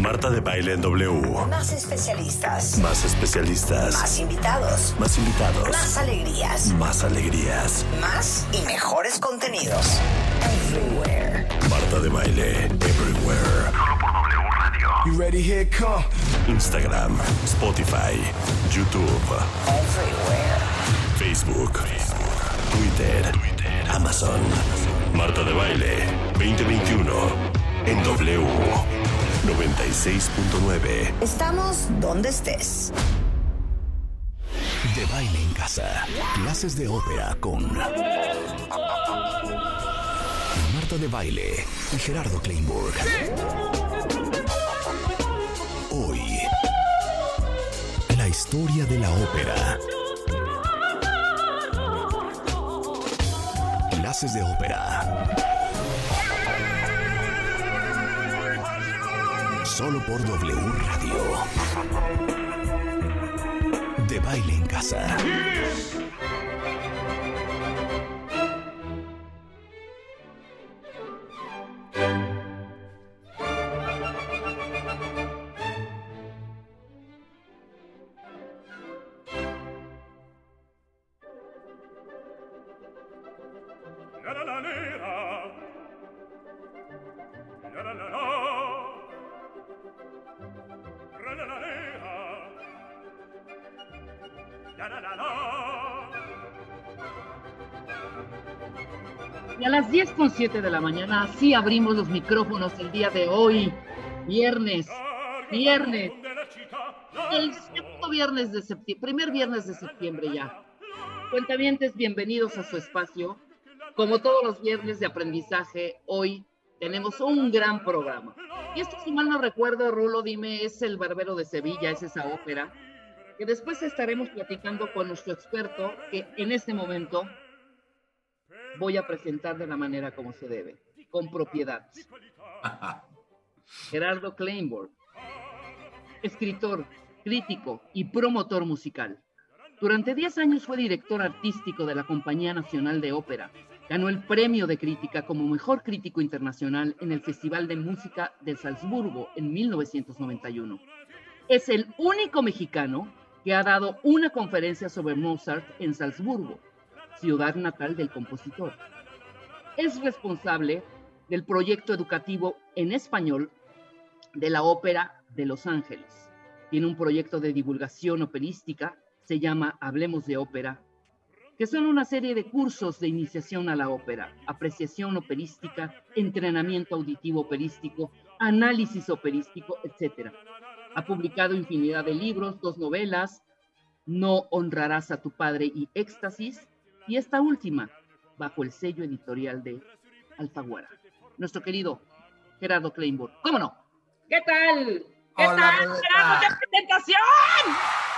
Marta de Baile en W. Más especialistas. Más especialistas. Más invitados. Más invitados. Más alegrías. Más alegrías. Más y mejores contenidos. Everywhere. Marta de Baile Everywhere. Solo por W Radio. You ready? Here come. Instagram, Spotify, YouTube, Everywhere. Facebook, Twitter, Amazon. Marta de Baile 2021 en W 96.9. Estamos donde estés. De baile en casa. Clases de ópera con Marta de Baile y Gerardo Kleinburg. Hoy, la historia de la ópera. Clases de ópera. Solo por W Radio. De baile en casa. 7 de la mañana así abrimos los micrófonos el día de hoy, viernes, viernes, el segundo viernes de septiembre, primer viernes de septiembre ya. Cuentavientes, bienvenidos a su espacio. Como todos los viernes de aprendizaje, hoy tenemos un gran programa. Y esto, si mal no recuerdo, Rulo, dime, es el Barbero de Sevilla, es esa ópera, que después estaremos platicando con nuestro experto, que en este momento voy a presentar de la manera como se debe, con propiedad. Gerardo Kleinborg, escritor, crítico y promotor musical. Durante 10 años fue director artístico de la Compañía Nacional de Ópera. Ganó el premio de crítica como mejor crítico internacional en el Festival de Música de Salzburgo en 1991. Es el único mexicano que ha dado una conferencia sobre Mozart en Salzburgo, ciudad natal del compositor. Es responsable del proyecto educativo en español de la Ópera de Los Ángeles. Tiene un proyecto de divulgación operística, se llama Hablemos de Ópera, que son una serie de cursos de iniciación a la ópera, apreciación operística, entrenamiento auditivo operístico, análisis operístico, etc. Ha publicado infinidad de libros, dos novelas, No honrarás a tu padre y Éxtasis, y esta última, bajo el sello editorial de Alfaguara. Nuestro querido Gerardo Kleinburg. ¿Cómo no? ¿Qué tal? ¿Qué Hola, tal? Rebeca. ¡Gerardo de presentación!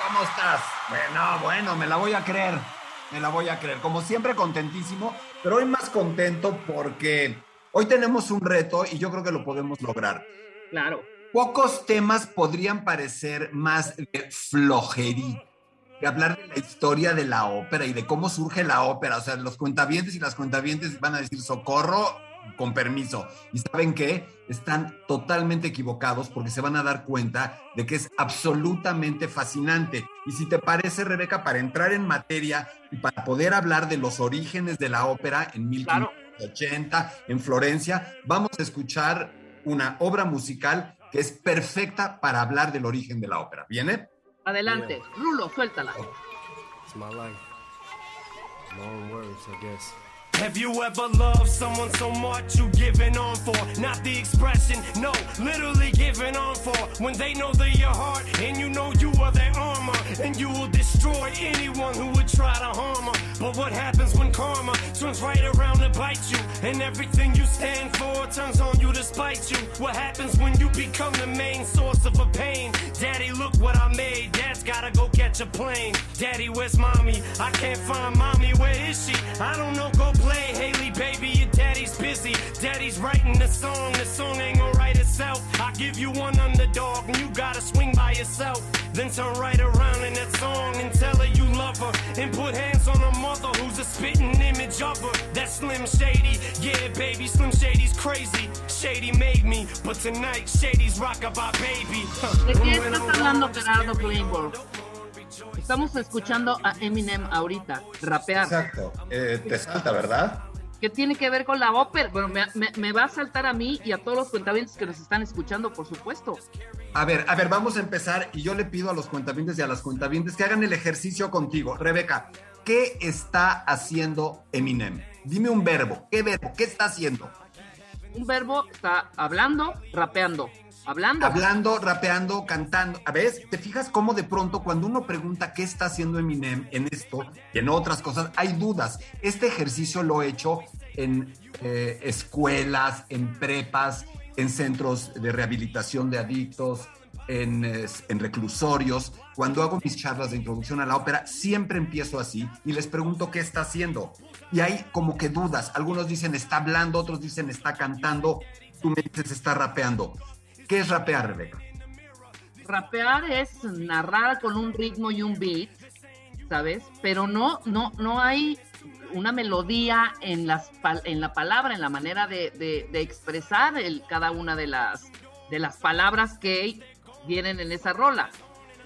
¿Cómo estás? Bueno, bueno, me la voy a creer. Me la voy a creer. Como siempre, contentísimo, pero hoy más contento porque hoy tenemos un reto y yo creo que lo podemos lograr. Claro. Pocos temas podrían parecer más de flojería que hablar de la historia de la ópera y de cómo surge la ópera. O sea, los cuentavientes y las cuentavientes van a decir socorro con permiso. ¿Y saben qué? Están totalmente equivocados porque se van a dar cuenta de que es absolutamente fascinante. Y si te parece, Rebeca, para entrar en materia y para poder hablar de los orígenes de la ópera en 1580 en Florencia, vamos a escuchar una obra musical que es perfecta para hablar del origen de la ópera. ¿Viene? Adelante. Rulo, suéltala. Oh, it's my life. Long words, I guess. Have you ever loved someone so much you giving on for? Not the expression, no, literally giving on for. When they know they're your heart and you know you are their armor, and you will destroy anyone who would try to harm her. But what happens when karma turns right around to bite you? And everything you stand for turns on you to spite you. What happens when you become the main source of a pain? Daddy, look what I made. Dad's gotta go catch a plane. Daddy, where's mommy? I can't find mommy. Where is she? I don't know. Go play, Haley, baby. Your daddy's busy. Daddy's writing the song. The song ain't gonna write itself. I give you one underdog, and you gotta swing by yourself. Then turn right around in that song and tell her you love her. And put hands on her mother, who's a spitting image of her. That's Slim Shady. Yeah, baby, Slim Shady's crazy. Shady made me, but tonight Shady's baby. Huh. ¿De qué When estás I'm hablando, wrong, Gerardo Claymore? Estamos escuchando a Eminem ahorita, rapear. Exacto. Eh, te salta, ¿verdad? ¿Qué tiene que ver con la ópera? Bueno, me, me- me va a saltar a mí y a todos los cuentavientes que nos están escuchando, por supuesto. A ver, a ver, vamos a empezar y yo le pido a los cuentavientes y a las cuentavientes que hagan el ejercicio contigo. Rebeca, ¿qué está haciendo Eminem? Dime un verbo. ¿Qué verbo? ¿Qué está haciendo? Un verbo está hablando, rapeando. Hablando. Hablando, rapeando, cantando. A ver, ¿te fijas cómo de pronto cuando uno pregunta qué está haciendo Eminem en esto y en otras cosas, hay dudas? Este ejercicio lo he hecho en eh, escuelas, en prepas, en centros de rehabilitación de adictos, en, en reclusorios. Cuando hago mis charlas de introducción a la ópera, siempre empiezo así y les pregunto qué está haciendo. Y hay como que dudas. Algunos dicen está hablando, otros dicen está cantando. Tú me dices está rapeando. ¿Qué es rapear, Rebeca? Rapear es narrar con un ritmo y un beat, ¿sabes? Pero no, no, no hay una melodía en, las, en la palabra, en la manera de, de- de expresar el, cada una de las, de las palabras que vienen en esa rola.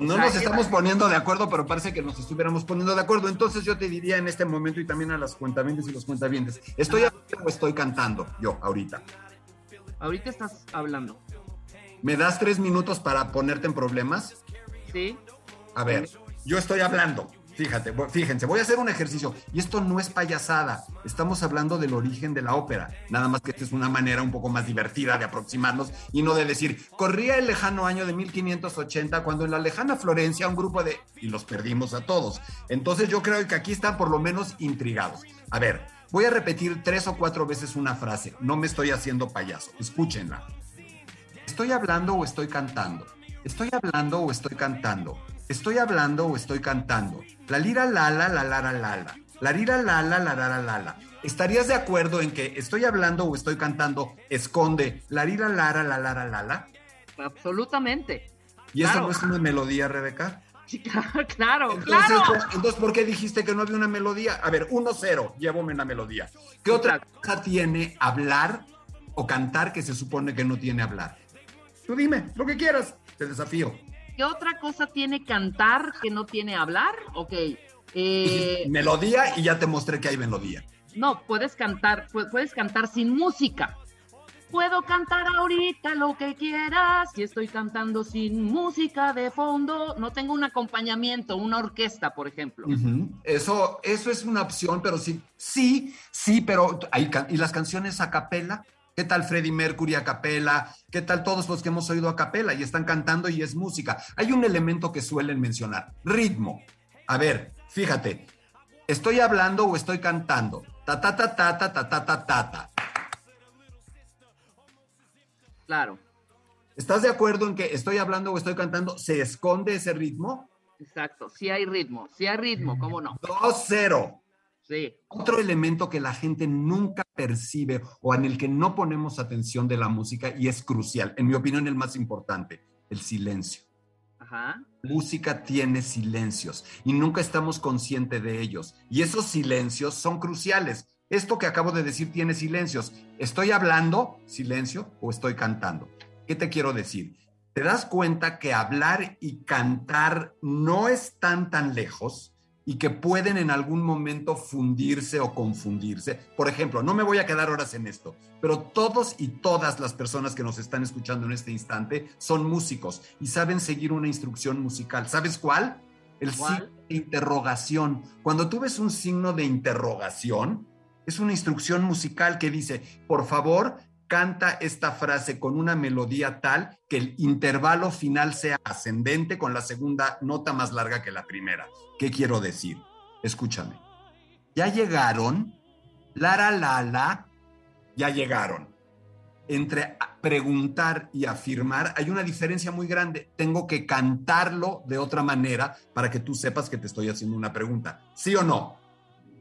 No O sea, nos estamos poniendo de acuerdo, pero parece que nos estuviéramos poniendo de acuerdo. Entonces yo te diría en este momento y también a las cuentavientes y los cuentavientes, ¿estoy hablando o estoy cantando yo ahorita? Ahorita estás hablando, ¿Me das tres minutos para ponerte en problemas? ¿sí? A ver, yo estoy hablando. Fíjate, fíjense, voy a hacer un ejercicio y esto no es payasada. Estamos hablando del origen de la ópera. Nada más que esta es una manera un poco más divertida de aproximarnos y no de decir, corría el lejano año de 1580 cuando en la lejana Florencia un grupo de... y los perdimos a todos. Entonces yo creo que aquí están por lo menos intrigados. A ver, voy a repetir tres o cuatro veces una frase. No me estoy haciendo payaso. Escúchenla. ¿Estoy hablando o estoy cantando? ¿Estoy hablando o estoy cantando? ¿Estoy hablando o estoy cantando? La lira lala, la lara lala. La lira lala, la lara lala. ¿Estarías de acuerdo en que estoy hablando o estoy cantando esconde la lira lara, la lara lala? Absolutamente. ¿Y esa Claro. no es una melodía, Rebeca? Sí, claro, claro, Entonces, claro. ¿por- entonces, ¿por qué dijiste que no había una melodía? A ver, 1-0, llévame una melodía. ¿Qué otra cosa tiene hablar o cantar que se supone que no tiene hablar? Tú dime, lo que quieras, te desafío. ¿Qué otra cosa tiene cantar que no tiene hablar? Ok. Eh, melodía y ya te mostré que hay melodía. no, puedes cantar, pu- puedes cantar sin música. Puedo cantar ahorita lo que quieras. Si estoy cantando sin música de fondo, no tengo un acompañamiento, una orquesta, por ejemplo. Eso, eso es una opción, pero sí, sí, sí, pero hay y las canciones a capela. ¿Qué tal Freddie Mercury a capela? ¿Qué tal todos los que hemos oído a capela y están cantando y es música? Hay un elemento que suelen mencionar, ritmo. A ver, fíjate, ¿estoy hablando o estoy cantando? Ta ta ta ta ta ta ta ta ta. ta. Claro, ¿Estás de acuerdo en que estoy hablando o estoy cantando? ¿Se esconde ese ritmo? exacto. Sí hay ritmo, sí hay ritmo, ¿cómo no? 2-0. Sí. Otro elemento que la gente nunca percibe o en el que no ponemos atención de la música y es crucial, en mi opinión el más importante, el silencio. Ajá. Música tiene silencios y nunca estamos conscientes de ellos. Y esos silencios son cruciales. Esto que acabo de decir tiene silencios. ¿Estoy hablando, silencio, o estoy cantando? ¿Qué te quiero decir? ¿Te das cuenta que hablar y cantar no están tan lejos y que pueden en algún momento fundirse o confundirse? Por ejemplo, no me voy a quedar horas en esto, pero todos y todas las personas que nos están escuchando en este instante son músicos y saben seguir una instrucción musical. ¿Sabes cuál? El ¿Cuál? signo de interrogación. Cuando tú ves un signo de interrogación, es una instrucción musical que dice, por favor, canta esta frase con una melodía tal que el intervalo final sea ascendente con la segunda nota más larga que la primera. ¿Qué quiero decir? Escúchame. Ya llegaron, la la la ya llegaron. Entre preguntar y afirmar hay una diferencia muy grande. Tengo que cantarlo de otra manera para que tú sepas que te estoy haciendo una pregunta. ¿Sí o no?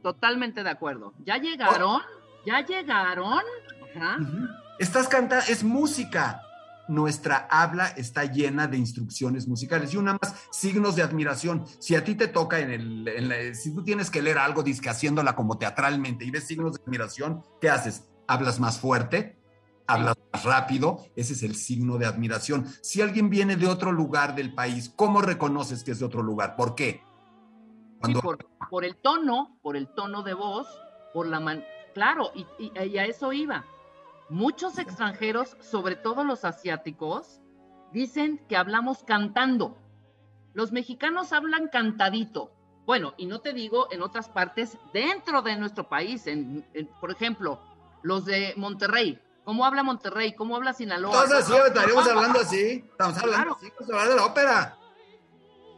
Totalmente de acuerdo. ¿Ya llegaron? ¿Ya llegaron? Ajá. Estás cantando, es música. Nuestra habla está llena de instrucciones musicales y una más, signos de admiración. Si a ti te toca en el, en la- si tú tienes que leer algo, disque haciéndola como teatralmente y ves signos de admiración, ¿qué haces? ¿Hablas más fuerte? hablas más rápido, ese es el signo de admiración. Si alguien viene de otro lugar del país, ¿cómo reconoces que es de otro lugar? ¿Por qué? Sí, por, por el tono, por el tono de voz, por la man... Claro, y, y- y a eso iba. Muchos extranjeros, sobre todo los asiáticos, dicen que hablamos cantando. Los mexicanos hablan cantadito. Bueno, y no te digo en otras partes dentro de nuestro país, en, en- por ejemplo, los de Monterrey. ¿Cómo habla Monterrey? ¿Cómo habla Sinaloa? Entonces, sí, estaríamos hablando así. Estamos hablando Claro. así, vamos a hablar de la ópera.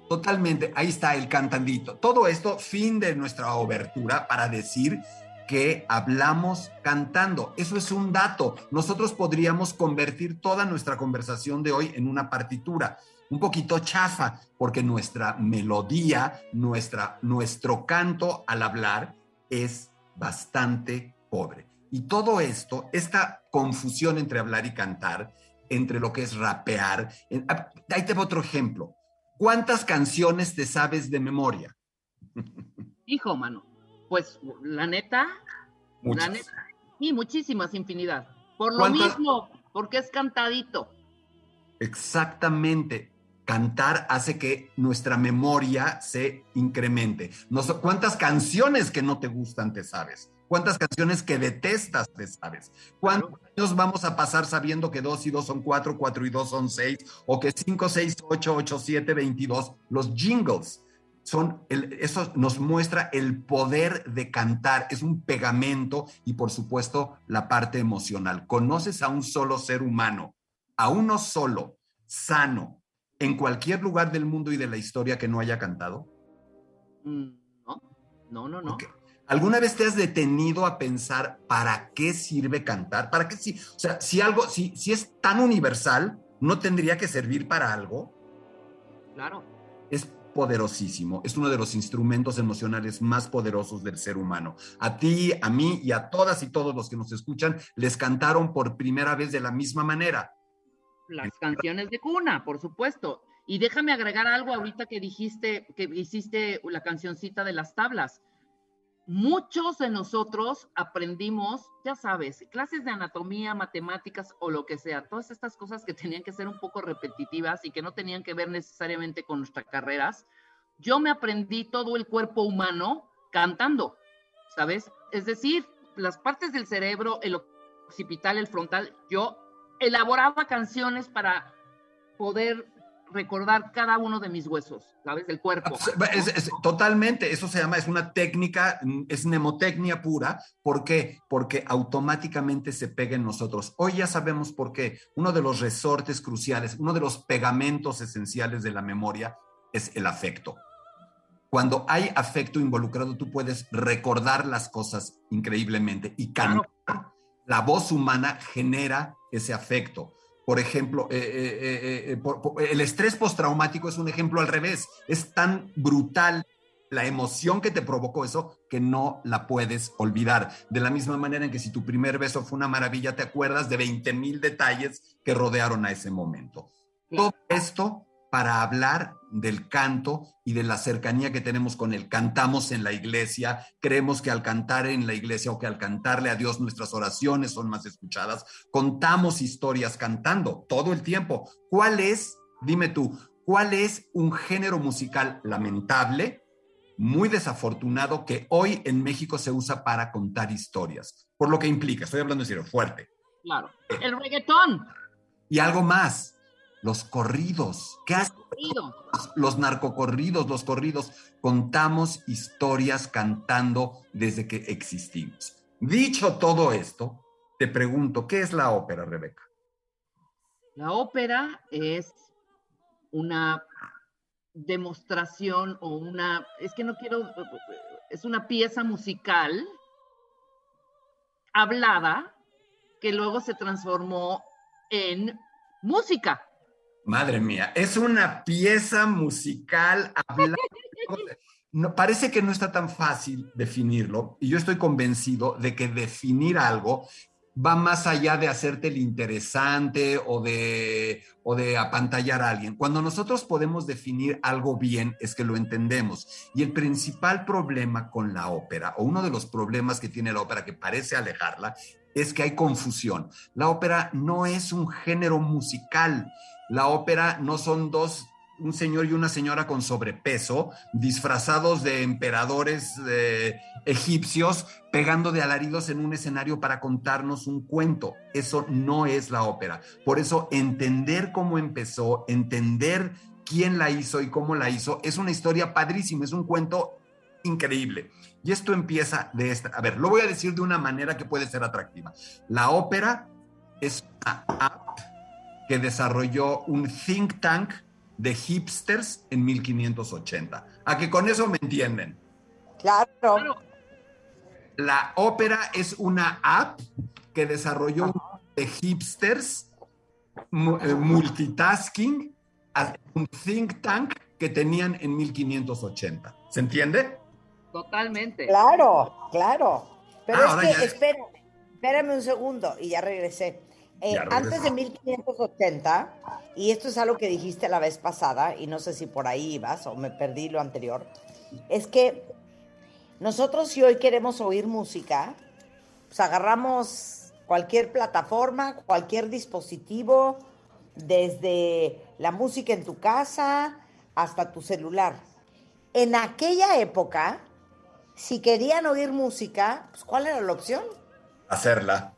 Totalmente, ahí está el cantandito. Todo esto, fin de nuestra obertura para decir que hablamos cantando. Eso es un dato. Nosotros podríamos convertir toda nuestra conversación de hoy en una partitura, un poquito chafa, porque nuestra melodía, nuestra, nuestro canto al hablar es bastante pobre. Y todo esto, esta confusión entre hablar y cantar, entre lo que es rapear, ah, ahí te otro ejemplo. ¿Cuántas canciones te sabes de memoria? Hijo, mano. Pues la neta, Muchas. La neta, sí, muchísimas, infinidad. Por lo ¿Cuántas? mismo, porque es cantadito. Exactamente. Cantar hace que nuestra memoria se incremente. No so- ¿Cuántas canciones que no te gustan te sabes? ¿Cuántas canciones que detestas te sabes? ¿Cuántos años vamos a pasar sabiendo que 2 y 2 son 4, 4 y 2 son 6, o que 5, 6, 8, 8, 7, 22? Los jingles son, el- eso nos muestra el poder de cantar, es un pegamento y por supuesto la parte emocional. ¿Conoces a un solo ser humano, a uno solo, sano, en cualquier lugar del mundo y de la historia que no haya cantado? Mm, No, no, no, no. ¿Alguna vez te has detenido a pensar para qué sirve cantar? ¿Para qué si, o sea, si algo, si, si es tan universal, no tendría que servir para algo? Claro. Poderosísimo, es uno de los instrumentos emocionales más poderosos del ser humano. A ti, a mí y a todas y todos los que nos escuchan les cantaron por primera vez de la misma manera. Las canciones de cuna, por supuesto. Y déjame agregar algo ahorita que dijiste, que hiciste la cancioncita de las tablas. Muchos de nosotros aprendimos, ya sabes, clases de anatomía, matemáticas o lo que sea, todas estas cosas que tenían que ser un poco repetitivas y que no tenían que ver necesariamente con nuestras carreras. Yo me aprendí todo el cuerpo humano cantando, ¿sabes? Es decir, las partes del cerebro, el occipital, el frontal, yo elaboraba canciones para poder recordar cada uno de mis huesos, ¿sabes? Del cuerpo. Es- es- totalmente, eso se llama, es una técnica, es mnemotecnia pura. ¿Por qué? Porque automáticamente se pega en nosotros. Hoy ya sabemos por qué. Uno de los resortes cruciales, uno de los pegamentos esenciales de la memoria es el afecto. Cuando hay afecto involucrado, tú puedes recordar las cosas increíblemente y cantar. La voz humana genera ese afecto. Por ejemplo, eh, eh, eh, por- por- el estrés postraumático es un ejemplo al revés. Es tan brutal la emoción que te provocó eso que no la puedes olvidar. De la misma manera en que si tu primer beso fue una maravilla, te acuerdas de 20 mil detalles que rodearon a ese momento. Todo esto para hablar del canto y de la cercanía que tenemos con él. Cantamos en la iglesia, creemos que al cantar en la iglesia o que al cantarle a Dios nuestras oraciones son más escuchadas. Contamos historias cantando todo el tiempo. ¿Cuál es, dime tú, cuál es un género musical lamentable, muy desafortunado, que hoy en México se usa para contar historias? Por lo que implica, estoy hablando en serio, fuerte. Claro. El reggaetón. Y algo más, los corridos. ¿Qué hacen Corrido. los- los narcocorridos, los corridos? Contamos historias cantando desde que existimos. Dicho todo esto, te pregunto, ¿qué es la ópera, Rebeca? La ópera es una demostración o una, es que no quiero, es una pieza musical hablada que luego se transformó en música. Madre mía, es una pieza musical. No, parece que no está tan fácil definirlo y yo estoy convencido de que definir algo va más allá de hacerte el interesante o de, o de apantallar a alguien. Cuando nosotros podemos definir algo bien es que lo entendemos. Y el principal problema con la ópera, o uno de los problemas que tiene la ópera que parece alejarla, es que hay confusión. La ópera no es un género musical. La ópera no son dos, un señor y una señora con sobrepeso, disfrazados de emperadores eh, egipcios, pegando de alaridos en un escenario para contarnos un cuento. Eso no es la ópera. Por eso entender cómo empezó, entender quién la hizo y cómo la hizo, es una historia padrísima, es un cuento increíble. Y esto empieza de esta, a ver, lo voy a decir de una manera que puede ser atractiva. La ópera es una app que desarrolló un think tank de hipsters en 1580. A que con eso me entienden. Claro. Claro, La ópera es una app que desarrolló un de hipsters eh, multitasking, a- un think tank que tenían en 1580. ¿Se entiende? totalmente. Claro, claro. Pero Ah, es que, ya- espérame, espérame un segundo y ya regresé. Eh, antes de 1580, y esto es algo que dijiste la vez pasada, y no sé si por ahí ibas o me perdí lo anterior, es que nosotros si hoy queremos oír música, pues agarramos cualquier plataforma, cualquier dispositivo, desde la música en tu casa hasta tu celular. En aquella época, si querían oír música, pues ¿cuál era la opción? Hacerla.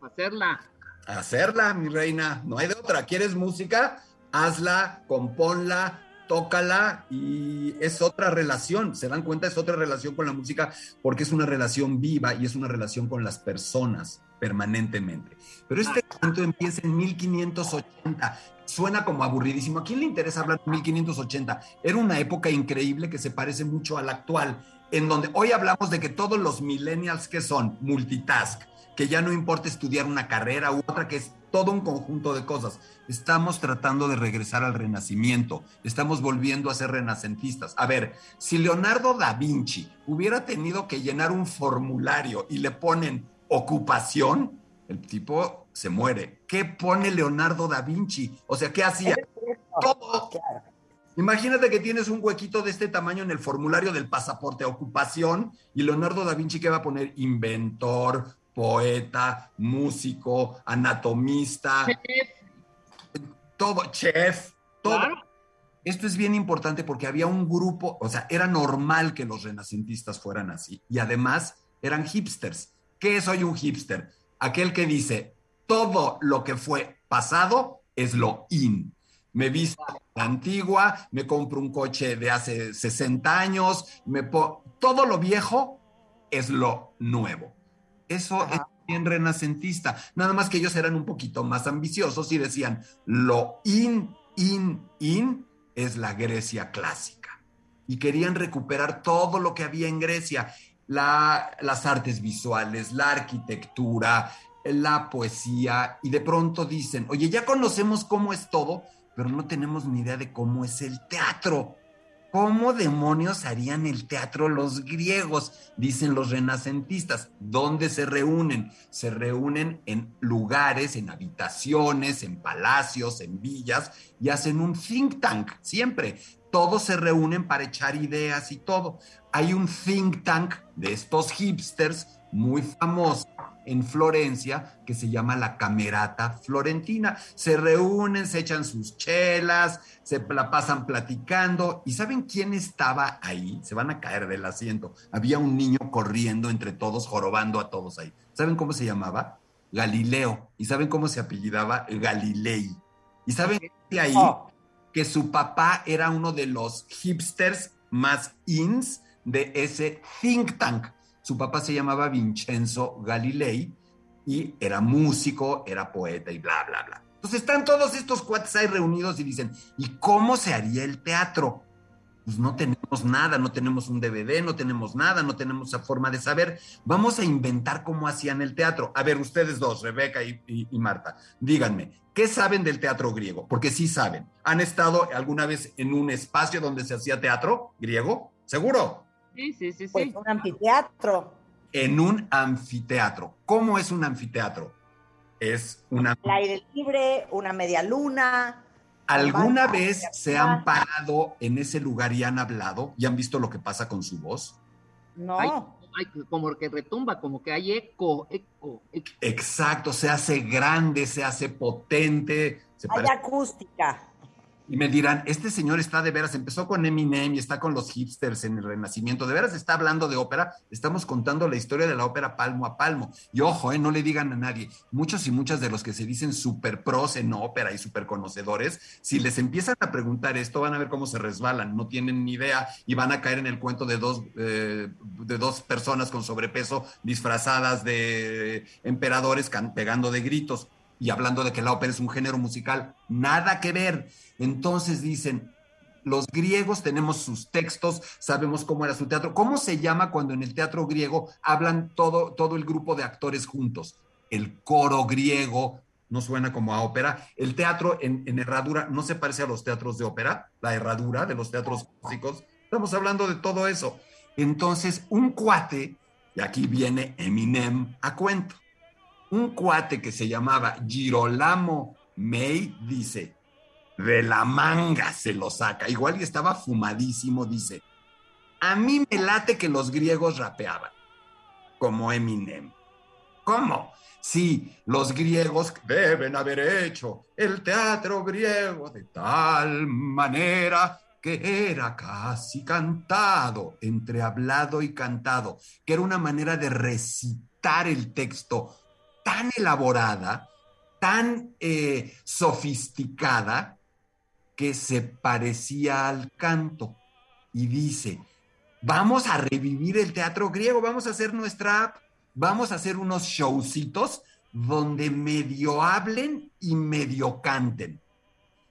Hacerla. Hacerla, mi reina. No hay de otra. ¿Quieres música? Hazla, compónla, tócala y es otra relación. ¿Se dan cuenta? Es otra relación con la música porque es una relación viva y es una relación con las personas permanentemente. Pero este cuento empieza en 1580. Suena como aburridísimo. ¿A quién le interesa hablar de 1580? Era una época increíble que se parece mucho a la actual, en donde hoy hablamos de que todos los millennials que son multitask, que ya no importa estudiar una carrera u otra, que es todo un conjunto de cosas. Estamos tratando de regresar al renacimiento, estamos volviendo a ser renacentistas. A ver, si Leonardo da Vinci hubiera tenido que llenar un formulario y le ponen ocupación, el tipo se muere. ¿Qué pone Leonardo da Vinci? O sea, ¿qué hacía? Todo. Imagínate que tienes un huequito de este tamaño en el formulario del pasaporte ocupación y Leonardo da Vinci que va a poner inventor, poeta, músico, anatomista, todo, chef, todo. Claro. Esto es bien importante porque había un grupo, o sea, era normal que los renacentistas fueran así y además eran hipsters. ¿Qué es hoy un hipster? Aquel que dice, todo lo que fue pasado es lo in. Me visto la antigua, me compro un coche de hace 60 años, me todo lo viejo es lo nuevo. Eso es bien renacentista. Nada más que ellos eran un poquito más ambiciosos y decían, lo in, in, in es la Grecia clásica. Y querían recuperar todo lo que había en Grecia, la- las artes visuales, la arquitectura, la poesía, y de pronto dicen, oye, ya conocemos cómo es todo, pero no tenemos ni idea de cómo es el teatro. ¿Cómo demonios harían el teatro los griegos? Dicen los renacentistas. ¿Dónde se reúnen? Se reúnen en lugares, en habitaciones, en palacios, en villas y hacen un think tank, siempre. Todos se reúnen para echar ideas y todo. Hay un think tank de estos hipsters muy famoso en Florencia que se llama la Camerata Florentina. Se reúnen, se echan sus chelas, se la pasan platicando. ¿Y saben quién estaba ahí? Se van a caer del asiento. Había un niño corriendo entre todos, jorobando a todos ahí. ¿Saben cómo se llamaba? Galileo. ¿Y saben cómo se apellidaba? Galilei. ¿Y saben de ahí? Oh, que su papá era uno de los hipsters más ins de ese think tank. Su papá se llamaba Vincenzo Galilei y era músico, era poeta y bla, bla, bla. Entonces están todos estos cuates ahí reunidos y dicen, ¿y cómo se haría el teatro? Pues no tenemos nada, no tenemos un DVD, no tenemos nada, no tenemos esa forma de saber. Vamos a inventar cómo hacían el teatro. A ver, ustedes dos, Rebeca y, y- y Marta, díganme, ¿qué saben del teatro griego? Porque sí saben. ¿Han estado alguna vez en un espacio donde se hacía teatro griego? ¿Seguro? Sí, sí, sí, pues sí. un anfiteatro. En un anfiteatro. ¿Cómo es un anfiteatro? Es una... El aire libre, una media luna. ¿Alguna Banda, vez se han parado en ese lugar y han hablado y han visto lo que pasa con su voz? No. Ay. como que retumba, como que hay eco, eco, eco. Exacto, se hace grande, se hace potente. Se Hay parece- acústica. Y me dirán, este señor está de veras, empezó con Eminem y está con los hipsters en el Renacimiento, de veras está hablando de ópera, estamos contando la historia de la ópera palmo a palmo. Y ojo, eh, no le digan a nadie, muchos y muchas de los que se dicen super pros en ópera y super conocedores, si les empiezan a preguntar esto, van a ver cómo se resbalan, no tienen ni idea y van a caer en el cuento de dos, eh, de dos personas con sobrepeso disfrazadas de emperadores pegando de gritos y hablando de que la ópera es un género musical, nada que ver. Entonces dicen, los griegos tenemos sus textos, sabemos cómo era su teatro. ¿Cómo se llama cuando en el teatro griego hablan todo, todo el grupo de actores juntos? El coro griego, no suena como a ópera. El teatro en, en herradura no se parece a los teatros de ópera, la herradura de los teatros clásicos. Estamos hablando de todo eso. Entonces, un cuate, y aquí viene Eminem a cuento, un cuate que se llamaba Girolamo May dice, de la manga se lo saca, igual y estaba fumadísimo, dice, a mí me late que los griegos rapeaban, como Eminem. ¿Cómo? Sí, los griegos deben haber hecho el teatro griego de tal manera que era casi cantado, entre hablado y cantado, que era una manera de recitar el texto tan elaborada, tan eh, sofisticada, que se parecía al canto. Y dice, vamos a revivir el teatro griego, vamos a hacer nuestra app, vamos a hacer unos showcitos donde medio hablen y medio canten.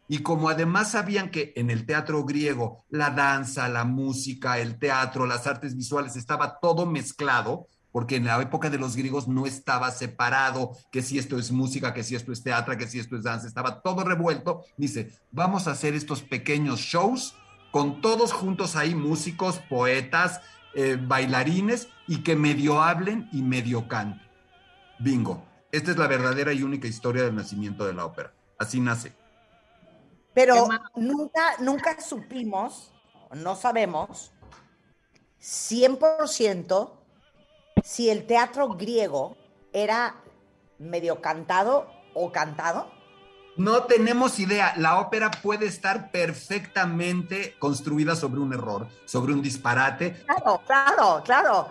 Y como además sabían que en el teatro griego la danza, la música, el teatro, las artes visuales estaba todo mezclado, porque en la época de los griegos no estaba separado, que si esto es música, que si esto es teatro, que si esto es danza, estaba todo revuelto. Dice, vamos a hacer estos pequeños shows con todos juntos ahí, músicos, poetas, eh, bailarines, y que medio hablen y medio canten. Bingo. Esta es la verdadera y única historia del nacimiento de la ópera. Así nace. Pero nunca, nunca supimos, no sabemos, 100% si el teatro griego era medio cantado o cantado. No tenemos idea. La ópera puede estar perfectamente construida sobre un error, sobre un disparate. Claro, claro, claro.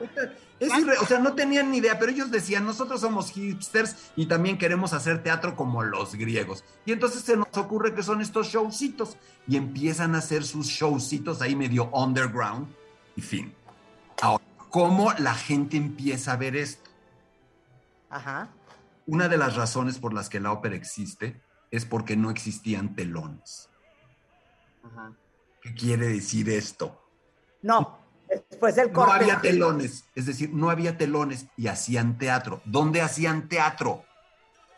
Es irre- o sea, no tenían ni idea, pero ellos decían, nosotros somos hipsters y también queremos hacer teatro como los griegos. Y entonces se nos ocurre que son estos showcitos y empiezan a hacer sus showcitos ahí medio underground y fin. Ahora, ¿cómo la gente empieza a ver esto? Ajá. Una de las razones por las que la ópera existe es porque no existían telones. Ajá. ¿Qué quiere decir esto? No, después del No corte. había telones, es decir, no había telones y hacían teatro. ¿Dónde hacían teatro?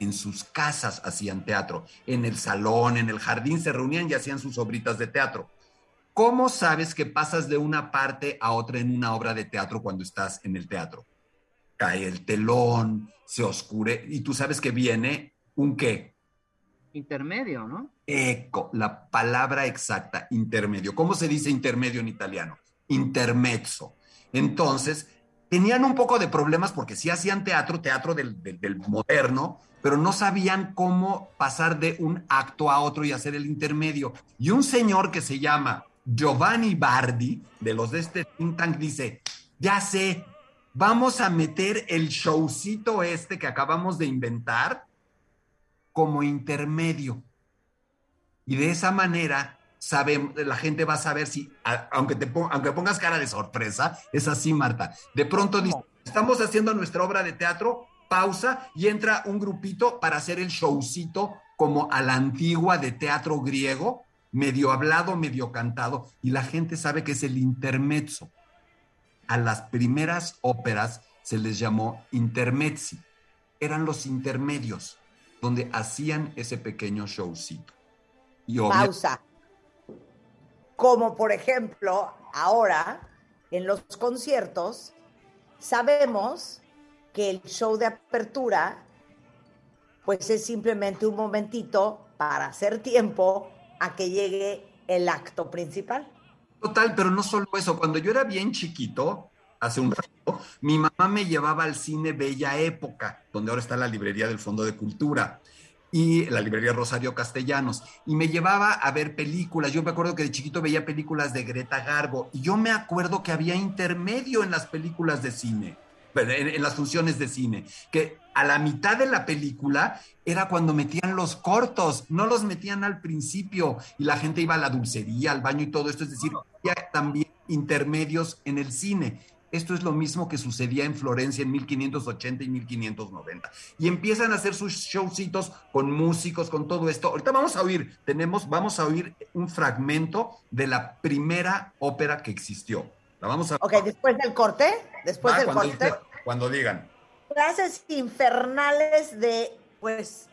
En sus casas hacían teatro. En el salón, en el jardín se reunían y hacían sus obritas de teatro. ¿Cómo sabes que pasas de una parte a otra en una obra de teatro cuando estás en el teatro? Cae el telón, se oscure y tú sabes que viene un qué? Intermedio, ¿no? Eco, la palabra exacta, intermedio. ¿Cómo se dice intermedio en italiano? Intermezzo. Entonces, tenían un poco de problemas porque sí hacían teatro, teatro del, del- del moderno, pero no sabían cómo pasar de un acto a otro y hacer el intermedio. Y un señor que se llama Giovanni Bardi, de los de este think tank, dice, ya sé, vamos a meter el showcito este que acabamos de inventar como intermedio. Y de esa manera sabemos, la gente va a saber si, aunque, te aunque pongas cara de sorpresa, es así, Marta. De pronto dice, estamos haciendo nuestra obra de teatro, pausa y entra un grupito para hacer el showcito como a la antigua de teatro griego, medio hablado, medio cantado, y la gente sabe que es el intermezzo. A las primeras óperas se les llamó intermezzi. Eran los intermedios, donde hacían ese pequeño showcito. Pausa. Como por ejemplo, ahora en los conciertos sabemos que el show de apertura pues es simplemente un momentito para hacer tiempo a que llegue el acto principal. Total, pero no solo eso. Cuando yo era bien chiquito, hace un rato, mi mamá me llevaba al cine Bella Época, donde ahora está la librería del Fondo de Cultura y la librería Rosario Castellanos, y me llevaba a ver películas. Yo me acuerdo que de chiquito veía películas de Greta Garbo, y yo me acuerdo que había intermedio en las películas de cine, en, en las funciones de cine, que a la mitad de la película era cuando metían los cortos, no los metían al principio, y la gente iba a la dulcería, al baño y todo esto, es decir, había también intermedios en el cine. Esto es lo mismo que sucedía en Florencia en 1580 y 1590. Y empiezan a hacer sus showcitos con músicos, con todo esto. Ahorita vamos a oír, tenemos, vamos a oír un fragmento de la primera ópera que existió. La vamos a Ok, después del corte, después Ah, del cuando, corte. cuando digan. Frases infernales de, pues,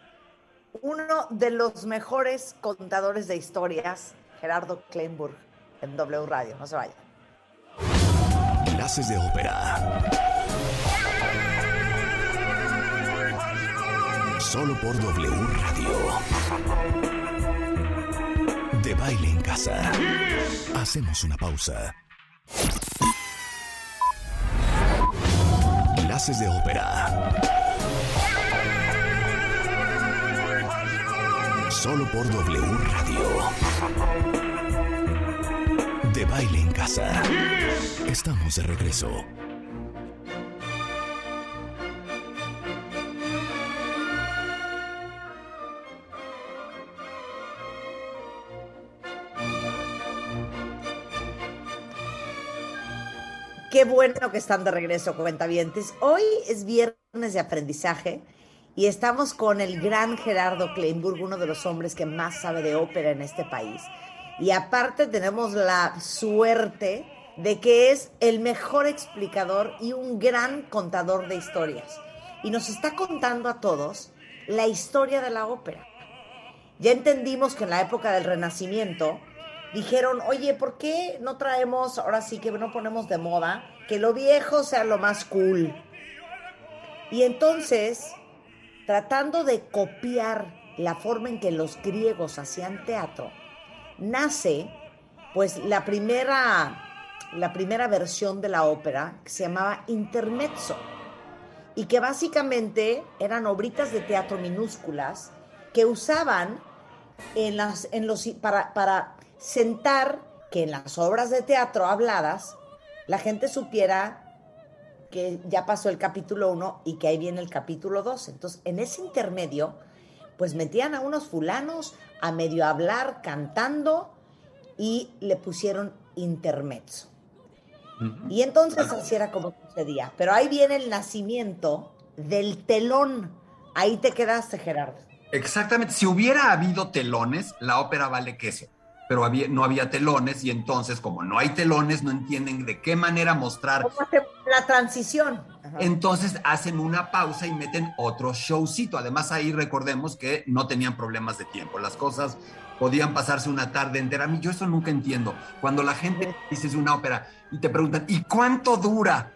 uno de los mejores contadores de historias, Gerardo Kleinburg, en W Radio. No se vaya. Clases de ópera. Solo por W Radio. De baile en casa. Hacemos una pausa. Clases de ópera. Solo por W Radio. De baile en casa. Estamos de regreso. Qué bueno que están de regreso, cuentavientes. Hoy es viernes de aprendizaje y estamos con el gran Gerardo Kleinburg, uno de los hombres que más sabe de ópera en este país. Y aparte tenemos la suerte de que es el mejor explicador y un gran contador de historias. Y nos está contando a todos la historia de la ópera. Ya entendimos que en la época del Renacimiento dijeron, oye, ¿por qué no traemos, ahora sí que no ponemos de moda, que lo viejo sea lo más cool? Y entonces, tratando de copiar la forma en que los griegos hacían teatro, nace pues la primera, la primera versión de la ópera que se llamaba Intermezzo y que básicamente eran obritas de teatro minúsculas que usaban en las, en los, para, para sentar que en las obras de teatro habladas la gente supiera que ya pasó el capítulo 1 y que ahí viene el capítulo 2. Entonces, en ese intermedio, pues metían a unos fulanos a medio hablar, cantando, y le pusieron intermezzo. Y entonces así era como sucedía. Pero ahí viene el nacimiento del telón. Ahí te quedaste, Gerardo. Exactamente. Si hubiera habido telones, la ópera vale queso. Pero había, no había telones y entonces, como no hay telones, no entienden de qué manera mostrar. ¿Cómo hace la transición? Ajá. Entonces hacen una pausa y meten otro showcito. Además, ahí recordemos que no tenían problemas de tiempo. Las cosas podían pasarse una tarde entera. A mí yo eso nunca entiendo. Cuando la gente dice es una ópera y te preguntan, ¿y cuánto dura?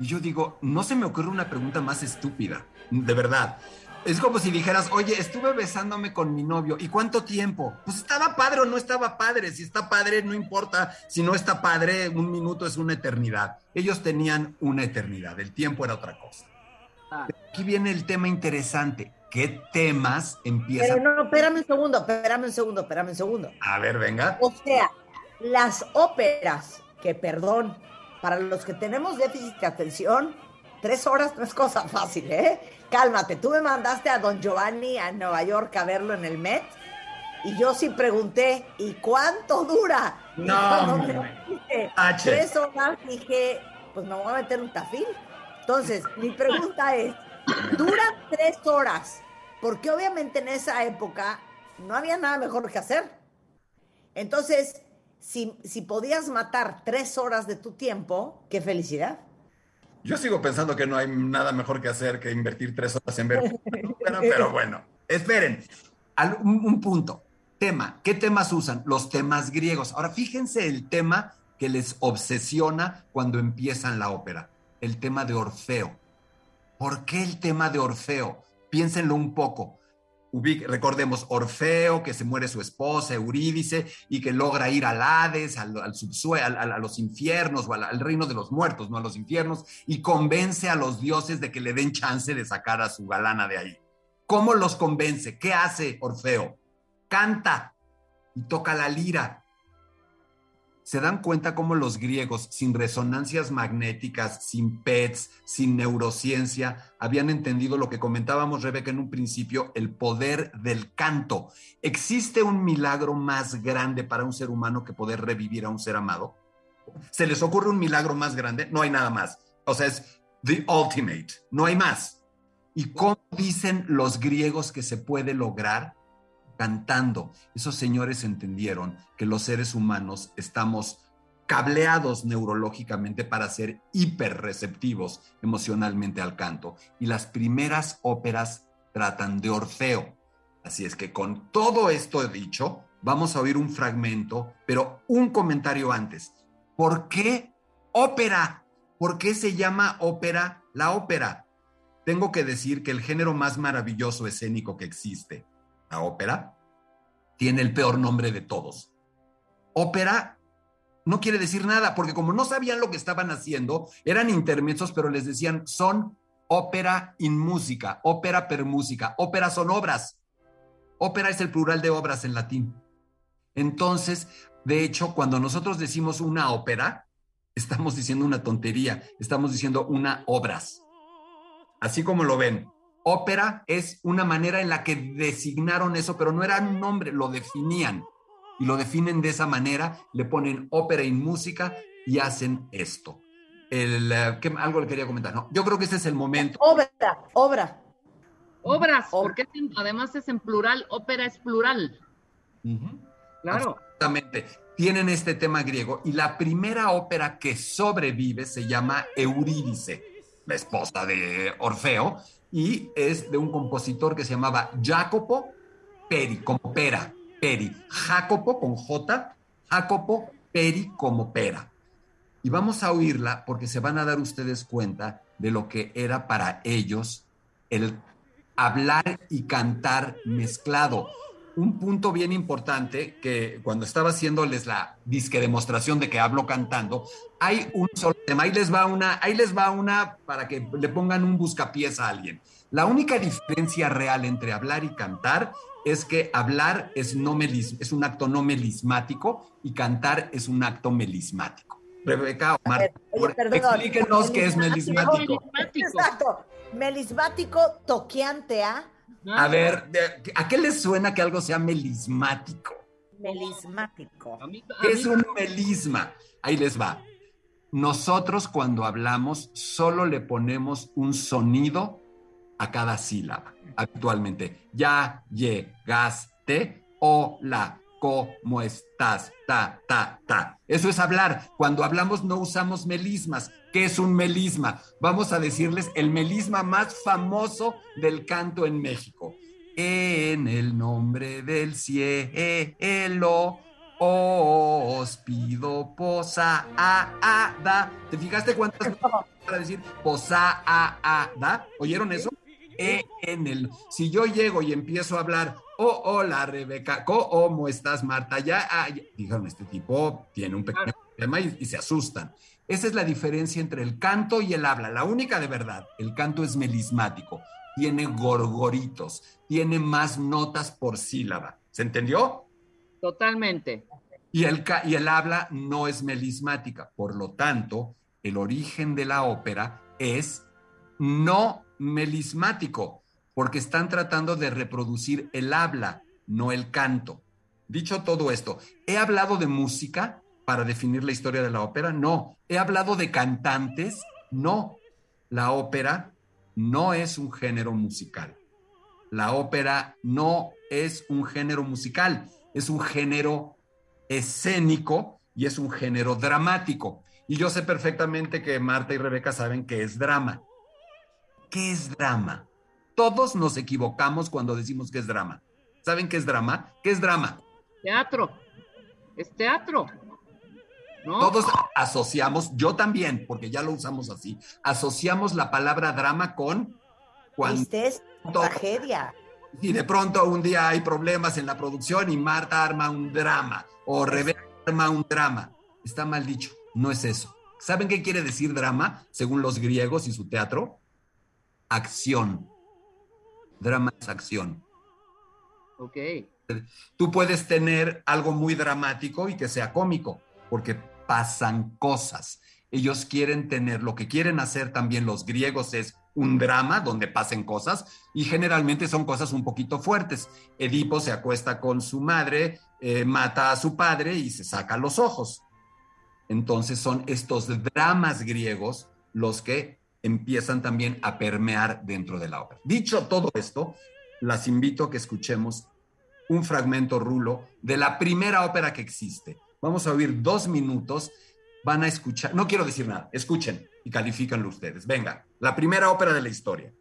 Y yo digo, no se me ocurre una pregunta más estúpida, de verdad. Es como si dijeras, oye, estuve besándome con mi novio, ¿y cuánto tiempo? Pues estaba padre o no estaba padre. Si está padre, no importa. Si no está padre, un minuto es una eternidad. Ellos tenían una eternidad, el tiempo era otra cosa. Ah, Aquí viene el tema interesante. ¿Qué temas empiezan? Pero no, espérame un segundo, espérame un segundo, espérame un segundo. A ver, venga. O sea, las óperas, que perdón, para los que tenemos déficit de atención, tres horas no es cosa fácil, ¿eh? Cálmate, tú me mandaste a Don Giovanni a Nueva York a verlo en el Met y yo sí pregunté, ¿y cuánto dura? No, H. tres horas dije, pues me voy a meter un tafil. Entonces, mi pregunta es, duran tres horas, porque obviamente en esa época no había nada mejor que hacer. Entonces, si, si podías matar tres horas de tu tiempo, qué felicidad. Yo sigo pensando que no hay nada mejor que hacer que invertir tres horas en ver. Pero, pero bueno, esperen. Al- un, un punto. Tema. ¿Qué temas usan? Los temas griegos. Ahora, fíjense el tema que les obsesiona cuando empiezan la ópera. El tema de Orfeo. ¿Por qué el tema de Orfeo? Piénsenlo un poco. Recordemos, Orfeo, que se muere su esposa, Eurídice, y que logra ir al Hades, al, al subsue- al- al- a los infiernos, o al, al reino de los muertos, no a los infiernos, y convence a los dioses de que le den chance de sacar a su galana de ahí. ¿Cómo los convence? ¿Qué hace Orfeo? Canta y toca la lira. ¿Se dan cuenta cómo los griegos, sin resonancias magnéticas, sin PETs, sin neurociencia, habían entendido lo que comentábamos, Rebeca, en un principio, el poder del canto? ¿Existe un milagro más grande para un ser humano que poder revivir a un ser amado? ¿Se les ocurre un milagro más grande? No hay nada más. O sea, es the ultimate. No hay más. ¿Y cómo dicen los griegos que se puede lograr? Cantando. Esos señores entendieron que los seres humanos estamos cableados neurológicamente para ser hiperreceptivos emocionalmente al canto. Y las primeras óperas tratan de Orfeo. Así es que con todo esto dicho, vamos a oír un fragmento, pero un comentario antes. ¿Por qué ópera? ¿Por qué se llama ópera la ópera? Tengo que decir que el género más maravilloso escénico que existe, la ópera, tiene el peor nombre de todos. Ópera no quiere decir nada, porque como no sabían lo que estaban haciendo, eran intermedios, pero les decían son ópera in música, ópera per música, ópera son obras. Ópera es el plural de obras en latín. Entonces, de hecho, cuando nosotros decimos una ópera, estamos diciendo una tontería, estamos diciendo una obras. Así como lo ven, ópera es una manera en la que designaron eso, pero no era un nombre, lo definían. Y lo definen de esa manera, le ponen ópera y música y hacen esto. El, eh, ¿qué- algo le quería comentar. No, yo creo que este es el momento. Obra, obra. Obras, Ob- porque es en- además es en plural, ópera es plural. Ujú. Claro. Exactamente. Tienen este tema griego y la primera ópera que sobrevive se llama Eurídice, la esposa de Orfeo, y es de un compositor que se llamaba Jacopo Peri, como pera, Peri. Jacopo con J, Jacopo Peri como pera. Y vamos a oírla porque se van a dar ustedes cuenta de lo que era para ellos el hablar y cantar mezclado. Un punto bien importante que cuando estaba haciéndoles la disque demostración de que hablo cantando, hay un solo tema. Ahí les va una, ahí les va una para que le pongan un buscapiés a alguien. La única diferencia real entre hablar y cantar es que hablar es, no melis- es un acto no melismático y cantar es un acto melismático. Rebeca, Omar, oye, perdón, explíquenos qué es melismático. Exacto. Melismático toqueante a A ver, ¿a qué les suena que algo sea melismático? melismático. A mí- a ¿Qué es un melisma? Ahí les va. Nosotros cuando hablamos solo le ponemos un sonido a cada sílaba, habitualmente. Ya llegaste, hola, ¿cómo estás? Ta, ta, ta. Eso es hablar. Cuando hablamos no usamos melismas. ¿Qué es un melisma? Vamos a decirles el melisma más famoso del canto en México. En el nombre del cielo os pido posada. ¿Te fijaste cuántas para decir posada? ¿Oyeron eso? En el. Si yo llego y empiezo a hablar, oh, hola Rebeca, ¿cómo estás Marta? Ya, ah, ya". dijeron, este tipo tiene un pequeño problema y, y se asustan. Esa es la diferencia entre el canto y el habla. La única de verdad, el canto es melismático, tiene gorgoritos, tiene más notas por sílaba. ¿Se entendió? Totalmente. Y el, y el habla no es melismática. Por lo tanto, el origen de la ópera es no melismático, porque están tratando de reproducir el habla, no el canto. Dicho todo esto, ¿he hablado de música para definir la historia de la ópera? No. ¿He hablado de cantantes? No. La ópera no es un género musical. La ópera no es un género musical, es un género escénico y es un género dramático. Y yo sé perfectamente que Marta y Rebeca saben qué es drama. ¿Qué es drama? Todos nos equivocamos cuando decimos que es drama. ¿Saben qué es drama? ¿Qué es drama? Teatro. Es teatro. ¿No? Todos asociamos, yo también, porque ya lo usamos así, asociamos la palabra drama con cuando Tristeza, tragedia. Y de pronto un día hay problemas en la producción y Marta arma un drama o Rebeca arma un drama. Está mal dicho, no es eso. ¿Saben qué quiere decir drama según los griegos y su teatro? Acción. Drama es acción. Ok. Tú puedes tener algo muy dramático y que sea cómico, porque pasan cosas. Ellos quieren tener, lo que quieren hacer también los griegos es un drama donde pasen cosas y generalmente son cosas un poquito fuertes. Edipo se acuesta con su madre, eh, mata a su padre y se saca los ojos. Entonces son estos dramas griegos los que empiezan también a permear dentro de la obra. Dicho todo esto, las invito a que escuchemos un fragmento rulo de la primera ópera que existe. Vamos a oír dos minutos, van a escuchar, no quiero decir nada, escuchen y califícanlo ustedes. Venga, la primera ópera de la historia.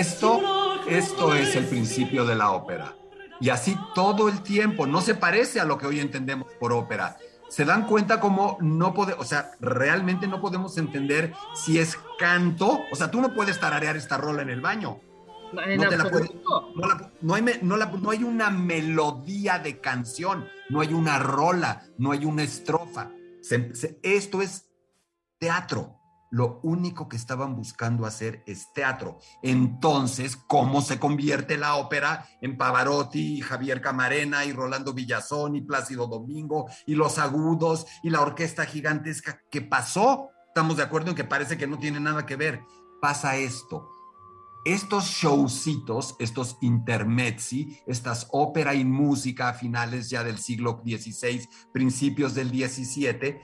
Esto, esto es el principio de la ópera. Y así todo el tiempo, no se parece a lo que hoy entendemos por ópera. Se dan cuenta como no podemos, o sea, realmente no podemos entender si es canto, o sea, tú no puedes tararear esta rola en el baño. No te la puedes- absoluto. no, la- no hay, la- no hay una melodía de canción, no hay una rola, no hay una estrofa. Se- se- esto es teatro. Lo único que estaban buscando hacer es teatro. Entonces, ¿cómo se convierte la ópera en Pavarotti, y Javier Camarena y Rolando Villazón y Plácido Domingo y los agudos y la orquesta gigantesca? ¿Qué pasó? Estamos de acuerdo en que parece que no tiene nada que ver. Pasa esto estos showcitos, estos intermezzi, estas ópera y música a finales ya del siglo XVI, principios del XVII,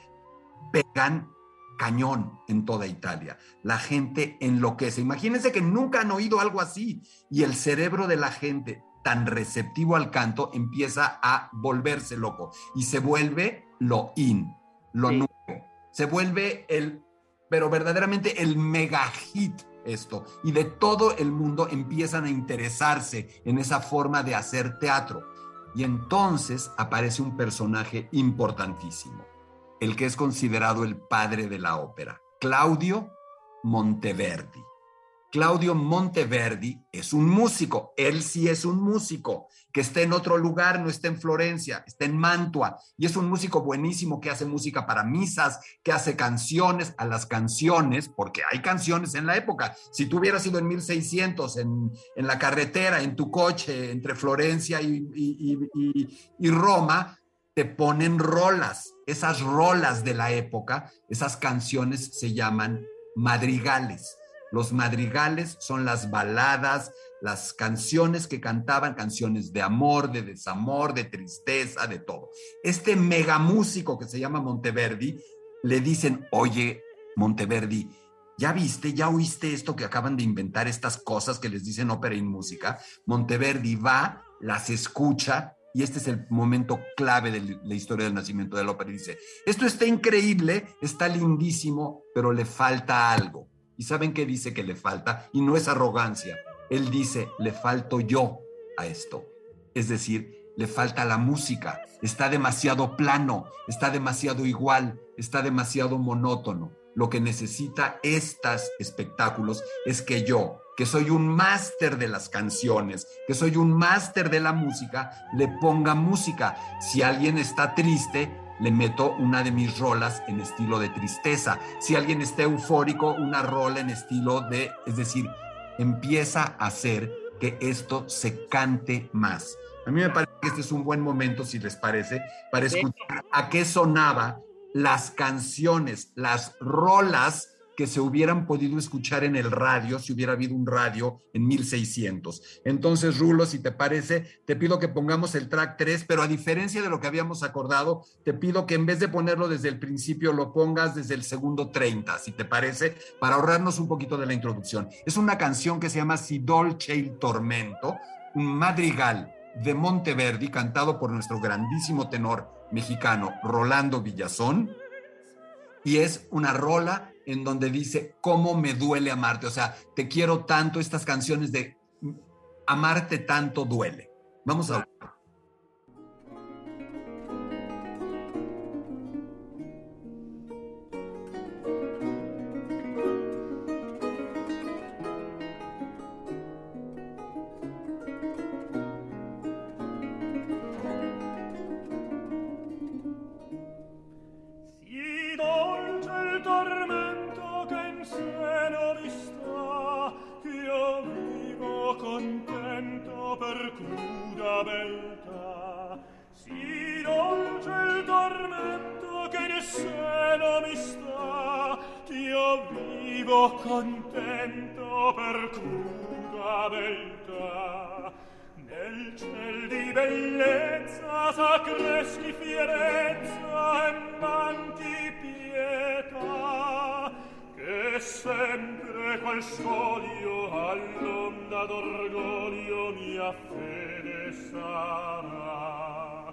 pegan cañón en toda Italia. La gente enloquece. Imagínense que nunca han oído algo así y el cerebro de la gente tan receptivo al canto empieza a volverse loco y se vuelve lo in, lo Sí. nuevo. Se vuelve el, pero verdaderamente el mega hit esto. Y de todo el mundo empiezan a interesarse en esa forma de hacer teatro. Y entonces aparece un personaje importantísimo, el que es considerado el padre de la ópera, Claudio Monteverdi. Claudio Monteverdi es un músico, él sí es un músico, que está en otro lugar, no está en Florencia, está en Mantua, y es un músico buenísimo que hace música para misas, que hace canciones a las canciones, porque hay canciones en la época. Si tú hubieras ido en 1600, en, en la carretera, en tu coche, entre Florencia y, y- y- Roma, te ponen rolas. Esas rolas de la época, esas canciones se llaman madrigales. Los madrigales son las baladas, las canciones que cantaban, canciones de amor, de desamor, de tristeza, de todo. Este megamúsico que se llama Monteverdi, le dicen, oye, Monteverdi, ¿ya viste, ya oíste esto que acaban de inventar, estas cosas que les dicen ópera y música? Monteverdi va, las escucha y este es el momento clave de la historia del nacimiento de la ópera. Y dice, esto está increíble, está lindísimo, pero le falta algo. ¿Y saben qué dice que le falta? Y no es arrogancia. Él dice, le falto yo a esto. Es decir, le falta la música. Está demasiado plano, está demasiado igual, está demasiado monótono. Lo que necesita estos espectáculos es que yo, que soy un máster de las canciones, que soy un máster de la música, le ponga música. Si alguien está triste, le meto una de mis rolas en estilo de tristeza. Si alguien está eufórico, una rola en estilo de, es decir, empieza a hacer que esto se cante más. A mí me parece que este es un buen momento, si les parece, para escuchar a qué sonaba las canciones, las rolas que se hubieran podido escuchar en el radio si hubiera habido un radio en 1600. Entonces, Rulo, si te parece, te pido que pongamos el track 3, pero a diferencia de lo que habíamos acordado, te pido que en vez de ponerlo desde el principio, lo pongas desde el segundo 30, si te parece, para ahorrarnos un poquito de la introducción. Es una canción que se llama Si dolce il tormento, un madrigal de Monteverdi cantado por nuestro grandísimo tenor mexicano Rolando Villazón. Y es una rola en donde dice cómo me duele amarte, o sea, te quiero tanto, estas canciones de amarte tanto duele. Vamos a qual scoglio all'onda d'orgoglio mia fede sarà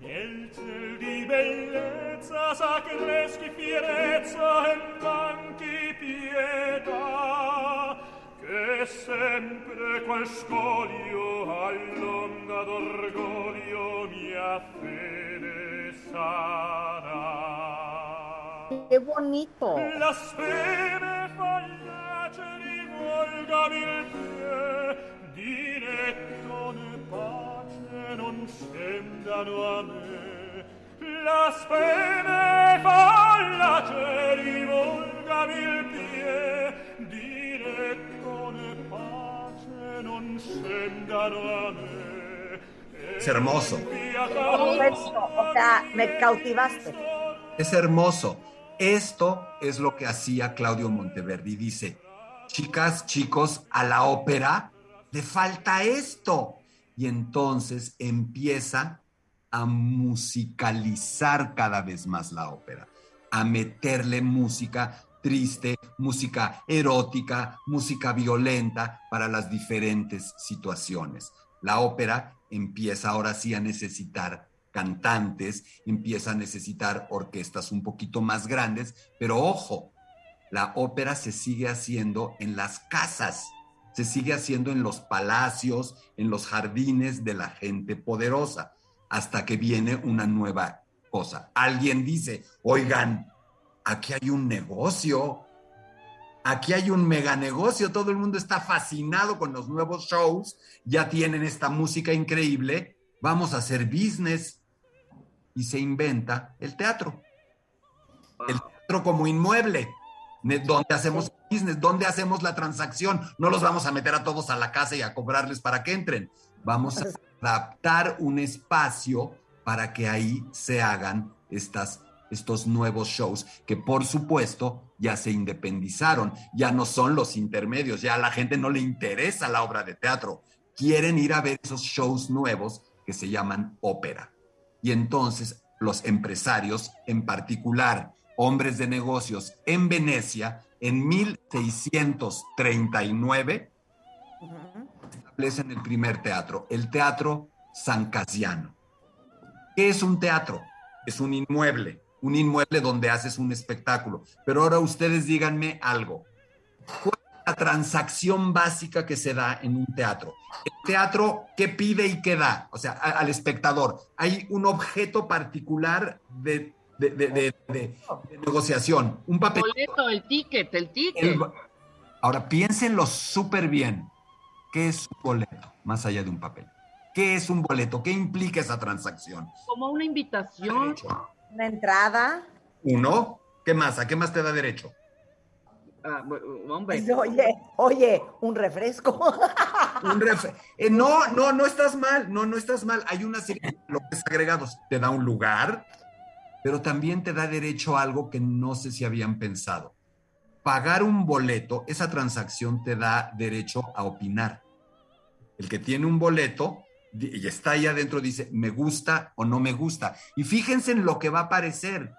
nel ciel di bellezza s'accreschi fierezza e manchi pietà che sempre qual scoglio all'onda d'orgoglio mia fede sarà. Qué bonito. La speme fallace Es hermoso. O sea, me cautivaste. Es hermoso. Esto es lo que hacía Claudio Monteverdi. Dice, chicas, chicos, a la ópera le falta esto. Y entonces empieza a musicalizar cada vez más la ópera, a meterle música triste, música erótica, música violenta para las diferentes situaciones. La ópera empieza ahora sí a necesitar cantantes, empieza a necesitar orquestas un poquito más grandes, pero ojo, la ópera se sigue haciendo en las casas, se sigue haciendo en los palacios, en los jardines de la gente poderosa, hasta que viene una nueva cosa. Alguien dice, oigan, aquí hay un negocio, aquí hay un mega negocio, todo el mundo está fascinado con los nuevos shows, ya tienen esta música increíble, vamos a hacer business. Y se inventa el teatro. El teatro como inmueble, donde hacemos business, donde hacemos la transacción. No los vamos a meter a todos a la casa y a cobrarles para que entren. Vamos a adaptar un espacio para que ahí se hagan estas, estos nuevos shows que por supuesto ya se independizaron, ya no son los intermedios, ya a la gente no le interesa la obra de teatro, quieren ir a ver esos shows nuevos que se llaman ópera. Y entonces los empresarios, en particular hombres de negocios en Venecia, en 1639, establecen el primer teatro, el teatro San Casiano. ¿Qué es un teatro? Es un inmueble, un inmueble donde haces un espectáculo. Pero ahora ustedes díganme algo. ¿Cuál es la transacción básica que se da en un teatro? El teatro, ¿qué pide y qué da? O sea, al espectador. Hay un objeto particular de, de- de- de- de- de negociación, un papel. Boleto, el ticket, el ticket. El- ahora, piénsenlo súper bien. ¿Qué es un boleto? Más allá de un papel. ¿Qué es un boleto? ¿Qué implica esa transacción? Como una invitación. Una entrada. Uno, ¿qué más? ¿A qué más te da derecho? Ah, hombre, Oye, oye, un refresco. Un ref- eh, no, no, no estás mal, no, no estás mal. Hay una serie de valores agregados. Te da un lugar, pero también te da derecho a algo que no sé si habían pensado. Pagar un boleto, esa transacción te da derecho a opinar. El que tiene un boleto y está ahí adentro dice, me gusta o no me gusta. Y fíjense en lo que va a aparecer.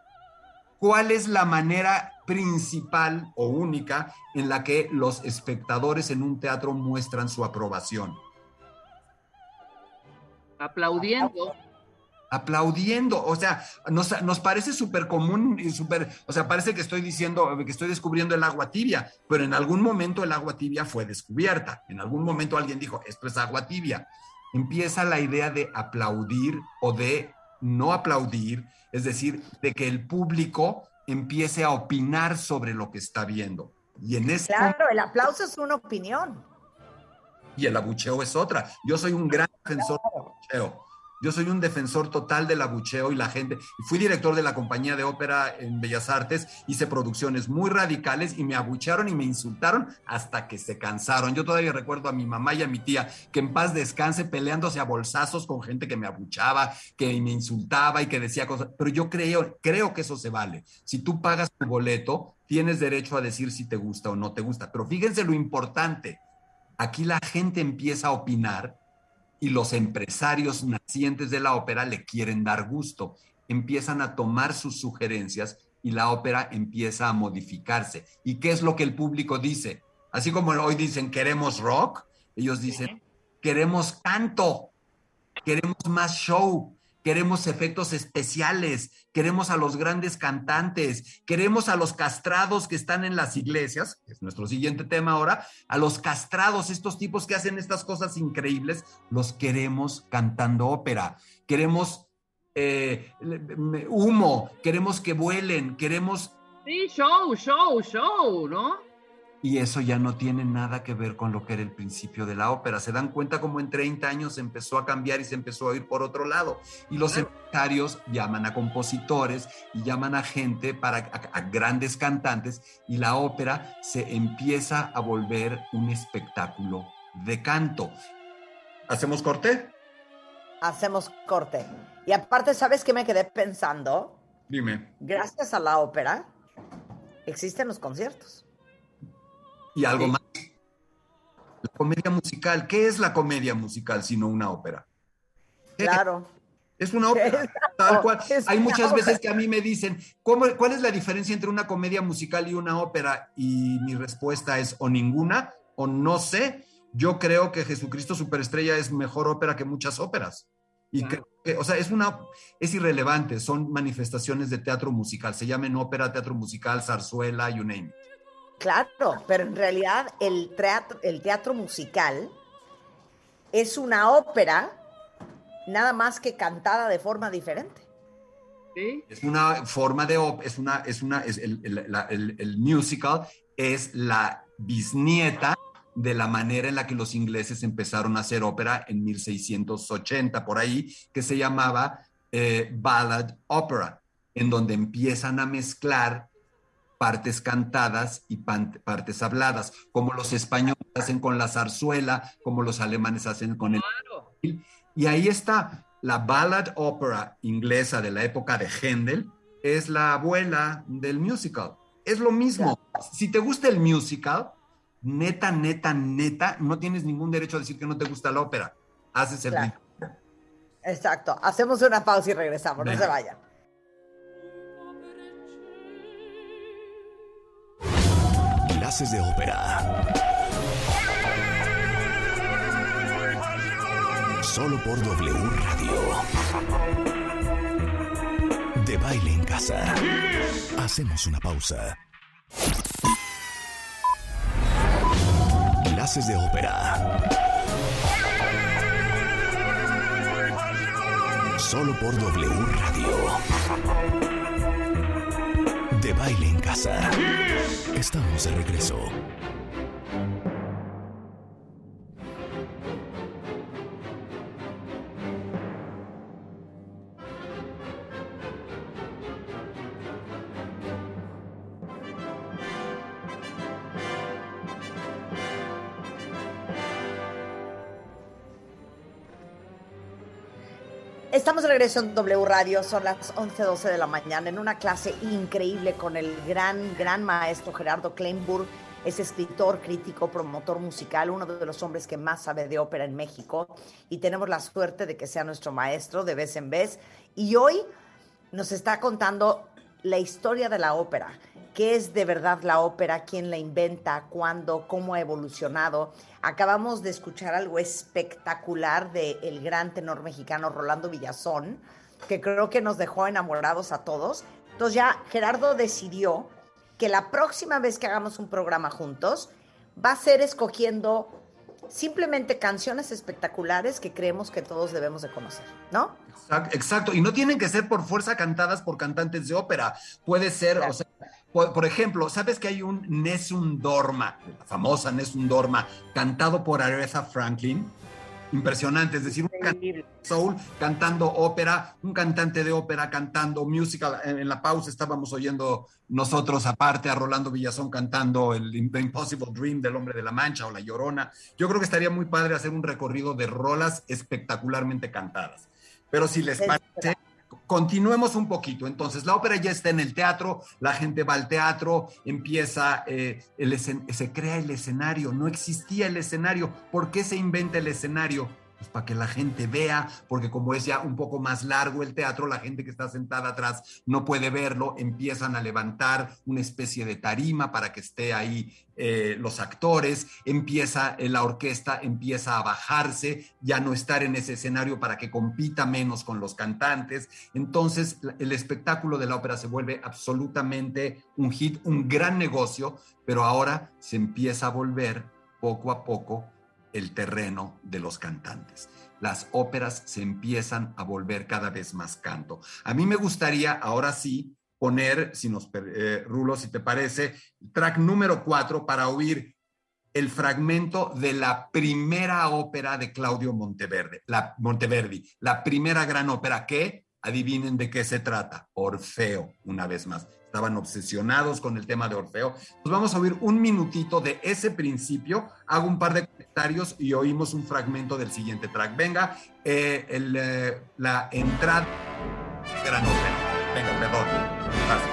¿Cuál es la manera principal o única en la que los espectadores en un teatro muestran su aprobación? aplaudiendo. Aplaudiendo. O sea, nos, nos parece súper común y súper, o sea, parece que estoy diciendo, que estoy descubriendo el agua tibia, pero en algún momento el agua tibia fue descubierta. En algún momento alguien dijo, esto es agua tibia. Empieza la idea de aplaudir o de no aplaudir, es decir, de que el público empiece a opinar sobre lo que está viendo. Y en ese Claro, el aplauso es una opinión. y el abucheo es otra. Yo soy un gran defensor del abucheo. Yo soy un defensor total del abucheo y la gente. Fui director de la compañía de ópera en Bellas Artes, hice producciones muy radicales y me abuchearon y me insultaron hasta que se cansaron. Yo todavía recuerdo a mi mamá y a mi tía que en paz descanse peleándose a bolsazos con gente que me abuchaba, que me insultaba y que decía cosas. Pero yo creo, creo que eso se vale. Si tú pagas tu boleto, tienes derecho a decir si te gusta o no te gusta. Pero fíjense lo importante. Aquí la gente empieza a opinar y los empresarios nacientes de la ópera le quieren dar gusto. Empiezan a tomar sus sugerencias y la ópera empieza a modificarse. ¿Y qué es lo que el público dice? Así como hoy dicen queremos rock, ellos dicen queremos canto, queremos más show, queremos efectos especiales, queremos a los grandes cantantes, queremos a los castrados que están en las iglesias, que es nuestro siguiente tema ahora, a los castrados, estos tipos que hacen estas cosas increíbles, los queremos cantando ópera, queremos eh, humo, queremos que vuelen, queremos... Sí, show, show, show, ¿no? Y eso ya no tiene nada que ver con lo que era el principio de la ópera. Se dan cuenta como en 30 años empezó a cambiar y se empezó a ir por otro lado. Y los empresarios llaman a compositores y llaman a gente, para, a, a grandes cantantes, y la ópera se empieza a volver un espectáculo de canto. ¿Hacemos corte? Hacemos corte. Y aparte, ¿sabes qué me quedé pensando? Dime. Gracias a la ópera, existen los conciertos. Y algo más. La comedia musical. ¿Qué es la comedia musical sino una ópera? Claro. Es una ópera. Tal cual. Hay muchas veces que a mí me dicen, ¿cómo, ¿cuál es la diferencia entre una comedia musical y una ópera? Y mi respuesta es o ninguna o no sé. Yo creo que Jesucristo Superestrella es mejor ópera que muchas óperas. Y creo que, o sea, es una, es irrelevante, son manifestaciones de teatro musical, se llaman ópera, teatro musical, zarzuela, you name it. Claro, pero en realidad el teatro, el teatro musical es una ópera nada más que cantada de forma diferente. Sí. Es una forma de op- es una, es una, es el, el- la- el- el musical es la bisnieta de la manera en la que los ingleses empezaron a hacer ópera en 1680, por ahí, que se llamaba eh, ballad opera, en donde empiezan a mezclar partes cantadas y partes habladas, como los españoles hacen con la zarzuela, como los alemanes hacen con el... Y ahí está, la ballad opera inglesa de la época de Händel, es la abuela del musical. Es lo mismo. Si te gusta el musical, neta, neta, neta, no tienes ningún derecho a decir que no te gusta la ópera. Haces el Claro. Exacto. Hacemos una pausa y regresamos. No se vayan. Clases de ópera. Solo por W Radio. De baile en casa. Hacemos una pausa. Clases de ópera. Solo por W Radio. Baile en casa. Estamos de regreso. Estamos de regreso en W Radio, son las 11.12 de la mañana, en una clase increíble con el gran, gran maestro Gerardo Kleinburg. Es escritor, crítico, promotor musical, uno de los hombres que más sabe de ópera en México. Y tenemos la suerte de que sea nuestro maestro de vez en vez. Y hoy nos está contando la historia de la ópera. ¿Qué es de verdad la ópera? ¿Quién la inventa? ¿Cuándo? ¿Cómo ha evolucionado? Acabamos de escuchar algo espectacular del el gran tenor mexicano Rolando Villazón, que creo que nos dejó enamorados a todos. Entonces ya Gerardo decidió que la próxima vez que hagamos un programa juntos va a ser escogiendo simplemente canciones espectaculares que creemos que todos debemos de conocer, ¿no? Exacto, y no tienen que ser por fuerza cantadas por cantantes de ópera. Puede ser, o sea, por, por, ejemplo, ¿sabes que hay un Nessun Dorma, la famosa Nessun Dorma, cantado por Aretha Franklin? Impresionante, es decir, un cantante soul cantando ópera, un cantante de ópera cantando musical. En, en, la pausa estábamos oyendo nosotros aparte a Rolando Villazón cantando el The Impossible Dream del Hombre de la Mancha o La Llorona. Yo creo que estaría muy padre hacer un recorrido de rolas espectacularmente cantadas. Pero si les parece, continuemos un poquito. Entonces, la ópera ya está en el teatro, la gente va al teatro, empieza, eh, el se crea el escenario, no existía el escenario. ¿Por qué se inventa el escenario? Pues para que la gente vea, porque como es ya un poco más largo el teatro, la gente que está sentada atrás no puede verlo, empiezan a levantar una especie de tarima para que esté ahí eh, los actores, empieza eh, la orquesta, empieza a bajarse, ya no estar en ese escenario para que compita menos con los cantantes. Entonces el espectáculo de la ópera se vuelve absolutamente un hit, un gran negocio, pero ahora se empieza a volver poco a poco el terreno de los cantantes. Las óperas se empiezan a volver cada vez más canto. A mí me gustaría, ahora sí, poner, si nos, eh, Rulo, si te parece, track número cuatro para oír el fragmento de la primera ópera de Claudio Monteverde, la, Monteverdi, la primera gran ópera que, adivinen de qué se trata, Orfeo, una vez más. Estaban obsesionados con el tema de Orfeo. Nos vamos a oír un minutito de ese principio, hago un par de comentarios y oímos un fragmento del siguiente track. Venga, eh, eh, la entrada gran. Venga, perdón. Gracias.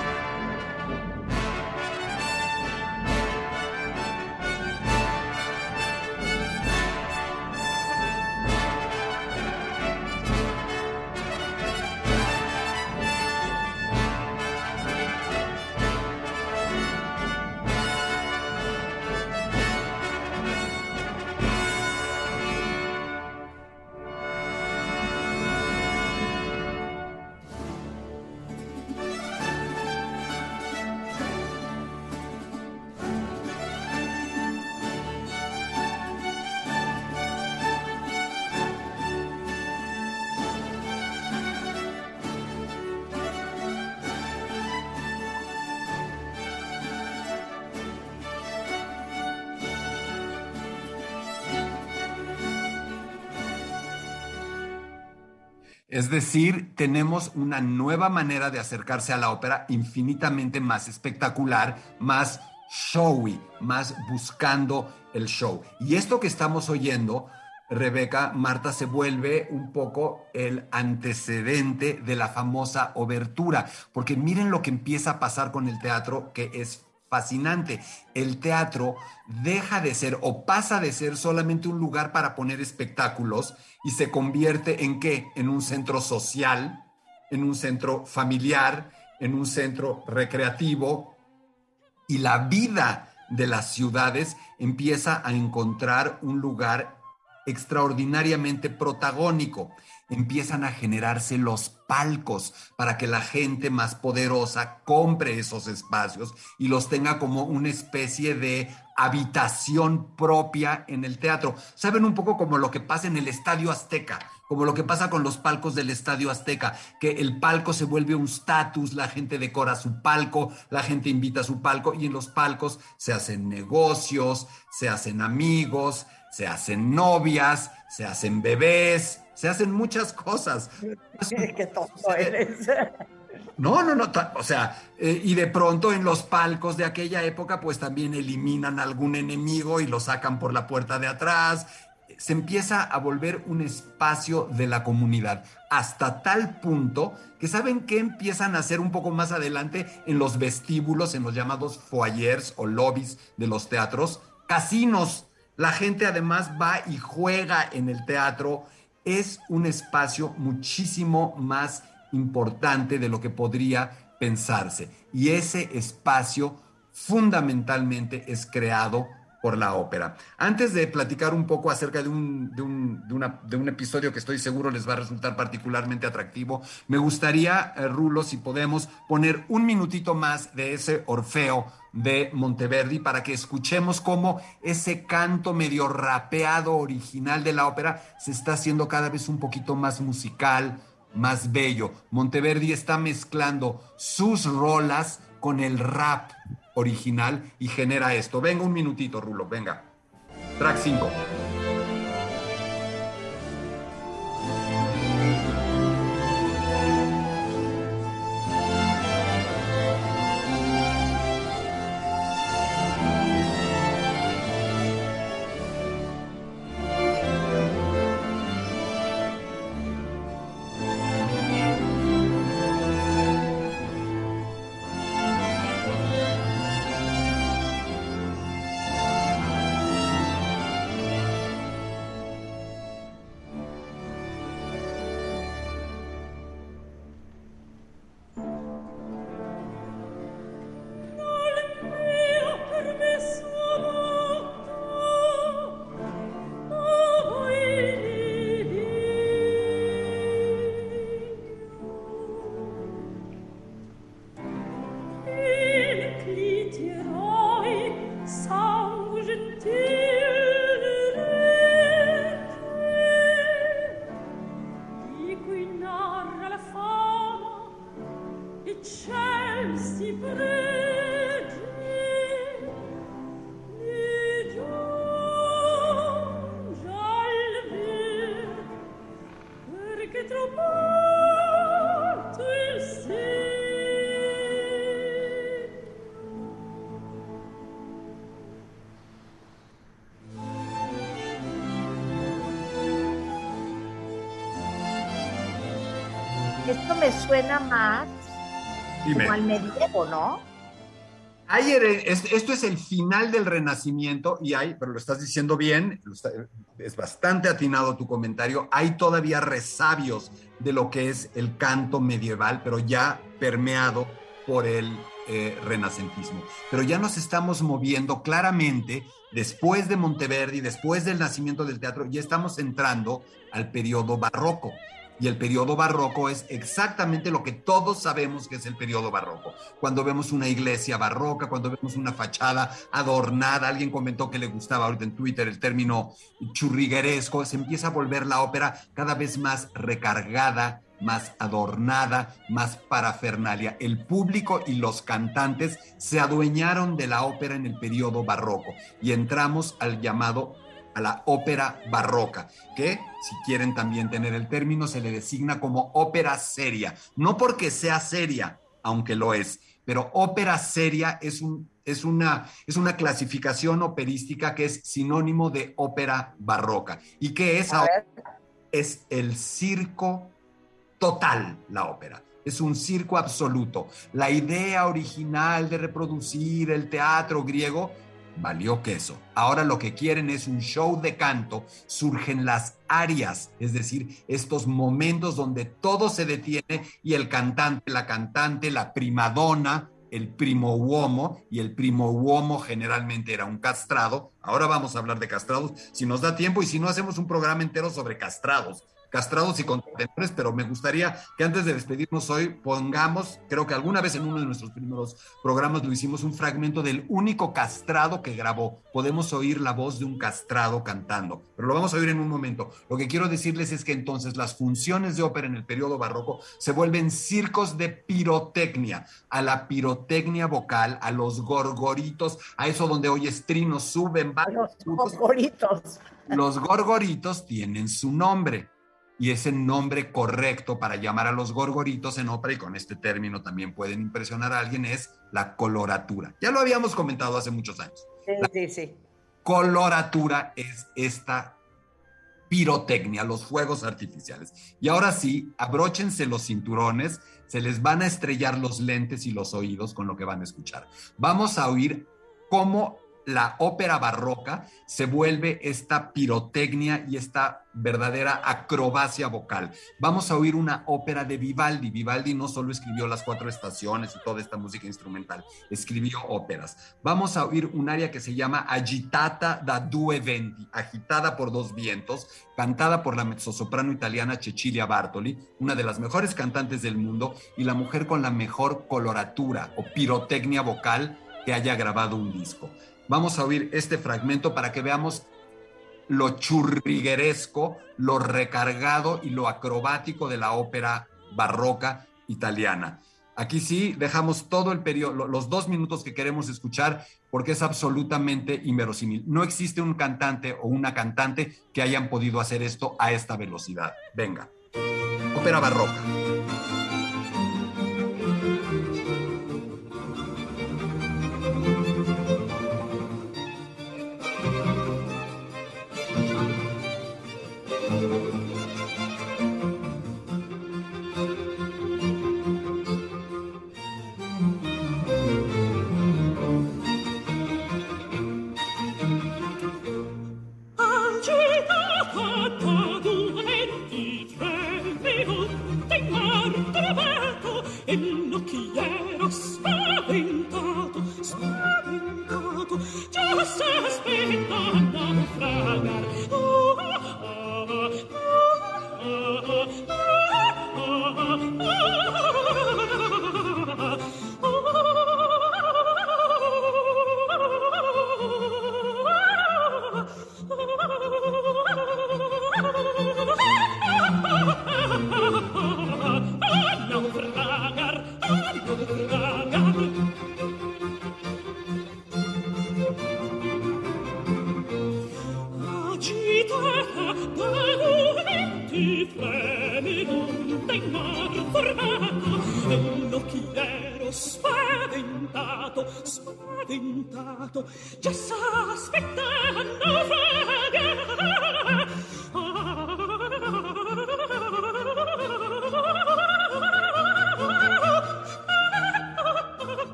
Es decir, tenemos una nueva manera de acercarse a la ópera infinitamente más espectacular, más showy, más buscando el show. Y esto que estamos oyendo, Rebeca, Marta, se vuelve un poco el antecedente de la famosa obertura, porque miren lo que empieza a pasar con el teatro, que es fascinante. El teatro deja de ser o pasa de ser solamente un lugar para poner espectáculos y se convierte en qué? En un centro social, en un centro familiar, en un centro recreativo y la vida de las ciudades empieza a encontrar un lugar extraordinariamente protagónico. Empiezan a generarse los palcos para que la gente más poderosa compre esos espacios y los tenga como una especie de habitación propia en el teatro. Saben un poco como lo que pasa en el Estadio Azteca, como lo que pasa con los palcos del Estadio Azteca, que el palco se vuelve un status, la gente decora su palco, la gente invita a su palco y en los palcos se hacen negocios, se hacen amigos, se hacen novias, se hacen bebés, se hacen muchas cosas. Qué tonto eres. No, no, no, o sea, eh, y de pronto en los palcos de aquella época, pues también eliminan a algún enemigo y lo sacan por la puerta de atrás. Se empieza a volver un espacio de la comunidad, hasta tal punto que saben que empiezan a hacer un poco más adelante en los vestíbulos, en los llamados foyers o lobbies de los teatros, casinos. La gente además va y juega en el teatro. Es un espacio muchísimo más importante de lo que podría pensarse. Y ese espacio fundamentalmente es creado por la ópera. Antes de platicar un poco acerca de un, episodio que estoy seguro les va a resultar particularmente atractivo, me gustaría, eh, Rulo, si podemos, poner un minutito más de ese Orfeo de Monteverdi para que escuchemos cómo ese canto medio rapeado original de la ópera se está haciendo cada vez un poquito más musical, más bello. Monteverdi está mezclando sus rolas con el rap original y genera esto. Venga un minutito, Rulo, venga. Track 5. Esto me suena más Dime. como al medievo, ¿no? Es- esto es el final del Renacimiento y hay, pero lo estás diciendo bien, es bastante atinado tu comentario, hay todavía resabios de lo que es el canto medieval, pero ya permeado por el eh, renacentismo. Pero ya nos estamos moviendo claramente después de Monteverdi, después del nacimiento del teatro, ya estamos entrando al periodo barroco. Y el periodo barroco es exactamente lo que todos sabemos que es el periodo barroco. Cuando vemos una iglesia barroca, cuando vemos una fachada adornada, alguien comentó que le gustaba ahorita en Twitter el término churrigueresco, se empieza a volver la ópera cada vez más recargada, más adornada, más parafernalia. El público y los cantantes se adueñaron de la ópera en el periodo barroco y entramos al llamado a la ópera barroca, que si quieren también tener el término, se le designa como ópera seria, no porque sea seria, aunque lo es, pero ópera seria es, un, es, una, es una clasificación operística que es sinónimo de ópera barroca. ¿Y qué es ahora? Es el circo total, la ópera. Es un circo absoluto. La idea original de reproducir el teatro griego valió queso. Ahora lo que quieren es un show de canto, surgen las arias, es decir, estos momentos donde todo se detiene y el cantante, la cantante, la primadona el primo uomo, y el primo uomo generalmente era un castrado. Ahora vamos a hablar de castrados, si nos da tiempo, y si no, hacemos un programa entero sobre castrados castrados y contenedores, pero me gustaría que antes de despedirnos hoy pongamos, creo que alguna vez en uno de nuestros primeros programas lo hicimos, un fragmento del único castrado que grabó. Podemos oír la voz de un castrado cantando, pero lo vamos a oír en un momento. Lo que quiero decirles es que entonces las funciones de ópera en el periodo barroco se vuelven circos de pirotecnia, a la pirotecnia vocal, a los gorgoritos, a eso donde oyes trinos, suben, bajan. Los gorgoritos. Los gorgoritos tienen su nombre y ese nombre correcto para llamar a los gorgoritos en ópera, y con este término también pueden impresionar a alguien, es la coloratura. Ya lo habíamos comentado hace muchos años. Sí, sí, sí. Coloratura es esta pirotecnia, los fuegos artificiales. Y ahora sí, abróchense los cinturones, se les van a estrellar los lentes y los oídos con lo que van a escuchar. Vamos a oír cómo la ópera barroca se vuelve esta pirotecnia y esta verdadera acrobacia vocal. Vamos a oír una ópera de Vivaldi. Vivaldi no solo escribió las cuatro estaciones y toda esta música instrumental, escribió óperas. Vamos a oír un aria que se llama Agitata da due venti, agitada por dos vientos, cantada por la mezzosoprano italiana Cecilia Bartoli, una de las mejores cantantes del mundo y la mujer con la mejor coloratura o pirotecnia vocal que haya grabado un disco. Vamos a oír este fragmento para que veamos lo churrigueresco, lo recargado y lo acrobático de la ópera barroca italiana. Aquí sí dejamos todo el periodo, los dos minutos que queremos escuchar, porque es absolutamente inverosímil. No existe un cantante o una cantante que hayan podido hacer esto a esta velocidad. Venga, ópera barroca. guerriero spaventato, spaventato, già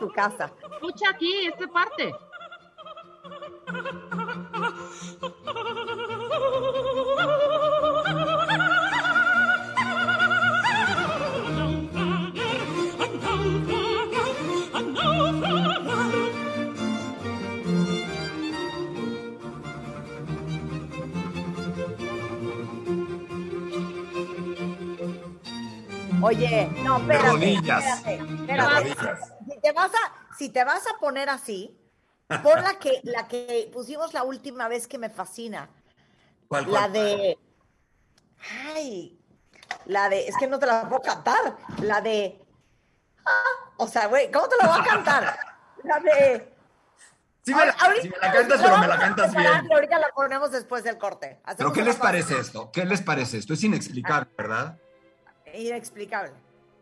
tu casa. Escucha aquí esta parte. Oye, no, espérate. rodillas. Espérate, espérate. Si te vas a, si te vas a poner así, por la que, la que pusimos la última vez que me fascina. ¿Cuál, La de. Ay. La de. Es que no te la puedo cantar. La de. ah, o sea, güey, ¿cómo te la voy a cantar? La de. Sí me la, Ahorita- sí me la cantas, pero me la cantas bien. Y ahorita la ponemos después del corte. ¿Pero qué les parece esto? ¿Qué les parece esto? Es inexplicable, ¿verdad? Inexplicable.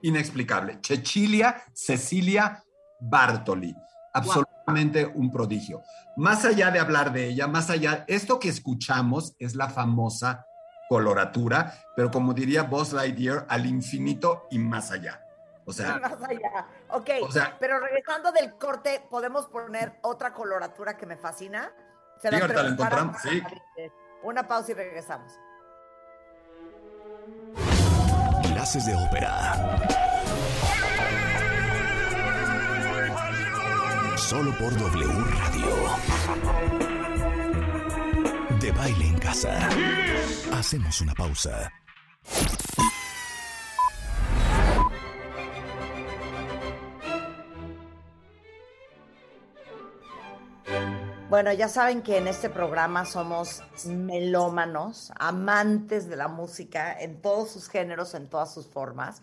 Inexplicable. Cecilia Cecilia Bartoli. Absolutamente un prodigio. Más allá de hablar de ella, más allá, esto que escuchamos es la famosa coloratura, pero como diría Buzz Lightyear, al infinito y más allá. O sea, Más allá. Ok, O sea- pero regresando del corte, ¿podemos poner otra coloratura que me fascina? Se Sí, ahorita la preguntaron encontramos, David. Una pausa y regresamos. Clases de ópera. Solo por W Radio. De baile en casa. Hacemos una pausa. Bueno, ya saben que en este programa somos melómanos, amantes de la música en todos sus géneros, en todas sus formas.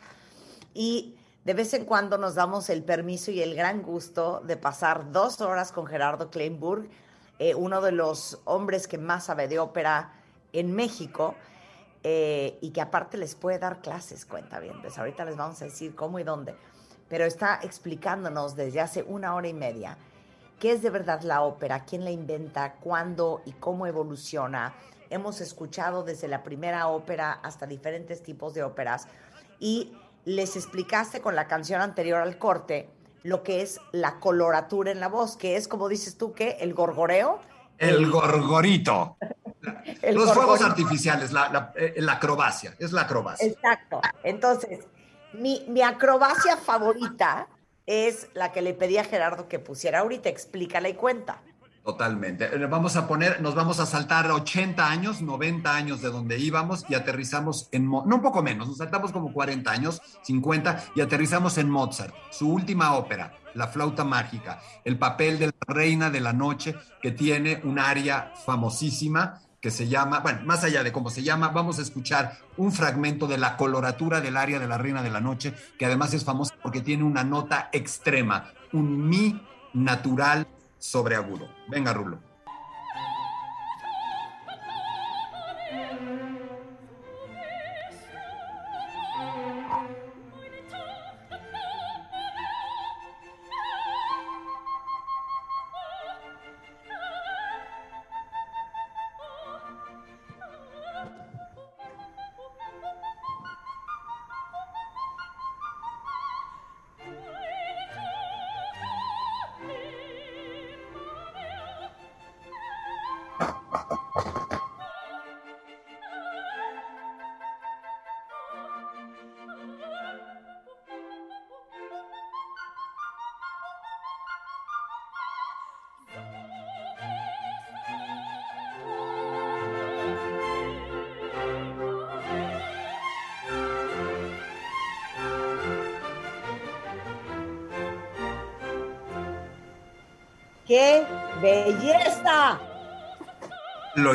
Y de vez en cuando nos damos el permiso y el gran gusto de pasar dos horas con Gerardo Kleinburg, eh, uno de los hombres que más sabe de ópera en México eh, y que aparte les puede dar clases, cuenta bien. ahorita les vamos a decir cómo y dónde. Pero está explicándonos desde hace una hora y media qué es de verdad la ópera, quién la inventa, cuándo y cómo evoluciona. Hemos escuchado desde la primera ópera hasta diferentes tipos de óperas y les explicaste con la canción anterior al corte lo que es la coloratura en la voz, que es como dices tú que el gorgoreo, el gorgorito. el Los fuegos artificiales, la, la- eh, la acrobacia, es la acrobacia. Exacto. Entonces, mi, mi acrobacia favorita es la que le pedí a Gerardo que pusiera ahorita. Explícala y cuenta. Totalmente. Eh, Vamos a poner, nos vamos a saltar 80 años, 90 años de donde íbamos y aterrizamos en, no un poco menos, nos saltamos como 40 años, 50 y aterrizamos en Mozart, su última ópera, La flauta mágica, el papel de la reina de la noche que tiene un aria famosísima que se llama, bueno, más allá de cómo se llama, vamos a escuchar un fragmento de la coloratura del aria de la reina de la noche, que además es famosa porque tiene una nota extrema, un mi natural sobreagudo. Venga, Rulo.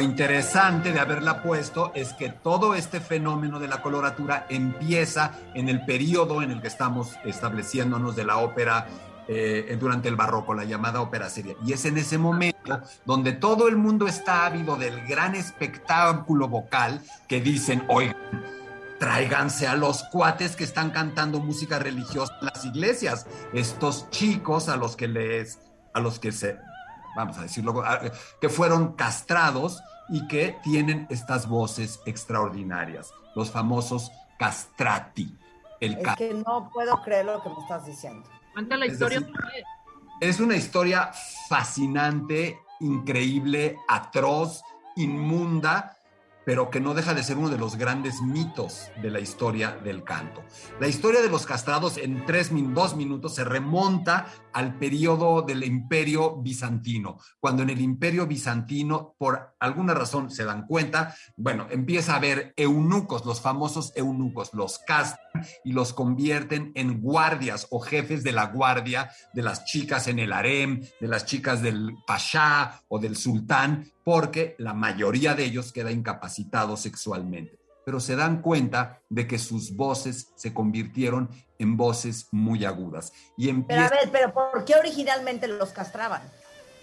Lo interesante de haberla puesto es que todo este fenómeno de la coloratura empieza en el periodo en el que estamos estableciéndonos de la ópera eh, durante el barroco, la llamada ópera seria. Y es en ese momento donde todo el mundo está ávido del gran espectáculo vocal que dicen, oigan, tráiganse a los cuates que están cantando música religiosa en las iglesias, estos chicos a los que les, a los que se, vamos a decirlo, a- que fueron castrados y que tienen estas voces extraordinarias, los famosos castrati. El Es ca- que no puedo creer lo que me estás diciendo. Cuenta la Es historia decir, otra vez. Es una historia fascinante, increíble, atroz, inmunda, pero que no deja de ser uno de los grandes mitos de la historia del canto. La historia de los castrados en tres, dos minutos se remonta al periodo del imperio bizantino, cuando en el imperio bizantino, por alguna razón se dan cuenta, bueno, empieza a haber eunucos, los famosos eunucos, los castran y los convierten en guardias o jefes de la guardia de las chicas en el harem, de las chicas del pasha o del sultán, porque la mayoría de ellos queda incapacitado sexualmente. Pero se dan cuenta de que sus voces se convirtieron en voces muy agudas. Y Pero a ver, pero ¿por qué originalmente los castraban?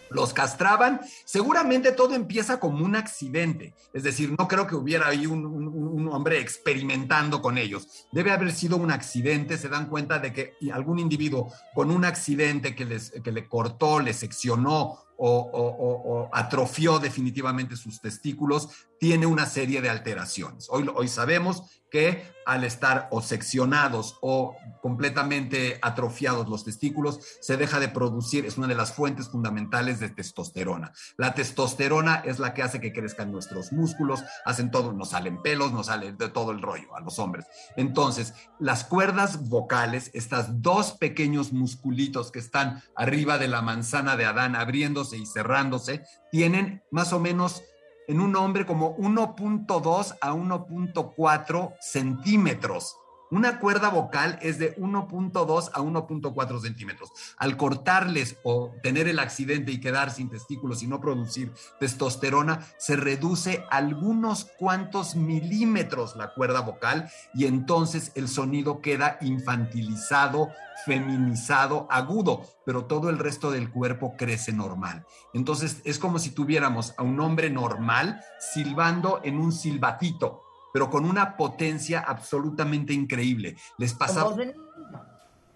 los castraban, seguramente todo empieza como un accidente. Es decir, no creo que hubiera ahí un, un- un hombre experimentando con ellos. Debe haber sido un accidente, se dan cuenta de que algún individuo con un accidente que, les, que le cortó, le seccionó o, atrofió definitivamente sus testículos, tiene una serie de alteraciones. Hoy, hoy sabemos que al estar o seccionados o completamente atrofiados los testículos, se deja de producir, es una de las fuentes fundamentales de testosterona. La testosterona es la que hace que crezcan nuestros músculos, hacen todo, nos salen pelos, nos sale de todo el rollo a los hombres. Entonces, las cuerdas vocales, estas dos pequeños musculitos que están arriba de la manzana de Adán, abriéndose y cerrándose, tienen más o menos en un hombre como 1.2 a 1.4 centímetros. Una cuerda vocal es de 1.2 a 1.4 centímetros. Al cortarles o tener el accidente y quedar sin testículos y no producir testosterona, se reduce algunos cuantos milímetros la cuerda vocal y entonces el sonido queda infantilizado, feminizado, agudo, pero todo el resto del cuerpo crece normal. Entonces es como si tuviéramos a un hombre normal silbando en un silbatito, pero con una potencia absolutamente increíble. Les Con pasaba, voz de-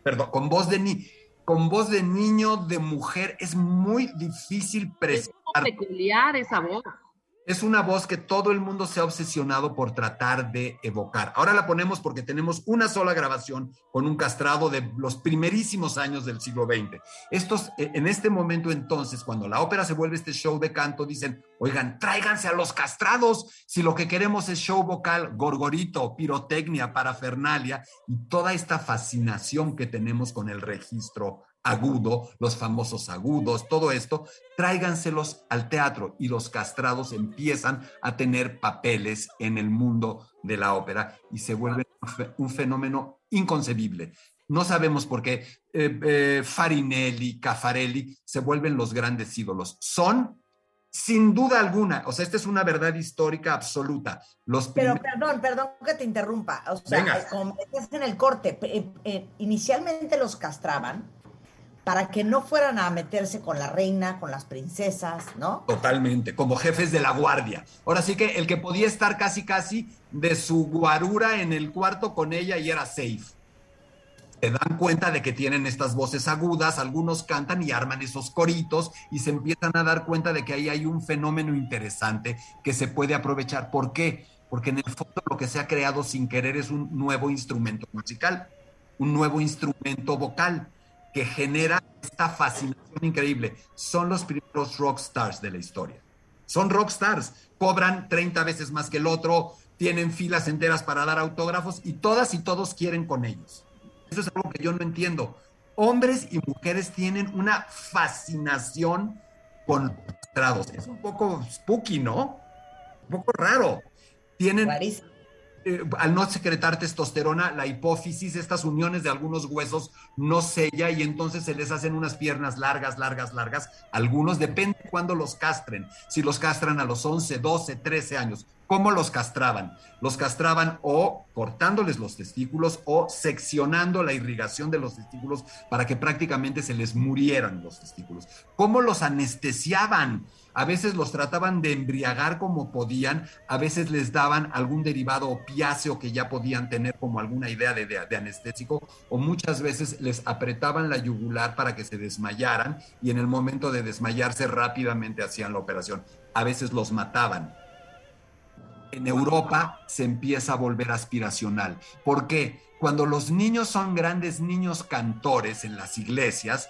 perdón, con voz de ni con voz de niño, de mujer, es muy difícil Es presentar. como peculiar esa voz. Es una voz que todo el mundo se ha obsesionado por tratar de evocar. Ahora la ponemos porque tenemos una sola grabación con un castrado de los primerísimos años del siglo XX. Estos, eh, en este momento entonces, cuando la ópera se vuelve este show de canto, dicen, oigan, tráiganse a los castrados. Si lo que queremos es show vocal, gorgorito, pirotecnia, parafernalia y toda esta fascinación que tenemos con el registro agudo, los famosos agudos, todo esto, tráiganselos al teatro y los castrados empiezan a tener papeles en el mundo de la ópera y se vuelve un fe- un fenómeno inconcebible. No sabemos por qué eh, eh, Farinelli, Caffarelli se vuelven los grandes ídolos. Son, sin duda alguna, o sea, esta es una verdad histórica absoluta. Los Pero perdón, perdón que te interrumpa. O sea, Venga. como estás en el corte, eh, eh, inicialmente los castraban para que no fueran a meterse con la reina, con las princesas, ¿no? Totalmente, como jefes de la guardia. Ahora sí que el que podía estar casi casi de su guarura en el cuarto con ella y era safe. Se dan cuenta de que tienen estas voces agudas, algunos cantan y arman esos coritos y se empiezan a dar cuenta de que ahí hay un fenómeno interesante que se puede aprovechar. ¿Por qué? Porque en el fondo lo que se ha creado sin querer es un nuevo instrumento musical, un nuevo instrumento vocal que genera esta fascinación increíble. Son los primeros rock stars de la historia. Son rock stars, cobran 30 veces más que el otro, tienen filas enteras para dar autógrafos y todas y todos quieren con ellos. Eso es algo que yo no entiendo. Hombres y mujeres tienen una fascinación con los castrados. Es un poco spooky, ¿no? Un poco raro. Tienen. Eh, al no secretar testosterona, la hipófisis, estas uniones de algunos huesos no sella y entonces se les hacen unas piernas largas, largas, largas. Algunos, depende cuándo los castren. Si los castran a los 11, 12, 13 años. ¿Cómo los castraban? Los castraban o cortándoles los testículos o seccionando la irrigación de los testículos para que prácticamente se les murieran los testículos. ¿Cómo los anestesiaban? A veces los trataban de embriagar como podían, a veces les daban algún derivado opiáceo que ya podían tener como alguna idea de, anestésico, o muchas veces les apretaban la yugular para que se desmayaran y en el momento de desmayarse rápidamente hacían la operación. A veces los mataban. En Europa se empieza a volver aspiracional. ¿Por qué? Cuando los niños son grandes niños cantores en las iglesias,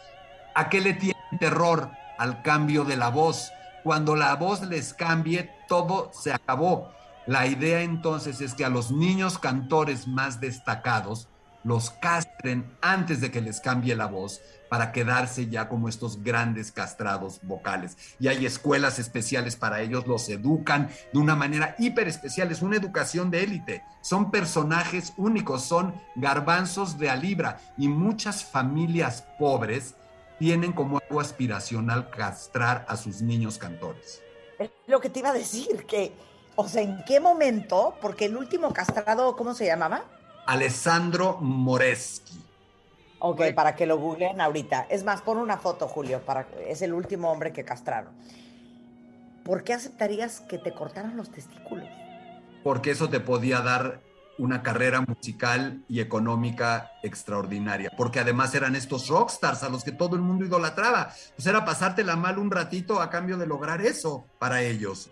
¿a qué le tienen terror? Al cambio de la voz. Cuando la voz les cambie, todo se acabó. La idea entonces es que a los niños cantores más destacados los castren antes de que les cambie la voz para quedarse ya como estos grandes castrados vocales. Y hay escuelas especiales para ellos, los educan de una manera hiper especial, es una educación de élite. Son personajes únicos, son garbanzos de a y muchas familias pobres tienen como algo aspiracional castrar a sus niños cantores. Es lo que te iba a decir, que, o sea, ¿en qué momento? Porque el último castrado, ¿cómo se llamaba? Alessandro Moreschi. Ok, para que lo googleen ahorita. Es más, pon una foto, Julio, para, es el último hombre que castraron. ¿Por qué aceptarías que te cortaran los testículos? porque eso te podía dar una carrera musical y económica extraordinaria, porque además eran estos rockstars a los que todo el mundo idolatraba. Pues era pasártela mal un ratito a cambio de lograr eso para ellos.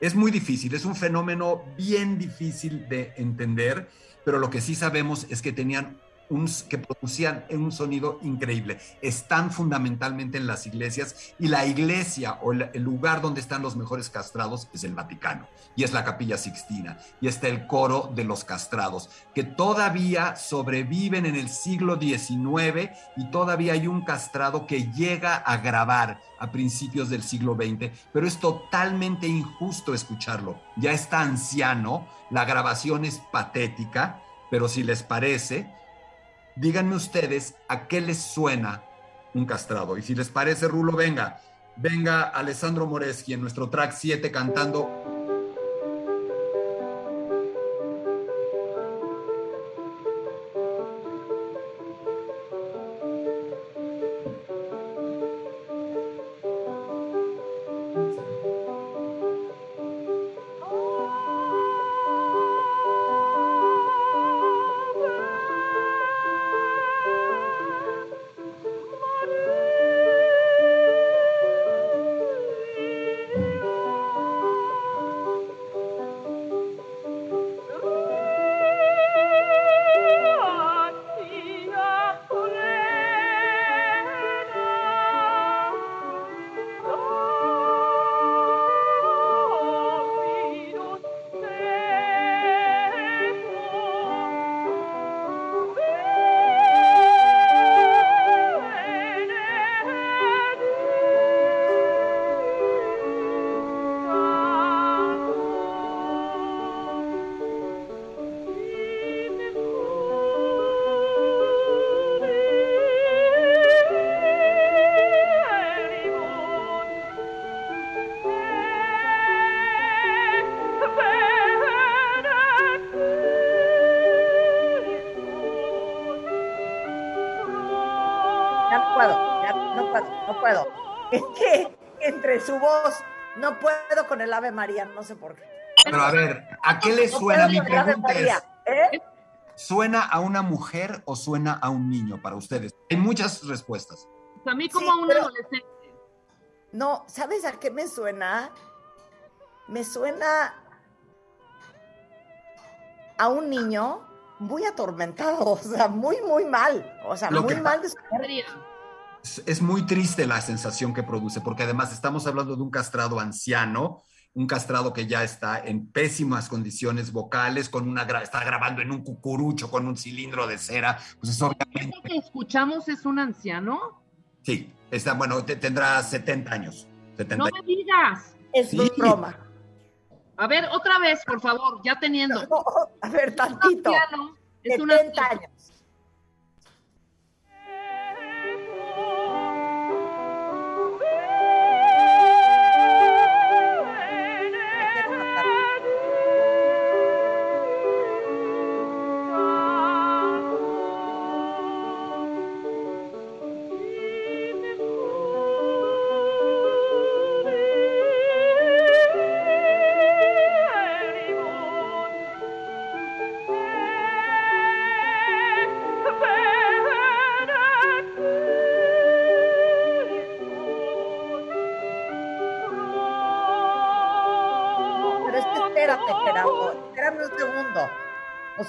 Es muy difícil, es un fenómeno bien difícil de entender, pero lo que sí sabemos es que tenían que producían un sonido increíble. Están fundamentalmente en las iglesias y la iglesia o el lugar donde están los mejores castrados es el Vaticano y es la capilla Sixtina y está el coro de los castrados que todavía sobreviven en el siglo XIX y todavía hay un castrado que llega a grabar a principios del siglo XX, pero es totalmente injusto escucharlo. Ya está anciano, la grabación es patética, pero si les parece, díganme ustedes a qué les suena un castrado. Y si les parece, Rulo, venga, venga Alessandro Moreschi en nuestro track 7 cantando el Ave María, no sé por qué. Pero a ver, ¿a qué le suena? Mi pregunta es, ¿eh? ¿suena a una mujer o suena a un niño para ustedes? Hay muchas respuestas. A mí como Sí, a un adolescente. No, ¿sabes a qué me suena? Me suena a un niño muy atormentado, o sea, muy, muy mal. O sea, Lo muy mal de su es muy triste la sensación que produce, porque además estamos hablando de un castrado anciano, un castrado que ya está en pésimas condiciones vocales, con una gra- está grabando en un cucurucho con un cilindro de cera, pues es obviamente, ¿Ese que escuchamos es un anciano? sí, está, bueno, te- tendrá 70 años. 70 No me digas. Es Sí. broma. A ver, otra vez, por favor, ya teniendo. No, a ver, Un tantito. anciano es un 70 anciano. años.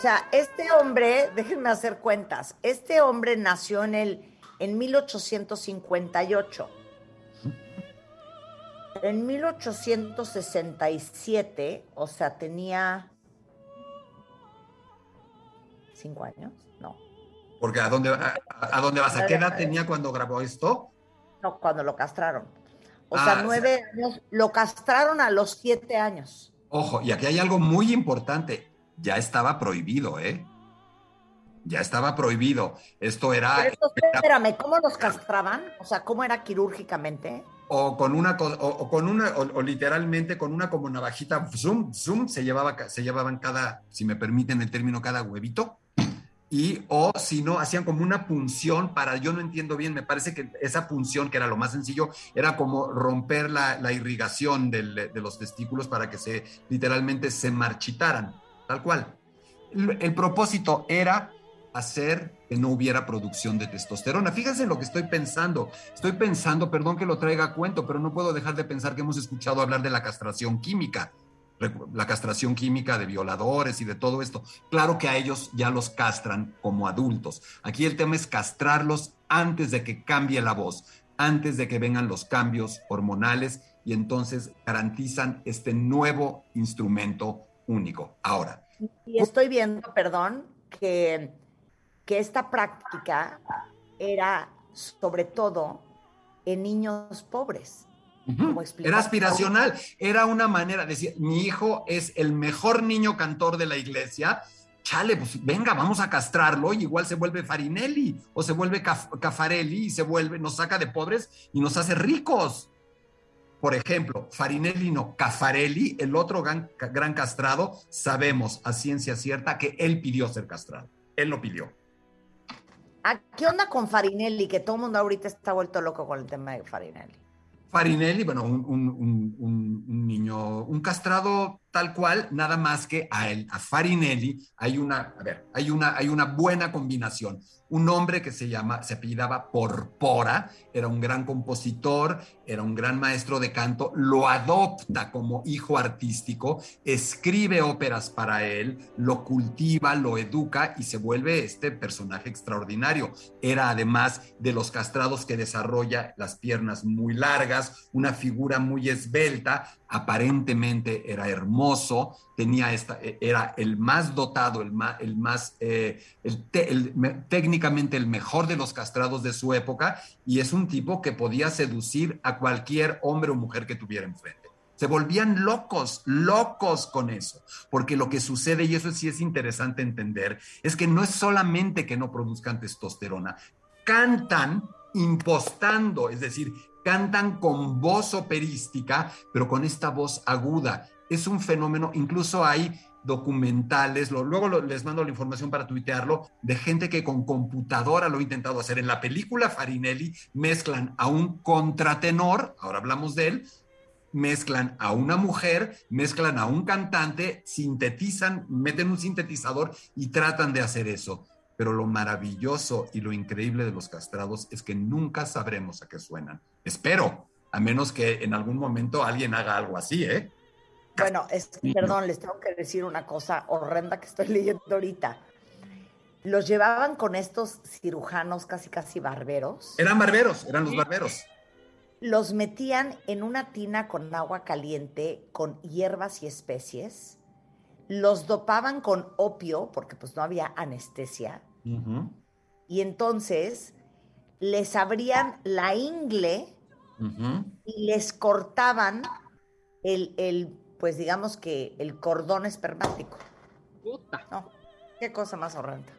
Sea, este hombre, déjenme hacer cuentas, este hombre nació en el en 1858. En 1867, o sea, tenía cinco años, no, Porque ¿a dónde, a, a dónde vas? ¿A qué edad tenía cuando grabó esto? no, cuando lo castraron. O Ah, sea, o sea- nueve años, lo castraron a los siete años. Ojo, y aquí hay algo muy importante. Ya estaba prohibido, ¿eh? Ya estaba prohibido. Esto era, Pero esto, espérame, ¿cómo los castraban? O sea, ¿cómo era quirúrgicamente? o con una o, o con una o, o literalmente con una como navajita zoom zoom se llevaba se llevaban cada si me permiten el término cada huevito y o si no hacían como una punción para yo no entiendo bien me parece que esa punción que era lo más sencillo era como romper la, la irrigación del- de los testículos para que se literalmente se marchitaran tal cual el, propósito era hacer que no hubiera producción de testosterona. Fíjense lo que estoy pensando. Estoy pensando, perdón que lo traiga a cuento, pero no puedo dejar de pensar que hemos escuchado hablar de la castración química la castración química de violadores y de todo esto. Claro que a ellos ya los castran como adultos. Aquí el tema es castrarlos antes de que cambie la voz, antes de que vengan los cambios hormonales y entonces garantizan este nuevo instrumento único. Ahora. Y estoy viendo, perdón, que, que esta práctica era sobre todo en niños pobres. Era aspiracional, era una manera de decir, mi hijo es el mejor niño cantor de la iglesia, chale, pues venga, vamos a castrarlo y igual se vuelve Farinelli o se vuelve Cafarelli y se vuelve, nos saca de pobres y nos hace ricos. Por ejemplo, Farinelli no, Cafarelli, el otro gran, gran castrado, sabemos a ciencia cierta que él pidió ser castrado, él lo pidió. ¿A qué onda con Farinelli? Que todo el mundo ahorita está vuelto loco con el tema de Farinelli. Farinelli, bueno, un, niño, un castrado tal cual, nada más que a él, a Farinelli, hay una, a ver, hay una, hay una buena combinación un hombre que se llama, se apellidaba Porpora, era un gran compositor, era un gran maestro de canto, lo adopta como hijo artístico, escribe óperas para él, lo cultiva, lo educa y se vuelve este personaje extraordinario. Era además de los castrados que desarrolla las piernas muy largas, una figura muy esbelta, aparentemente era hermoso, tenía esta, e, era el más dotado, el más, el más eh, técnicamente el mejor de los castrados de su época, y es un tipo que podía seducir a cualquier hombre o mujer que tuviera enfrente. Se volvían locos, locos con eso, porque lo que sucede, y eso sí es interesante entender, es que no es solamente que no produzcan testosterona, cantan impostando, es decir, cantan con voz operística, pero con esta voz aguda. Es un fenómeno, incluso hay documentales, luego les mando la información para tuitearlo, de gente que con computadora lo ha intentado hacer. En la película Farinelli mezclan a un contratenor, ahora hablamos de él, mezclan a una mujer, mezclan a un cantante, sintetizan, meten un sintetizador y tratan de hacer eso. Pero lo maravilloso y lo increíble de los castrados es que nunca sabremos a qué suenan. Espero, a menos que en algún momento alguien haga algo así, ¿eh? Bueno, perdón, les tengo que decir una cosa horrenda que estoy leyendo ahorita. Los llevaban con estos cirujanos casi casi barberos. Eran barberos, eran los barberos. Los metían en una tina con agua caliente, con hierbas y especies. Los dopaban con opio, porque pues no había anestesia. Y entonces les abrían la ingle y les cortaban el, pues digamos que el cordón espermático. Puta. No, qué cosa más horrenda.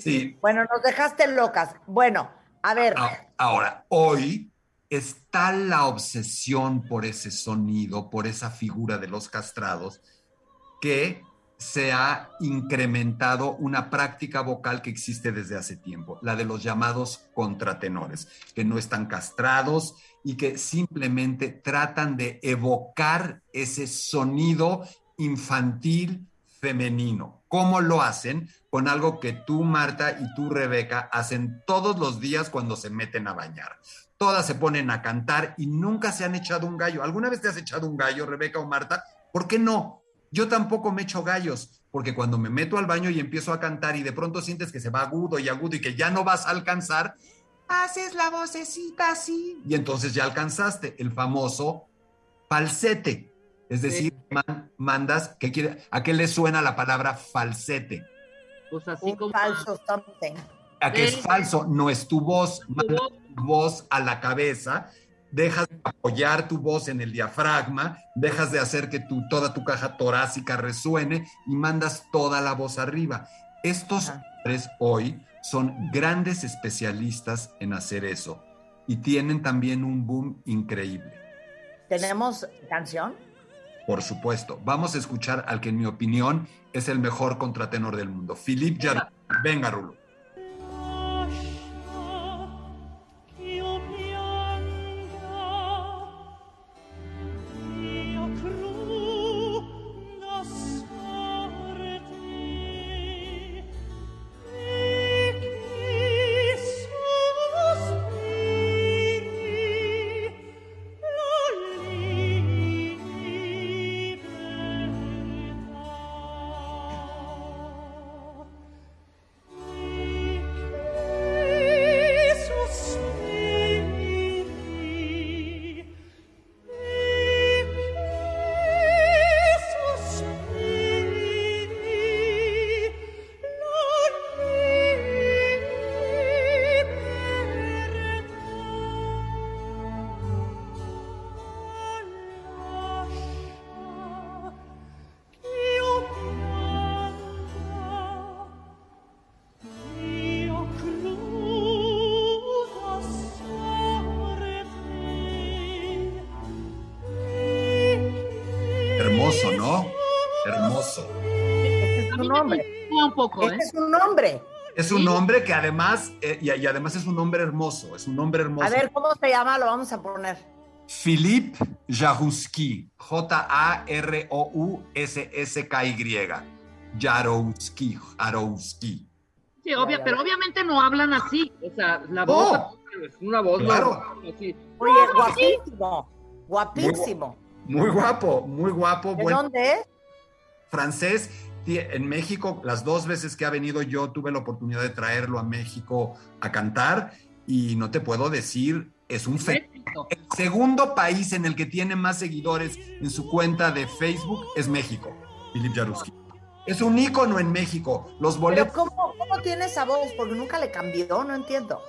Sí, Bueno, nos dejaste locas. Bueno, a ver. Ah, ahora, hoy está la obsesión por ese sonido, por esa figura de los castrados, que se ha incrementado una práctica vocal que existe desde hace tiempo, la de los llamados contratenores, que no están castrados y que simplemente tratan de evocar ese sonido infantil femenino. ¿Cómo lo hacen? Con algo que tú, Marta, y tú, Rebeca, hacen todos los días cuando se meten a bañar. Todas se ponen a cantar y nunca se han echado un gallo. ¿Alguna vez te has echado un gallo, Rebeca o Marta? ¿Por qué no? Yo tampoco me echo gallos, porque cuando me meto al baño y empiezo a cantar y de pronto sientes que se va agudo y agudo y que ya no vas a alcanzar, haces la vocecita así y entonces ya alcanzaste el famoso falsete. Es decir, mandas, ¿qué quiere, ¿a qué le suena la palabra falsete? Pues así Un como... falso something. A que es falso, no es tu voz, manda tu voz a la cabeza, dejas de apoyar tu voz en el diafragma, dejas de hacer que tu, toda tu caja torácica resuene y mandas toda la voz arriba. Estos hombres hoy son grandes especialistas en hacer eso y tienen también un boom increíble. ¿Tenemos canción? Por supuesto, vamos a escuchar al que en mi opinión es el mejor contratenor del mundo, Philippe Jarry. Venga, Rulo. Un poco, ¿eh? Este es un hombre. Es un hombre que además, eh, y, y además es un hombre hermoso, es un hombre hermoso. A ver, ¿cómo se llama? Lo vamos a poner. Philippe Jarouski, J-A-R-O-U-S-S-K-Y. Jarouski, Jarouski. Sí, obvia, pero obviamente no hablan así. O sea, la Oh, voz es una voz claro. así. Oye, guapísimo. Guapísimo. Muy guapo, muy guapo, ¿De buen dónde es? francés. En México, las dos veces que ha venido yo tuve la oportunidad de traerlo a México a cantar y no te puedo decir, es un fenómeno. El segundo país en el que tiene más seguidores en su cuenta de Facebook es México, Philip Jaruski. Es un ícono en México. Los Pero boletos. ¿cómo, ¿cómo tiene esa voz? Porque nunca le cambió, no entiendo.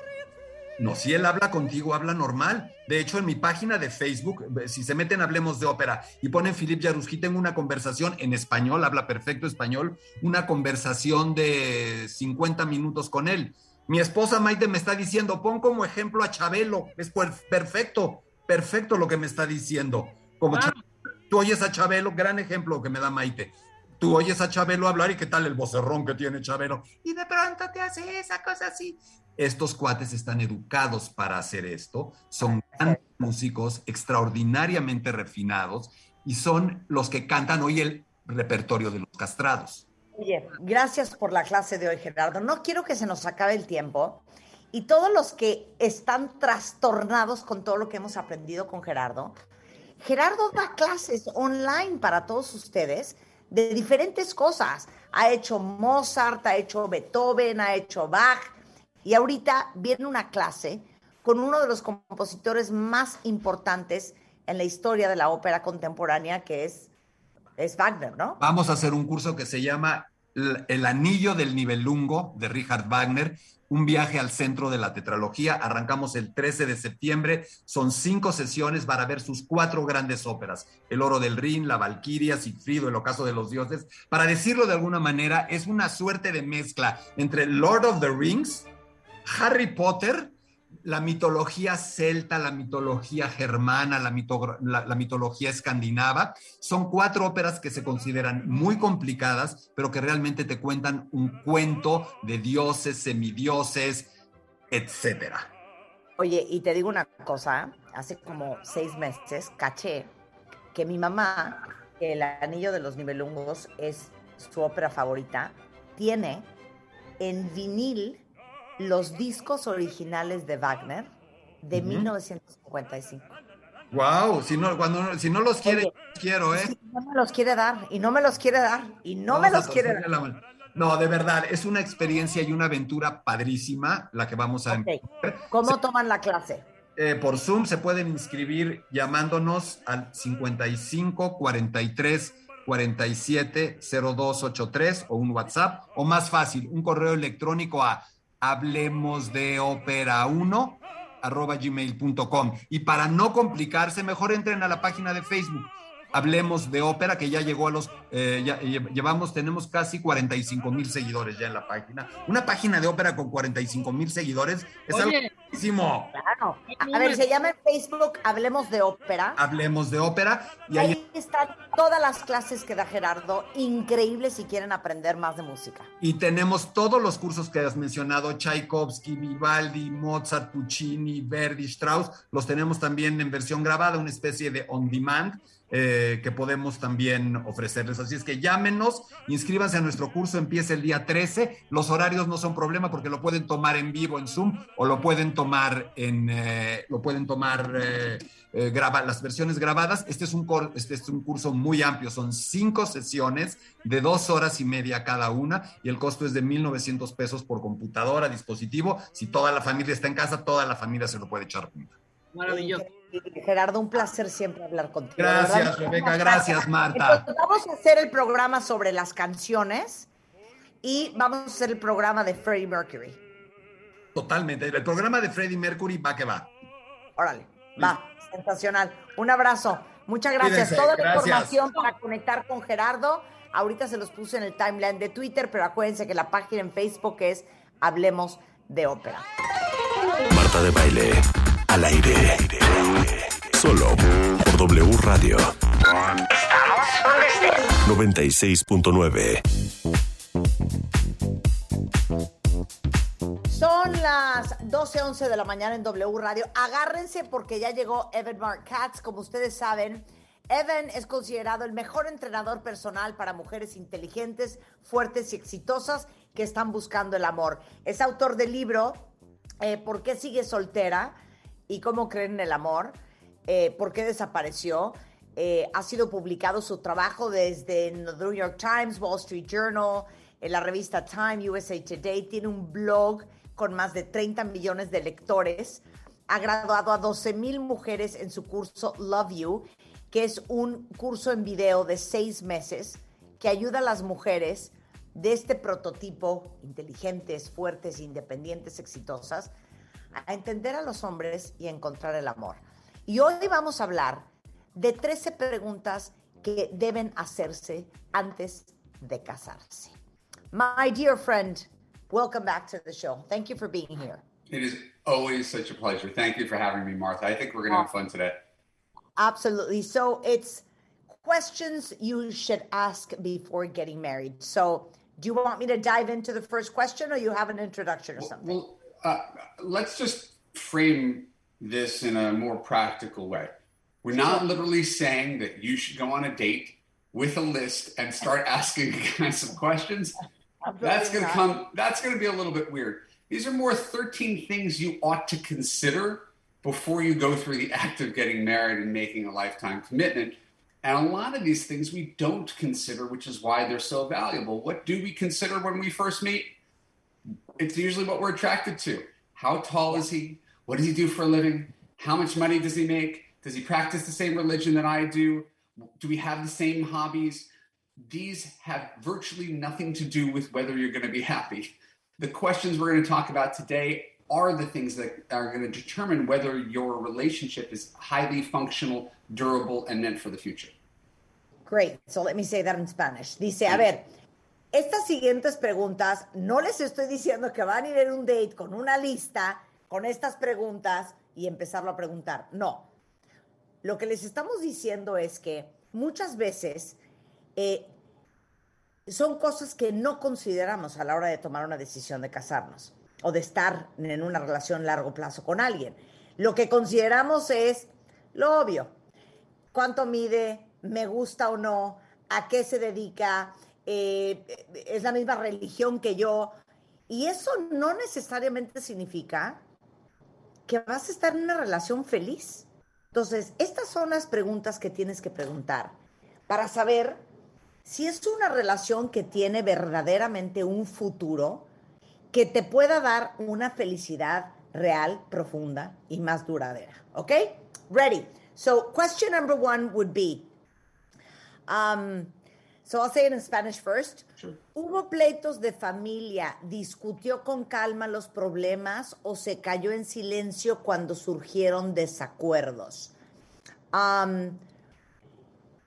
No, si él habla contigo, habla normal. De hecho, en mi página de Facebook, si se meten Hablemos de Ópera y ponen Philip Jaruski, tengo una conversación en español, habla perfecto español, una conversación de 50 minutos con él. Mi esposa Maite me está diciendo, pon como ejemplo a Chabelo. Es per- perfecto, perfecto lo que me está diciendo. Como Ah. Tú oyes a Chabelo, gran ejemplo que me da Maite. Tú oyes a Chabelo hablar y qué tal el vocerrón que tiene Chabelo. Y de pronto te hace esa cosa así. Estos cuates están educados para hacer esto, son grandes músicos extraordinariamente refinados y son los que cantan hoy el repertorio de los castrados. Oye, gracias por la clase de hoy, Gerardo. No quiero que se nos acabe el tiempo. Y todos los que están trastornados con todo lo que hemos aprendido con Gerardo, Gerardo da clases online para todos ustedes de diferentes cosas. Ha hecho Mozart, ha hecho Beethoven, ha hecho Bach. Y ahorita viene una clase con uno de los compositores más importantes en la historia de la ópera contemporánea, que es, es Wagner, ¿no? Vamos a hacer un curso que se llama El Anillo del Nibelungo de Richard Wagner, un viaje al centro de la tetralogía. Arrancamos el 13 de septiembre, son cinco sesiones para ver sus cuatro grandes óperas, El Oro del Rin, La Valquiria, Sigfrido, El Ocaso de los Dioses. Para decirlo de alguna manera, es una suerte de mezcla entre Lord of the Rings, Harry Potter, la mitología celta, la mitología germana, la, mito- la- mitología escandinava. Son cuatro óperas que se consideran muy complicadas, pero que realmente te cuentan un cuento de dioses, semidioses, etcétera. Oye, y te digo una cosa, hace como seis meses caché que mi mamá, el Anillo de los Nibelungos es su ópera favorita, tiene en vinil los discos originales de Wagner de Ujú. 1955. Wow, si no, cuando, si no los quiere, Oye, los quiero, ¿eh? Sí, no me los quiere dar, y no me los quiere dar, y no Vamos me los quiere torcerle dar. la. No, de verdad, es una experiencia y una aventura padrísima la que vamos a Ok, ¿Cómo toman la clase? Eh, por Zoom se pueden inscribir llamándonos al 55 43 47 0283 o un WhatsApp o más fácil, un correo electrónico a hablemos de ópera 1 arroba gmail.com y para no complicarse mejor entren a la página de Facebook Hablemos de ópera que ya llegó a los eh, ya, lle- llevamos tenemos casi 45 mil seguidores ya en la página. Una página de ópera con 45 mil seguidores es algo Claro. A ver, se llama en Facebook Hablemos de Ópera. Hablemos de ópera y ahí Ahí están todas las clases que da Gerardo, increíbles si quieren aprender más de música. y tenemos todos los cursos que has mencionado, Tchaikovsky, Vivaldi, Mozart, Puccini, Verdi, Strauss, los tenemos también en versión grabada, una especie de on demand eh, que podemos también ofrecerles. Así es que llámenos, inscríbanse a nuestro curso, empieza el día 13. Los horarios no son problema porque lo pueden tomar en vivo en Zoom o lo pueden tomar en, eh, lo pueden tomar eh, eh, las versiones grabadas. Este es, un cor- este es un curso muy amplio, son cinco sesiones de dos horas y media cada una y el costo es de 1.900 pesos por computadora, dispositivo. Si toda la familia está en casa, toda la familia se lo puede echar maravilloso. Increíble. Gerardo, un placer siempre hablar contigo. Gracias, Rebeca, gracias, Marta. Entonces, vamos a hacer el programa sobre las canciones y vamos a hacer el programa de Freddie Mercury. Totalmente. El programa de Freddie Mercury va que va. Órale, va, sensacional. Un abrazo. Muchas gracias. Cuídense, Toda la gracias. información para conectar con Gerardo, ahorita se los puse en el timeline de Twitter, pero acuérdense que la página en Facebook es Hablemos de Ópera. Marta de baile. Al aire. Solo por W Radio. Estamos donde estés. 96.9. Son las 12:11 de la mañana en W Radio. Agárrense porque ya llegó Evan Mark Katz. Como ustedes saben, Evan es considerado el mejor entrenador personal para mujeres inteligentes, fuertes y exitosas que están buscando el amor. Es autor del libro eh, ¿Por qué sigue soltera? Y cómo creen en el amor. Eh, ¿Por qué desapareció? Eh, ha sido publicado su trabajo desde New York Times, Wall Street Journal, en la revista Time, USA Today. Tiene un blog con más de 30 millones de lectores. Ha graduado a 12 mil mujeres en su curso Love You, que es un curso en video de seis meses que ayuda a las mujeres de este prototipo, inteligentes, fuertes, independientes, exitosas, a entender a los hombres y a encontrar el amor. Y hoy vamos a hablar de 13 preguntas que deben hacerse antes de casarse. My dear friend, welcome back to the show. Thank you for being here. It is always such a pleasure. Thank you for having me, Martha. I think we're going to have fun today. Absolutely. So it's questions you should ask before getting married. So do you want me to dive into the first question or you have an introduction or something? Well, uh, let's just frame this in a more practical way. We're not literally saying that you should go on a date with a list and start asking of questions. That's going to come. That's going to be a little bit weird. These are more 13 things you ought to consider before you go through the act of getting married and making a lifetime commitment. And a lot of these things we don't consider, which is why they're so valuable. What do we consider when we first meet? It's usually what we're attracted to. How tall is he? What does he do for a living? How much money does he make? Does he practice the same religion that I do? Do we have the same hobbies? These have virtually nothing to do with whether you're going to be happy. The questions we're going to talk about today are the things that are going to determine whether your relationship is highly functional, durable, and meant for the future. Great. So let me say that in Spanish. Dice, a ver, estas siguientes preguntas, no les estoy diciendo que van a ir en un date con una lista, con estas preguntas y empezarlo a preguntar. No. Lo que les estamos diciendo es que muchas veces eh, son cosas que no consideramos a la hora de tomar una decisión de casarnos o de estar en una relación largo plazo con alguien. Lo que consideramos es lo obvio. ¿Cuánto mide? ¿Me gusta o no? ¿A qué se dedica? Eh, ¿Es la misma religión que yo? Y eso no necesariamente significa que vas a estar en una relación feliz. Entonces, estas son las preguntas que tienes que preguntar para saber si es una relación que tiene verdaderamente un futuro que te pueda dar una felicidad real, profunda y más duradera. ¿Ok? Ready. So, question number one would be, um, so I'll say it in Spanish first. ¿Hubo pleitos de familia? ¿Discutió con calma los problemas o se cayó en silencio cuando surgieron desacuerdos? Um,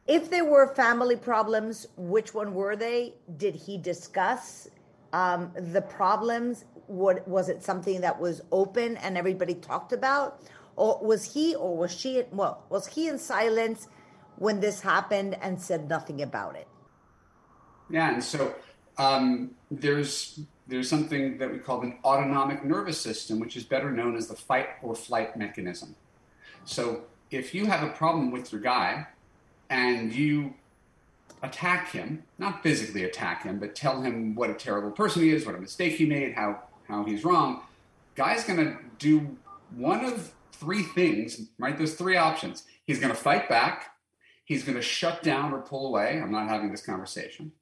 if there were family problems, which one were they? Did he discuss um, the problems? What, was it something that was open and everybody talked about? Or was he or was she, well, was he in silence when this happened and said nothing about it? Yeah, and so um, there's there's something that we call an autonomic nervous system, which is better known as the fight or flight mechanism. So if you have a problem with your guy and you attack him, not physically attack him, but tell him what a terrible person he is, what a mistake he made, how how he's wrong, guy's gonna do one of three things, right? There's three options. He's gonna fight back, he's gonna shut down or pull away. I'm not having this conversation.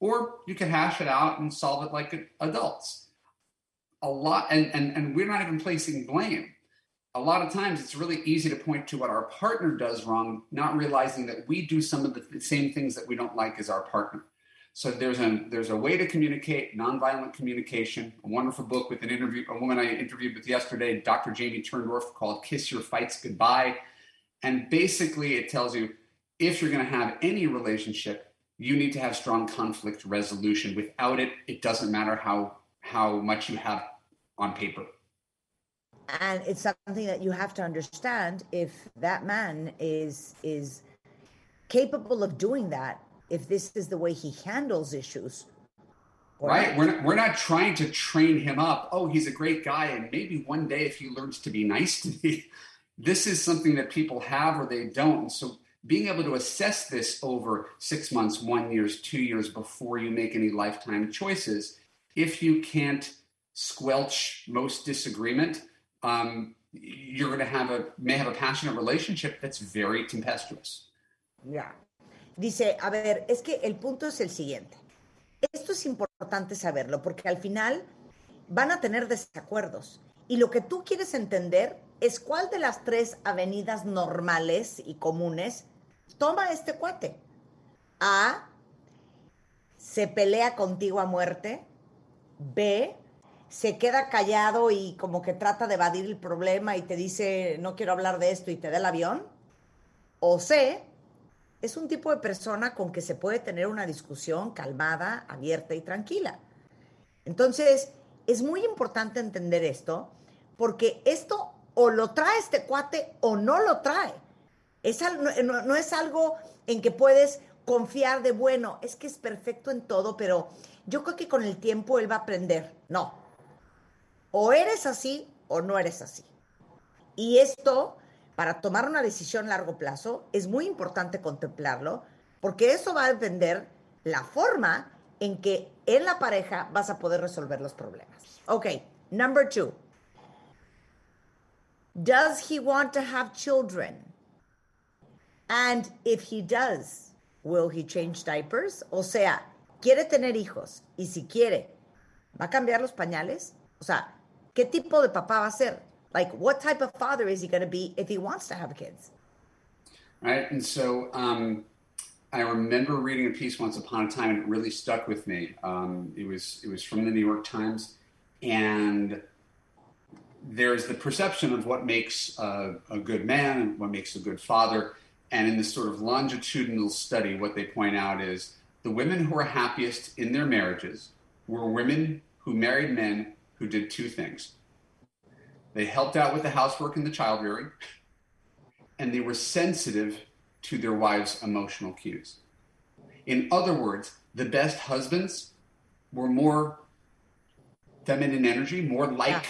Or you can hash it out and solve it like adults. A lot, and, and, and we're not even placing blame. A lot of times it's really easy to point to what our partner does wrong, not realizing that we do some of the same things that we don't like as our partner. So there's a there's a way to communicate, nonviolent communication. A wonderful book with an interview, a woman I interviewed with yesterday, Dr. Jamie Turndorf, called "Kiss Your Fights Goodbye," and basically it tells you if you're going to have any relationship, you need to have strong conflict resolution. Without it, it doesn't matter how how much you have on paper. and it's something that you have to understand if that man is is capable of doing that if this is the way he handles issues. Right? not. We're not, we're not trying to train him up. Oh, he's a great guy, and maybe one day if he learns to be nice to me, this is something that people have or they don't. So being able to assess this over six months, one years, two years before you make any lifetime choices, if you can't squelch most disagreement, um, you're going to have a may have a passionate relationship that's very tempestuous. Yeah. Dice, a ver, es que el punto es el siguiente. Esto es importante saberlo porque al final van a tener desacuerdos. Y lo que tú quieres entender es cuál de las tres avenidas normales y comunes toma este cuate. A, se pelea contigo a muerte. B, se queda callado y como que trata de evadir el problema y te dice, no quiero hablar de esto y te da el avión. O C, es un tipo de persona con que se puede tener una discusión calmada, abierta y tranquila. Entonces, es muy importante entender esto, porque esto o lo trae este cuate o no lo trae. Es no- no es algo en que puedes confiar de, bueno, es que es perfecto en todo, pero yo creo que con el tiempo él va a aprender. No. O eres así o no eres así. Y esto, para tomar una decisión a largo plazo, es muy importante contemplarlo, porque eso va a depender la forma en que en la pareja vas a poder resolver los problemas. Ok, number two. Does he want to have children? And if he does, will he change diapers? O sea, quiere tener hijos y si quiere, ¿va a cambiar los pañales? O sea, ¿qué tipo de papá va a ser? Like, what type of father is he going to be if he wants to have kids? right? And so um, I remember reading a piece once upon a time, and it really stuck with me. Um, it was it was from the New York Times, and there's the perception of what makes a, a good man and what makes a good father. And in this sort of longitudinal study, what they point out is the women who are happiest in their marriages were women who married men who did two things. They helped out with the housework and the child rearing, and they were sensitive to their wives' emotional cues. In other words, the best husbands were more feminine energy, more like Yeah.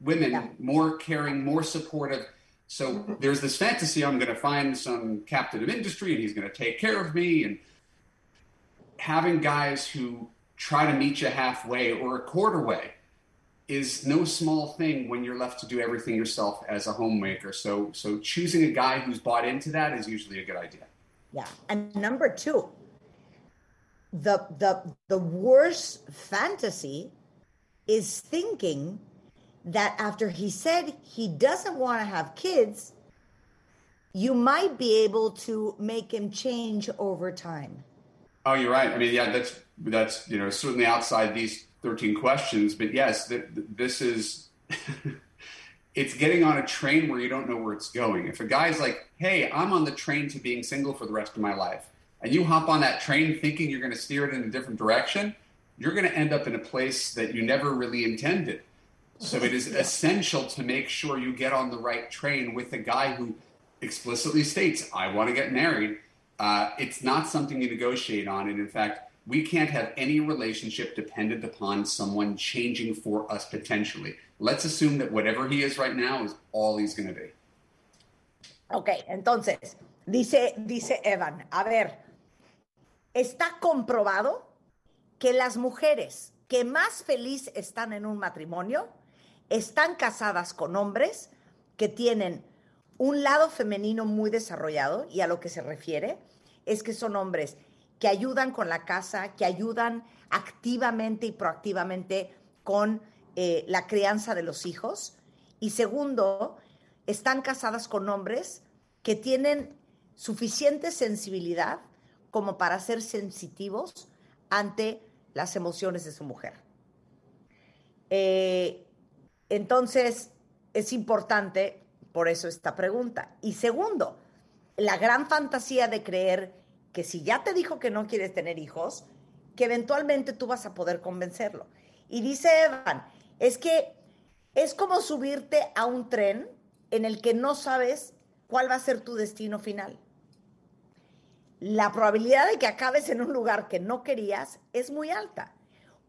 Women, Yeah. more caring, more supportive. So mm-hmm. there's this fantasy I'm going to find some captain of industry and he's going to take care of me. And having guys who try to meet you halfway or a quarter way is no small thing when you're left to do everything yourself as a homemaker. So, so choosing a guy who's bought into that is usually a good idea. Yeah. And number two, the the the worst fantasy is thinking that after he said he doesn't want to have kids, you might be able to make him change over time. Oh, you're right. I mean, yeah, that's that's you know certainly outside these 13 questions, but yes, th- th- this is it's getting on a train where you don't know where it's going. If a guy's like, "Hey, I'm on the train to being single for the rest of my life," and you hop on that train thinking you're going to steer it in a different direction, you're going to end up in a place that you never really intended. So it is essential to make sure you get on the right train with a guy who explicitly states, I want to get married. Uh, it's not something you negotiate on. And in fact, we can't have any relationship dependent upon someone changing for us potentially. Let's assume that whatever he is right now is all he's going to be. Ok, entonces, dice, dice Evan, a ver, está comprobado que las mujeres que más feliz están en un matrimonio están casadas con hombres que tienen un lado femenino muy desarrollado y a lo que se refiere es que son hombres que ayudan con la casa, que ayudan activamente y proactivamente con eh, la crianza de los hijos. Y segundo, están casadas con hombres que tienen suficiente sensibilidad como para ser sensitivos ante las emociones de su mujer. Eh, entonces, es importante por eso esta pregunta. Y segundo, la gran fantasía de creer que si ya te dijo que no quieres tener hijos, que eventualmente tú vas a poder convencerlo. Y dice Evan, es que es como subirte a un tren en el que no sabes cuál va a ser tu destino final. la probabilidad de que acabes en un lugar que no querías es muy alta.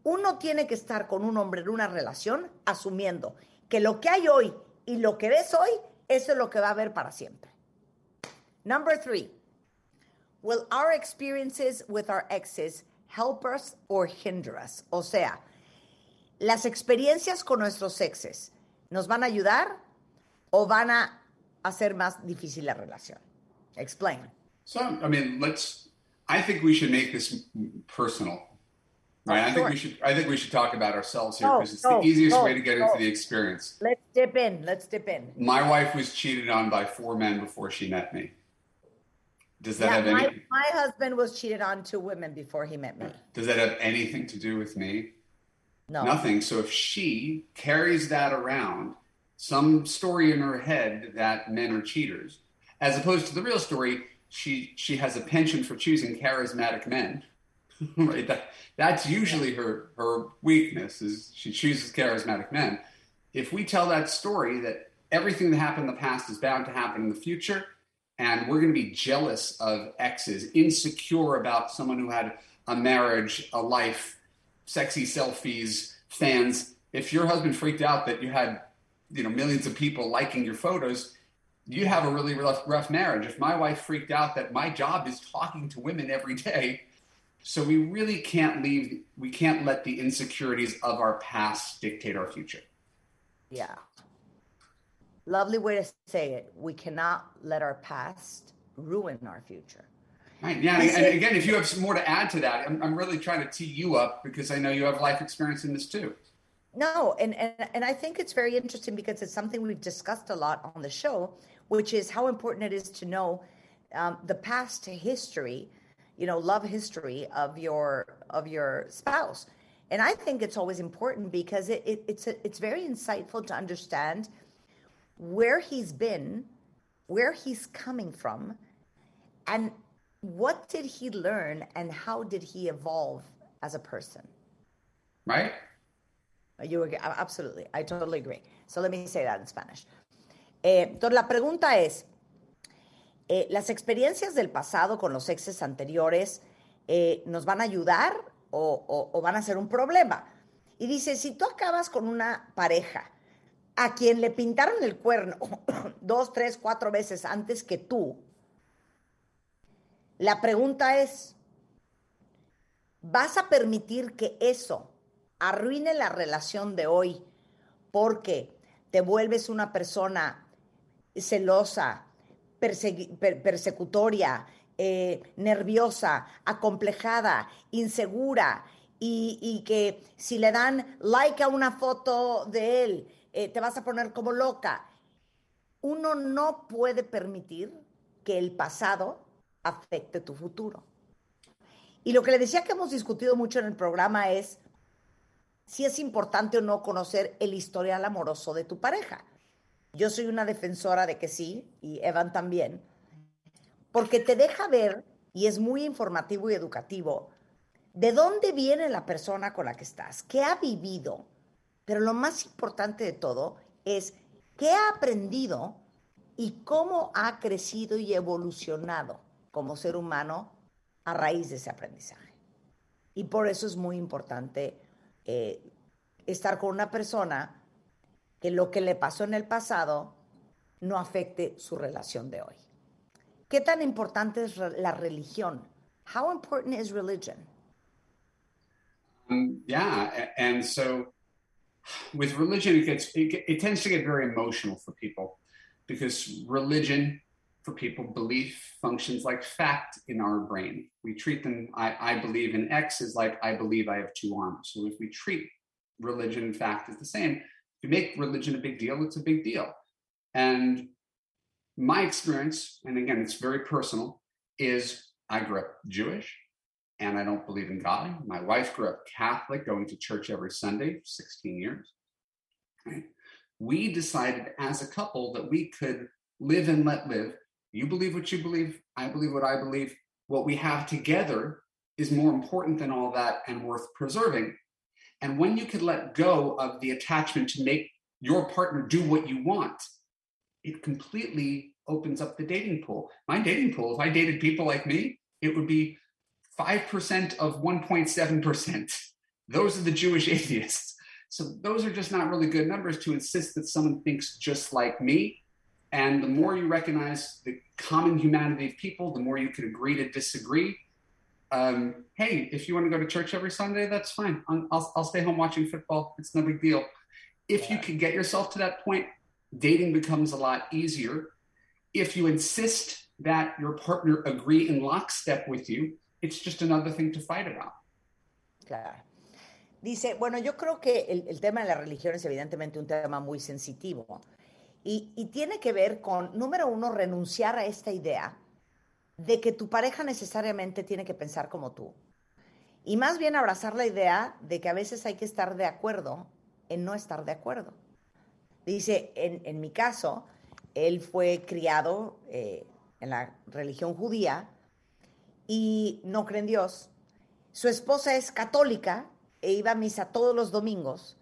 Uno tiene que estar con un hombre en una relación asumiendo que lo que hay hoy y lo que ves hoy, eso es lo que va a haber para siempre. Number three, will our experiences with our exes help us or hinder us? O sea, las experiencias con nuestros exes, ¿nos van a ayudar o van a hacer más difícil la relación? Explain. So, I mean, let's. I think we should make this personal, right? I think we should. I think we should talk about ourselves here because it's the easiest way to get into the experience. Let's dip in. Let's dip in. My wife was cheated on by four men before she met me. Does that Yeah, have any? my, my husband was cheated on two women before he met me. Does that have anything to do with me? No. Nothing. So if she carries that around, some story in her head that men are cheaters, as opposed to the real story, she she has a penchant for choosing charismatic men. right? That, that's usually her her weakness is she chooses charismatic men. If we tell that story that everything that happened in the past is bound to happen in the future, and we're going to be jealous of exes, insecure about someone who had a marriage, a life, sexy selfies, fans. If your husband freaked out that you had, you know, millions of people liking your photos, you have a really rough, rough marriage. If my wife freaked out that my job is talking to women every day, so we really can't leave, we can't let the insecurities of our past dictate our future. Yeah. Lovely way to say it. We cannot let our past ruin our future. Right. Yeah. And, and again, if you have some more to add to that, I'm, I'm really trying to tee you up because I know you have life experience in this too. No, and, and and I think it's very interesting because it's something we've discussed a lot on the show, which is how important it is to know um, the past to history, you know, love history of your of your spouse. And I think it's always important because it, it it's a, it's very insightful to understand where he's been, where he's coming from, and what did he learn and how did he evolve as a person. Right? You agree? Absolutely. I totally agree. So let me say that in Spanish. Eh, entonces, la pregunta es, eh, ¿las experiencias del pasado con los exes anteriores eh, nos van a ayudar o, o- o van a ser un problema? Y dice, si tú acabas con una pareja a quien le pintaron el cuerno dos, tres, cuatro veces antes que tú, la pregunta es, ¿vas a permitir que eso arruine la relación de hoy porque te vuelves una persona celosa, per- persecutoria, eh, nerviosa, acomplejada, insegura, y, y que si le dan like a una foto de él, eh, te vas a poner como loca. Uno no puede permitir que el pasado afecte tu futuro. Y lo que le decía que hemos discutido mucho en el programa es si es importante o no conocer el historial amoroso de tu pareja. Yo soy una defensora de que sí, y Evan también, porque te deja ver, y es muy informativo y educativo, de dónde viene la persona con la que estás, qué ha vivido, pero lo más importante de todo es qué ha aprendido y cómo ha crecido y evolucionado como ser humano a raíz de ese aprendizaje. Y por eso es muy importante eh, estar con una persona que lo que le pasó en el pasado no afecte su relación de hoy. ¿Qué tan importante es la religión? How important is religion? Um, yeah, and so with religion, it gets it, it tends to get very emotional for people because religion, for people, belief functions like fact in our brain. We treat them. I, I believe in X is like I believe I have two arms. So if we treat religion and fact as the same, you make religion a big deal, it's a big deal. And my experience, and again, it's very personal, is I grew up Jewish and I don't believe in God. My wife grew up Catholic, going to church every Sunday, 16 years. Right? We decided as a couple that we could live and let live. You believe what you believe, I believe what I believe. What we have together is more important than all that and worth preserving. And when you can let go of the attachment to make your partner do what you want, it completely opens up the dating pool. My dating pool, if I dated people like me, it would be 5% of 1.7%. Those are the Jewish atheists. So those are just not really good numbers to insist that someone thinks just like me. And the more you recognize the common humanity of people, the more you can agree to disagree. Um, hey, if you want to go to church every Sunday, that's fine. I'll, I'll, stay home watching football. It's no big deal. If you can get yourself to that point, dating becomes a lot easier. If you insist that your partner agree in lockstep with you, it's just another thing to fight about. Claro. Dice, bueno, yo creo que el, el, tema de la religión es evidentemente un tema muy sensitivo y, y, tiene que ver con, número uno, renunciar a esta idea de que tu pareja necesariamente tiene que pensar como tú. Y más bien abrazar la idea de que a veces hay que estar de acuerdo en no estar de acuerdo. Dice, en, en mi caso, él fue criado eh, en la religión judía y no cree en Dios. Su esposa es católica e iba a misa todos los domingos,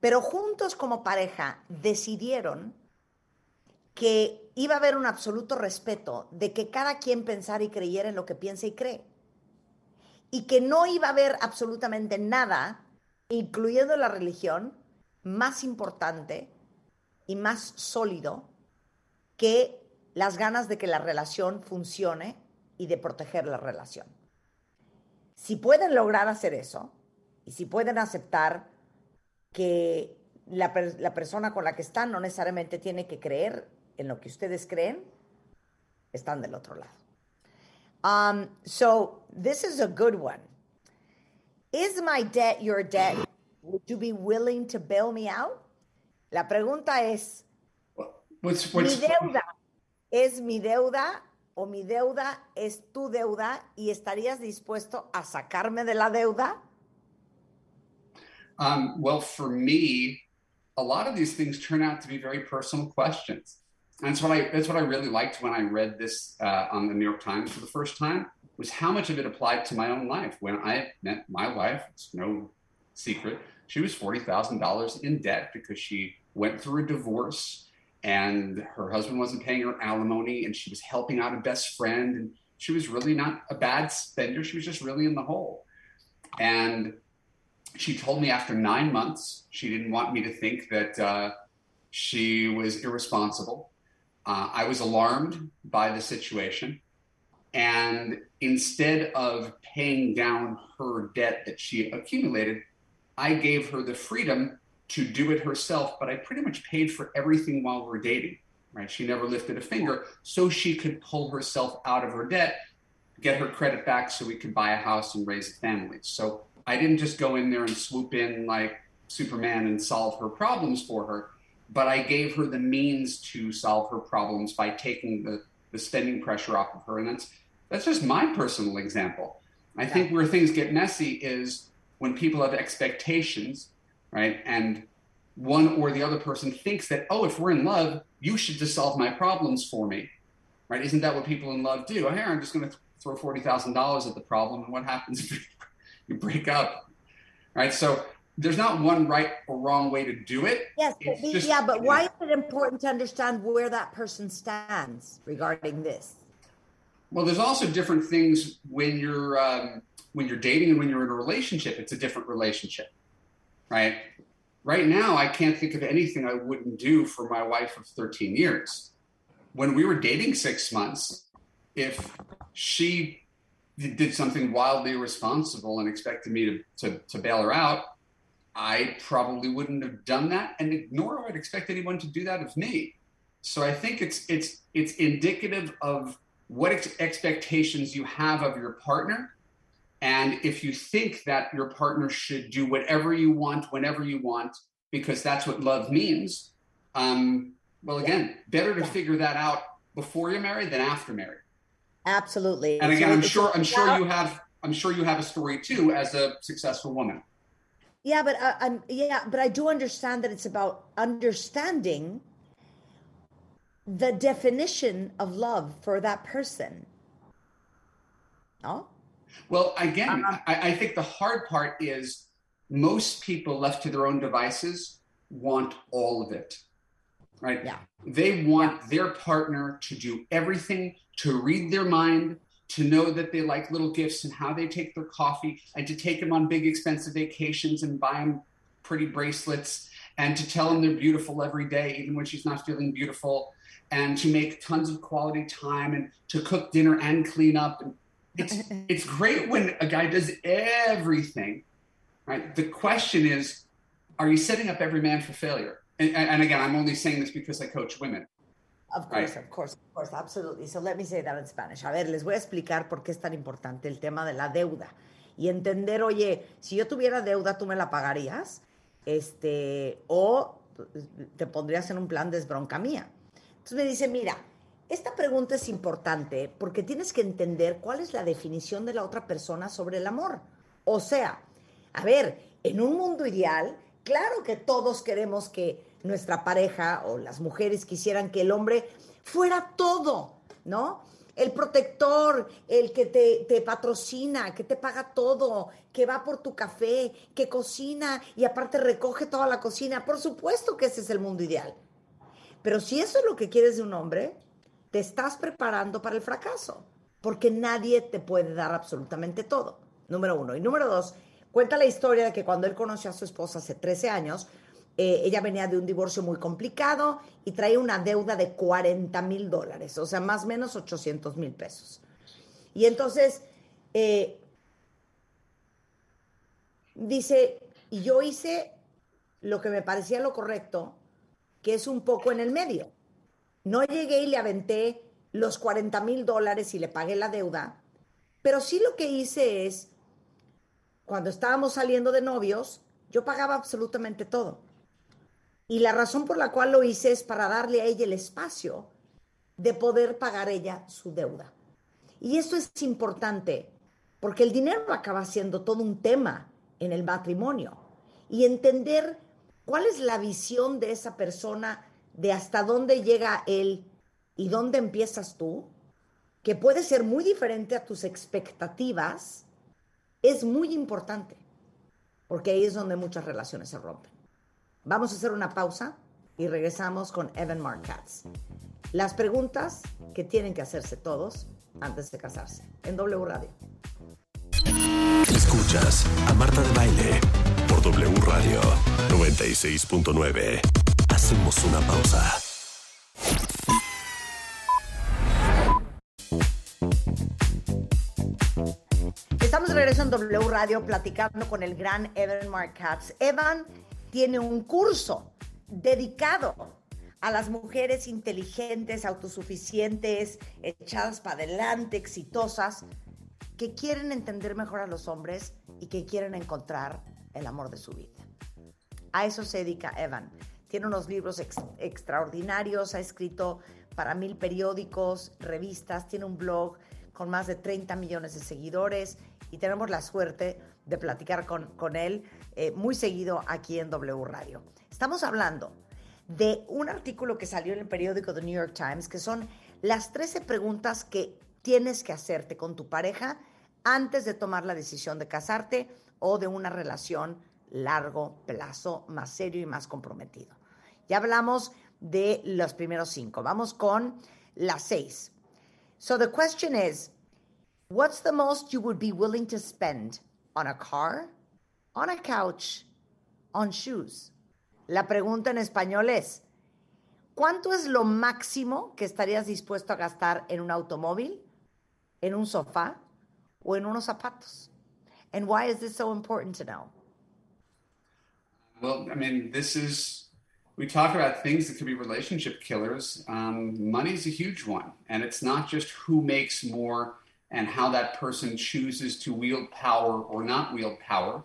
pero juntos como pareja decidieron que iba a haber un absoluto respeto de que cada quien pensara y creyera en lo que piensa y cree. Y que no iba a haber absolutamente nada, incluyendo la religión, más importante y más sólido que las ganas de que la relación funcione y de proteger la relación. Si pueden lograr hacer eso y si pueden aceptar que la, la, persona con la que están no necesariamente tiene que creer en lo que ustedes creen, están del otro lado. Um, so this is a good one. Is my debt your debt? Would you be willing to bail me out? La pregunta es, what's, what's, ¿mi deuda es mi deuda o mi deuda es tu deuda y estarías dispuesto a sacarme de la deuda? Um, well, for me, a lot of these things turn out to be very personal questions. And what I that's what I really liked when I read this uh, on the New York Times for the first time was how much of it applied to my own life. When I met my wife, it's no secret, she was forty thousand dollars in debt because she went through a divorce and her husband wasn't paying her alimony and she was helping out a best friend and she was really not a bad spender. She was just really in the hole. And she told me after nine months she didn't want me to think that uh, she was irresponsible uh, i was alarmed by the situation and instead of paying down her debt that she accumulated i gave her the freedom to do it herself, but I pretty much paid for everything while we we're dating. Right? She never lifted a finger, so she could pull herself out of her debt, get her credit back, so we could buy a house and raise a family. So I didn't just go in there and swoop in like Superman and solve her problems for her, but I gave her the means to solve her problems by taking the, the spending pressure off of her. And that's that's just my personal example. I think where things get messy is when people have expectations right? And one or the other person thinks that, oh, if we're in love, you should just solve my problems for me, right? Isn't that what people in love do? Here, I'm just going to throw $40,000 at the problem. And what happens if you break up, right? So there's not one right or wrong way to do it. Yes, but just, yeah, but why is it important to understand where that person stands regarding this? Well, there's also different things when you're um, when you're dating and when you're in a relationship. It's a different relationship right? Right now, I can't think of anything I wouldn't do for my wife of 13 years. When we were dating six months, if she did something wildly irresponsible and expected me to, to, to bail her out, I probably wouldn't have done that, and nor would I expect anyone to do that of me. So I think it's it's it's indicative of what ex- expectations you have of your partner and if you think that your partner should do whatever you want, whenever you want, because that's what love means, um, well, again, better to figure that out before you're married than after married. Absolutely. And again, I'm sure I'm sure you have I'm sure you have a story too as a successful woman. Yeah, but uh, I'm yeah, but I do understand that it's about understanding the definition of love for that person. No? Well, again, uh-huh. I, I think the hard part is most people left to their own devices want all of it, right? Yeah. They want their partner to do everything, to read their mind, to know that they like little gifts and how they take their coffee. And to take them on big expensive vacations and buy them pretty bracelets and to tell them they're beautiful every day even when she's not feeling beautiful and to make tons of quality time and to cook dinner and clean up. And it's it's great when a guy does everything right? The question is are you setting up every man for failure? And, and again i'm only saying this because i coach women Of course, of course, of course, absolutely. So let me say that in Spanish. A ver, les voy a explicar por qué es tan importante el tema de la deuda y entender, oye, si yo tuviera deuda, tú me la pagarías, este, o te pondrías en un plan de bronca mía. Entonces me dice, mira, esta pregunta es importante porque tienes que entender cuál es la definición de la otra persona sobre el amor. O sea, a ver, en un mundo ideal, claro que todos queremos que nuestra pareja o las mujeres quisieran que el hombre fuera todo, ¿no? El protector, el que te, te, patrocina, que te paga todo, que va por tu café, que cocina y aparte recoge toda la cocina. Por supuesto que ese es el mundo ideal. Pero si eso es lo que quieres de un hombre, te estás preparando para el fracaso, porque nadie te puede dar absolutamente todo. Número uno. Y número dos, cuenta la historia de que cuando él conoció a su esposa hace 13 años, eh, ella venía de un divorcio muy complicado y traía una deuda de 40 mil dólares, o sea, más o menos 800 mil pesos. Y entonces, eh, dice, y yo hice lo que me parecía lo correcto, que es un poco en el medio. No llegué y le aventé los 40 mil dólares y le pagué la deuda, pero sí lo que hice es, cuando estábamos saliendo de novios, yo pagaba absolutamente todo. Y la razón por la cual lo hice es para darle a ella el espacio de poder pagar ella su deuda. Y esto es importante porque el dinero acaba siendo todo un tema en el matrimonio y entender cuál es la visión de esa persona de hasta dónde llega él y dónde empiezas tú, que puede ser muy diferente a tus expectativas, es muy importante, porque ahí es donde muchas relaciones se rompen. Vamos a hacer una pausa y regresamos con Evan Markatz. Las preguntas que tienen que hacerse todos antes de casarse en W Radio. Escuchas a Marta de Baile por W Radio 96.9. Hacemos una pausa. Estamos de regreso en W Radio platicando con el gran Evan Markatz. Evan tiene un curso dedicado a las mujeres inteligentes, autosuficientes, echadas para adelante, exitosas, que quieren entender mejor a los hombres y que quieren encontrar el amor de su vida. A eso se dedica Evan. Tiene unos libros ex extraordinarios, ha escrito para mil periódicos, revistas, tiene un blog con más de 30 millones de seguidores y tenemos la suerte de platicar con, con él eh, muy seguido aquí en W Radio. Estamos hablando de un artículo que salió en el periódico The New York Times, que son las 13 preguntas que tienes que hacerte con tu pareja antes de tomar la decisión de casarte o de una relación largo plazo, más serio y más comprometido. Ya hablamos de los primeros cinco. Vamos con las seis. So the question is, what's the most you would be willing to spend on a car, on a couch, on shoes? La pregunta en español es, ¿cuánto es lo máximo que estarías dispuesto a gastar en un automóvil, en un sofá o en unos zapatos? And why is this so important to know? Well, I mean, this is, we talk about things that could be relationship killers. Um, money's a huge one. And it's not just who makes more and how that person chooses to wield power or not wield power.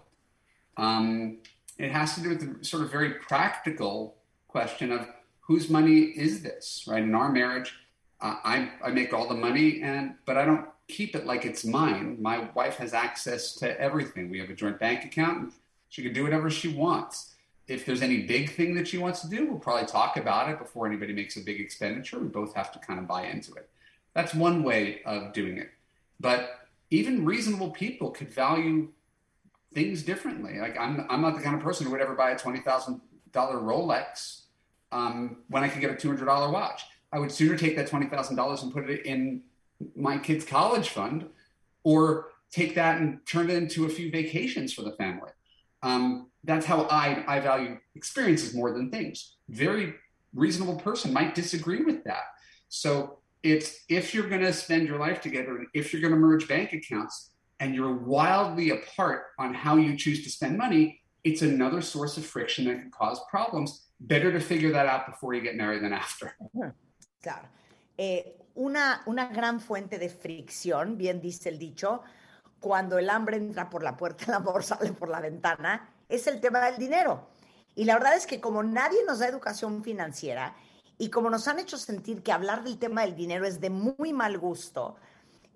Um, it has to do with the sort of very practical question of whose money is this, right? In our marriage, uh, I, I make all the money, and but I don't keep it like it's mine. My wife has access to everything. We have a joint bank account. She can do whatever she wants. If there's any big thing that she wants to do, we'll probably talk about it before anybody makes a big expenditure. We both have to kind of buy into it. That's one way of doing it. But even reasonable people could value things differently. Like I'm, I'm not the kind of person who would ever buy a twenty thousand dollar Rolex um, when I could get a two hundred dollar watch. I would sooner take that twenty thousand dollars and put it in my kid's college fund or take that and turn it into a few vacations for the family. Um, that's how I, I value experiences more than things. Very reasonable person might disagree with that. So it's if you're going to spend your life together and if you're going to merge bank accounts and you're wildly apart on how you choose to spend money, it's another source of friction that can cause problems. Better to figure that out before you get married than after. Claro. Eh, una, una gran fuente de fricción, bien dice el dicho, cuando el hambre entra por la puerta, el amor sale por la ventana, es el tema del dinero. Y la verdad es que como nadie nos da educación financiera y como nos han hecho sentir que hablar del tema del dinero es de muy mal gusto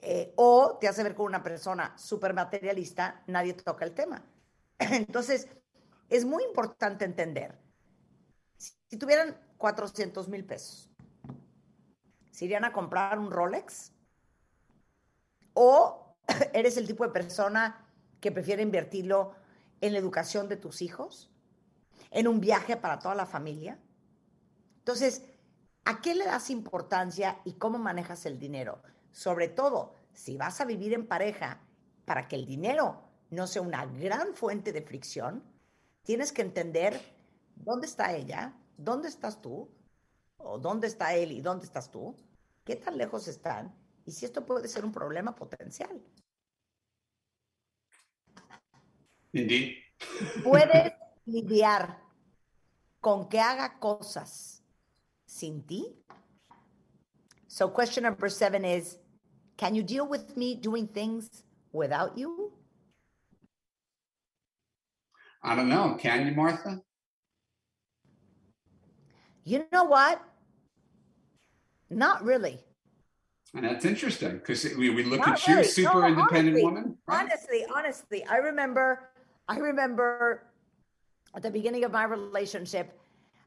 eh, o te hace ver como una persona súper materialista, nadie toca el tema. Entonces, es muy importante entender, si tuvieran 400 mil pesos, ¿se irían a comprar un Rolex? ¿O eres el tipo de persona que prefiere invertirlo en la educación de tus hijos? ¿En un viaje para toda la familia? Entonces, ¿a qué le das importancia y cómo manejas el dinero? Sobre todo, si vas a vivir en pareja, para que el dinero no sea una gran fuente de fricción, tienes que entender dónde está ella, dónde estás tú, o dónde está él y dónde estás tú, qué tan lejos están y si esto puede ser un problema potencial. Indeed. ¿Puedes lidiar con que haga cosas sin ti? So question number seven is, can you deal with me doing things without you? I don't know. Can you, Martha? You know what? Not really. And that's interesting because we, we look Not at you, super No, independent honestly, woman. right? Honestly, honestly, I remember, I remember at the beginning of my relationship,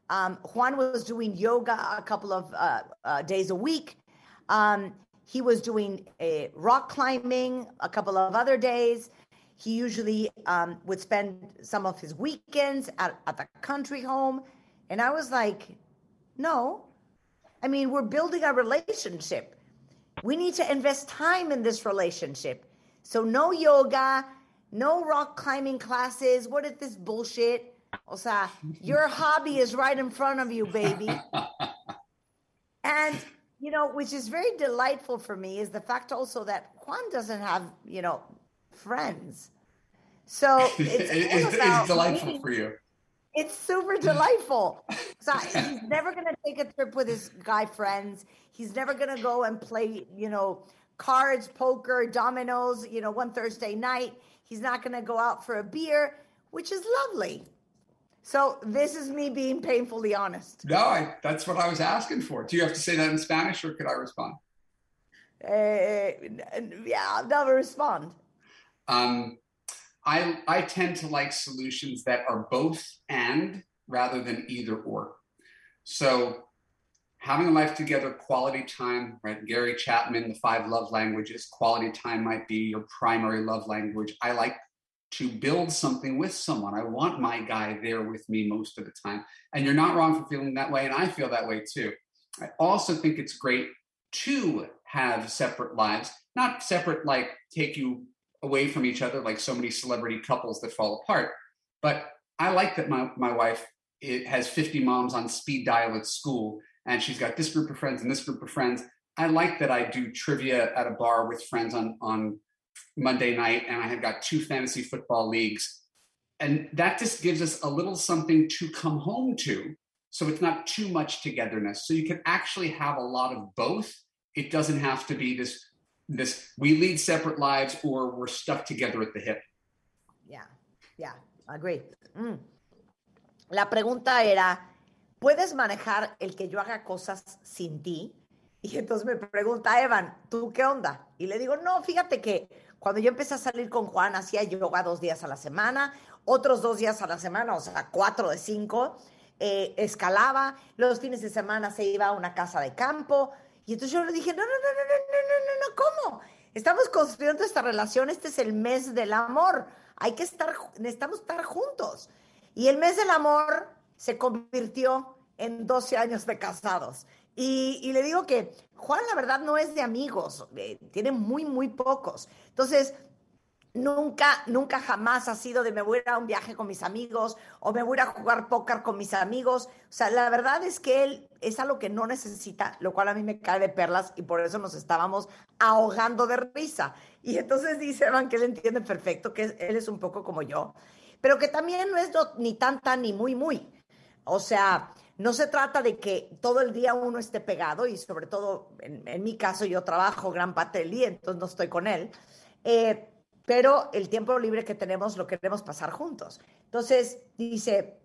um, Juan was doing yoga a couple of uh, uh, days a week. Um, he was doing uh, rock climbing a couple of other days. He usually um, would spend some of his weekends at, at the country home. And I was like, no. I mean, we're building a relationship. We need to invest time in this relationship. So, no yoga, no rock climbing classes. What is this bullshit? O sea, your hobby is right in front of you, baby. and, you know, which is very delightful for me is the fact also that Juan doesn't have, you know, friends. So it's, it's, it's delightful for you. It's super mm. delightful. So he's never gonna take a trip with his guy friends. He's never gonna go and play, you know, cards, poker, dominoes, you know, one Thursday night. He's not gonna go out for a beer, which is lovely. So this is me being painfully honest. No, I, that's what I was asking for. Do you have to say that in Spanish or could I respond? Uh, yeah, I'll never respond. Um, I, I tend to like solutions that are both and rather than either or. So having a life together, quality time, right? Gary Chapman, the five love languages, quality time might be your primary love language. I like to build something with someone. I want my guy there with me most of the time. And you're not wrong for feeling that way. And I feel that way too. I also think it's great to have separate lives, not separate like take you away from each other like so many celebrity couples that fall apart. But I like that my, my wife it has 50 moms on speed dial at school and she's got this group of friends and this group of friends. I like that I do trivia at a bar with friends on, on Monday night and I have got two fantasy football leagues. And that just gives us a little something to come home to. So it's not too much togetherness. So you can actually have a lot of both. It doesn't have to be this this we lead separate lives or we're stuck together at the hip. Yeah, yeah, I agree. Mm. La pregunta era, ¿puedes manejar el que yo haga cosas sin ti? Y entonces me pregunta Evan, ¿tú qué onda? Y le digo, no, fíjate que Cuando yo empecé a salir con Juan, hacía yoga dos días a la semana, otros dos días a la semana, o sea, cuatro de cinco. Eh, escalaba, los fines de semana se iba a una casa de campo. Y entonces yo le dije, no, no, no, no, no, no, no, ¿cómo? Estamos construyendo esta relación, este es el mes del amor. Hay que estar, necesitamos estar juntos. Y el mes del amor se convirtió en 12 años de casados. Y, le digo que Juan, la verdad, no es de amigos, eh, tiene muy, muy pocos. Entonces, nunca, nunca jamás ha sido de me voy a un viaje con mis amigos o me voy a jugar póker con mis amigos. O sea, la verdad es que él es algo que no necesita, lo cual a mí me cae de perlas y por eso nos estábamos ahogando de risa. Y entonces dice Evan que él entiende perfecto, que él es un poco como yo, pero que también no es ni tan, tan, ni muy, muy. O sea, no se trata de que todo el día uno esté pegado y sobre todo en, mi caso yo trabajo gran parte del día, entonces no estoy con él. Eh, pero el tiempo libre que tenemos lo queremos pasar juntos. Entonces dice,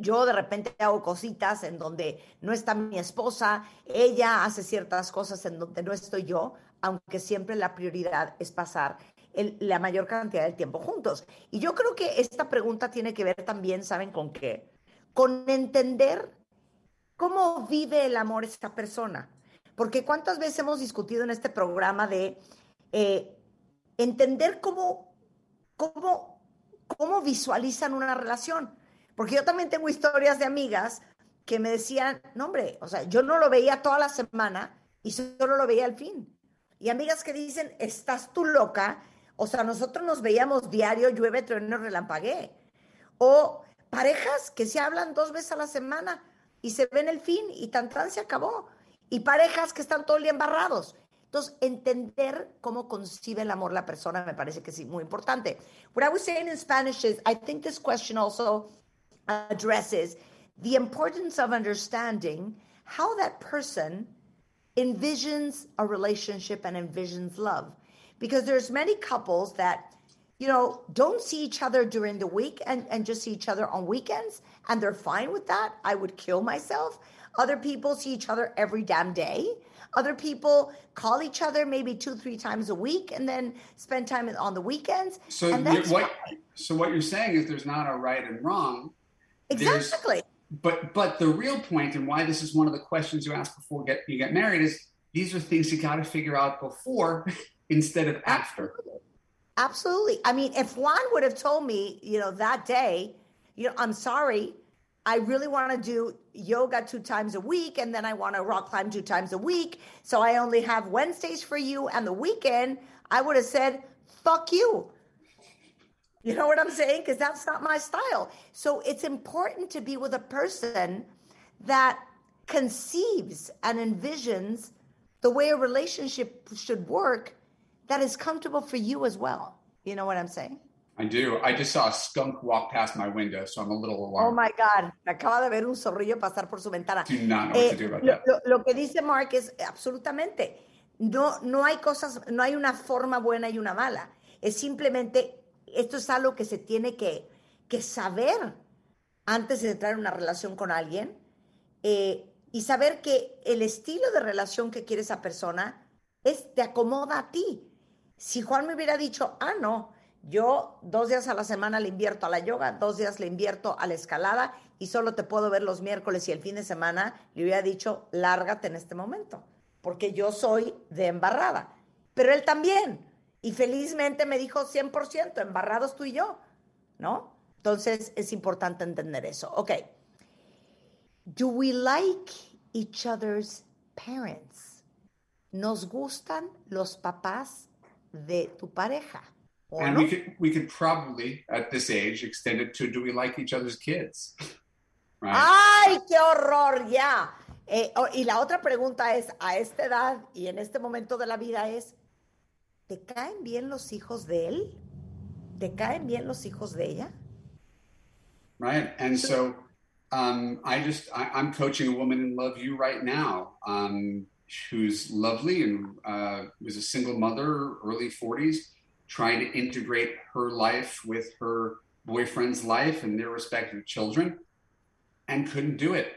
yo de repente hago cositas en donde no está mi esposa, ella hace ciertas cosas en donde no estoy yo, aunque siempre la prioridad es pasar la mayor cantidad del tiempo juntos. Y yo creo que esta pregunta tiene que ver también, ¿saben con qué? Con entender cómo vive el amor esta persona. Porque cuántas veces hemos discutido en este programa de eh, entender cómo, cómo, cómo visualizan una relación. Porque yo también tengo historias de amigas que me decían, no hombre, o sea, yo no lo veía toda la semana y solo lo veía al fin. Y amigas que dicen, estás tú loca, o sea, nosotros nos veíamos diario, llueve, trueno, relampagué. O parejas que se hablan dos veces a la semana y se ven el fin y tan tan se acabó. Y parejas que están todo el día embarrados. Entonces, entender cómo concibe el amor la persona me parece que es muy importante. What I was saying in Spanish is, I think this question also addresses the importance of understanding how that person envisions a relationship and envisions love because there's many couples that you know don't see each other during the week and, and just see each other on weekends and they're fine with that i would kill myself other people see each other every damn day other people call each other maybe two three times a week and then spend time on the weekends So and that's what? fine. So what you're saying is there's not a right and wrong. There's- exactly But but the real point and why this is one of the questions you ask before get you get married is these are things you got to figure out before instead of after. Absolutely. I mean, if Juan would have told me, you know, that day, you know, I'm sorry, I really want to do yoga two times a week, and then I want to rock climb two times a week. So I only have Wednesdays for you and the weekend. I would have said, fuck you. You know what I'm saying? Because that's not my style. So it's important to be with a person that conceives and envisions the way a relationship should work that is comfortable for you as well. You know what I'm saying? I do. I just saw a skunk walk past my window, so I'm a little Oh alarmed. my God, acaba de ver un zorrillo pasar por su ventana. do not know what to do about Eh, that. lo- lo que dice Mark es absolutamente, no, no hay cosas, no hay una forma buena y una mala. Es simplemente, esto es algo que se tiene que, que saber antes de entrar en una relación con alguien eh, y saber que el estilo de relación que quiere esa persona es, te acomoda a ti. Si Juan me hubiera dicho, ah, no, yo dos días a la semana le invierto a la yoga, dos días le invierto a la escalada y solo te puedo ver los miércoles y el fin de semana, le hubiera dicho, lárgate en este momento, porque yo soy de embarrada. Pero él también. Y felizmente me dijo 100%, embarrados tú y yo, ¿no? Entonces es importante entender eso. Ok. Do we like each other's parents? ¿Nos gustan los papás de tu pareja? ¿O And no? we could we could probably at this age extend it to do we like each other's kids? Right. ¡Ay, qué horror! Ya. Eh, oh, y la otra pregunta es, a esta edad y en este momento de la vida es, ¿te caen bien los hijos de él? ¿Te caen bien los hijos de ella? right and so um, i just I, i'm coaching a woman in love you right now um, who's lovely and uh, was a single mother early 40s trying to integrate her life with her boyfriend's life and their respective children and couldn't do it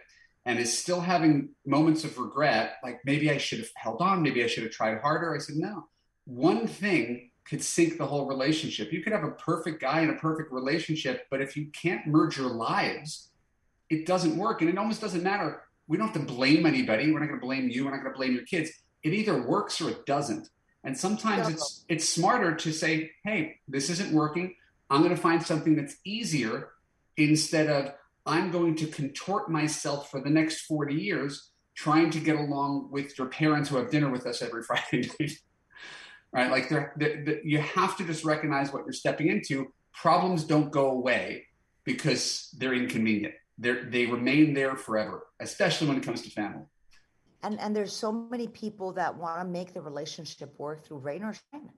and is still having moments of regret like maybe i should have held on maybe i should have tried harder i said no one thing could sink the whole relationship. You could have a perfect guy in a perfect relationship, but if you can't merge your lives, it doesn't work. And it almost doesn't matter. We don't have to blame anybody. We're not going to blame you. We're not going to blame your kids. It either works or it doesn't. And sometimes it's it's smarter to say, "Hey, this isn't working. I'm going to find something that's easier instead of I'm going to contort myself for the next 40 years trying to get along with your parents who have dinner with us every Friday night. right? Like they're, they they- you have to just recognize what you're stepping into. Problems don't go away because they're inconvenient. They're, they remain there forever, especially when it comes to family. And and there's so many people that want to make the relationship work through rain or shine.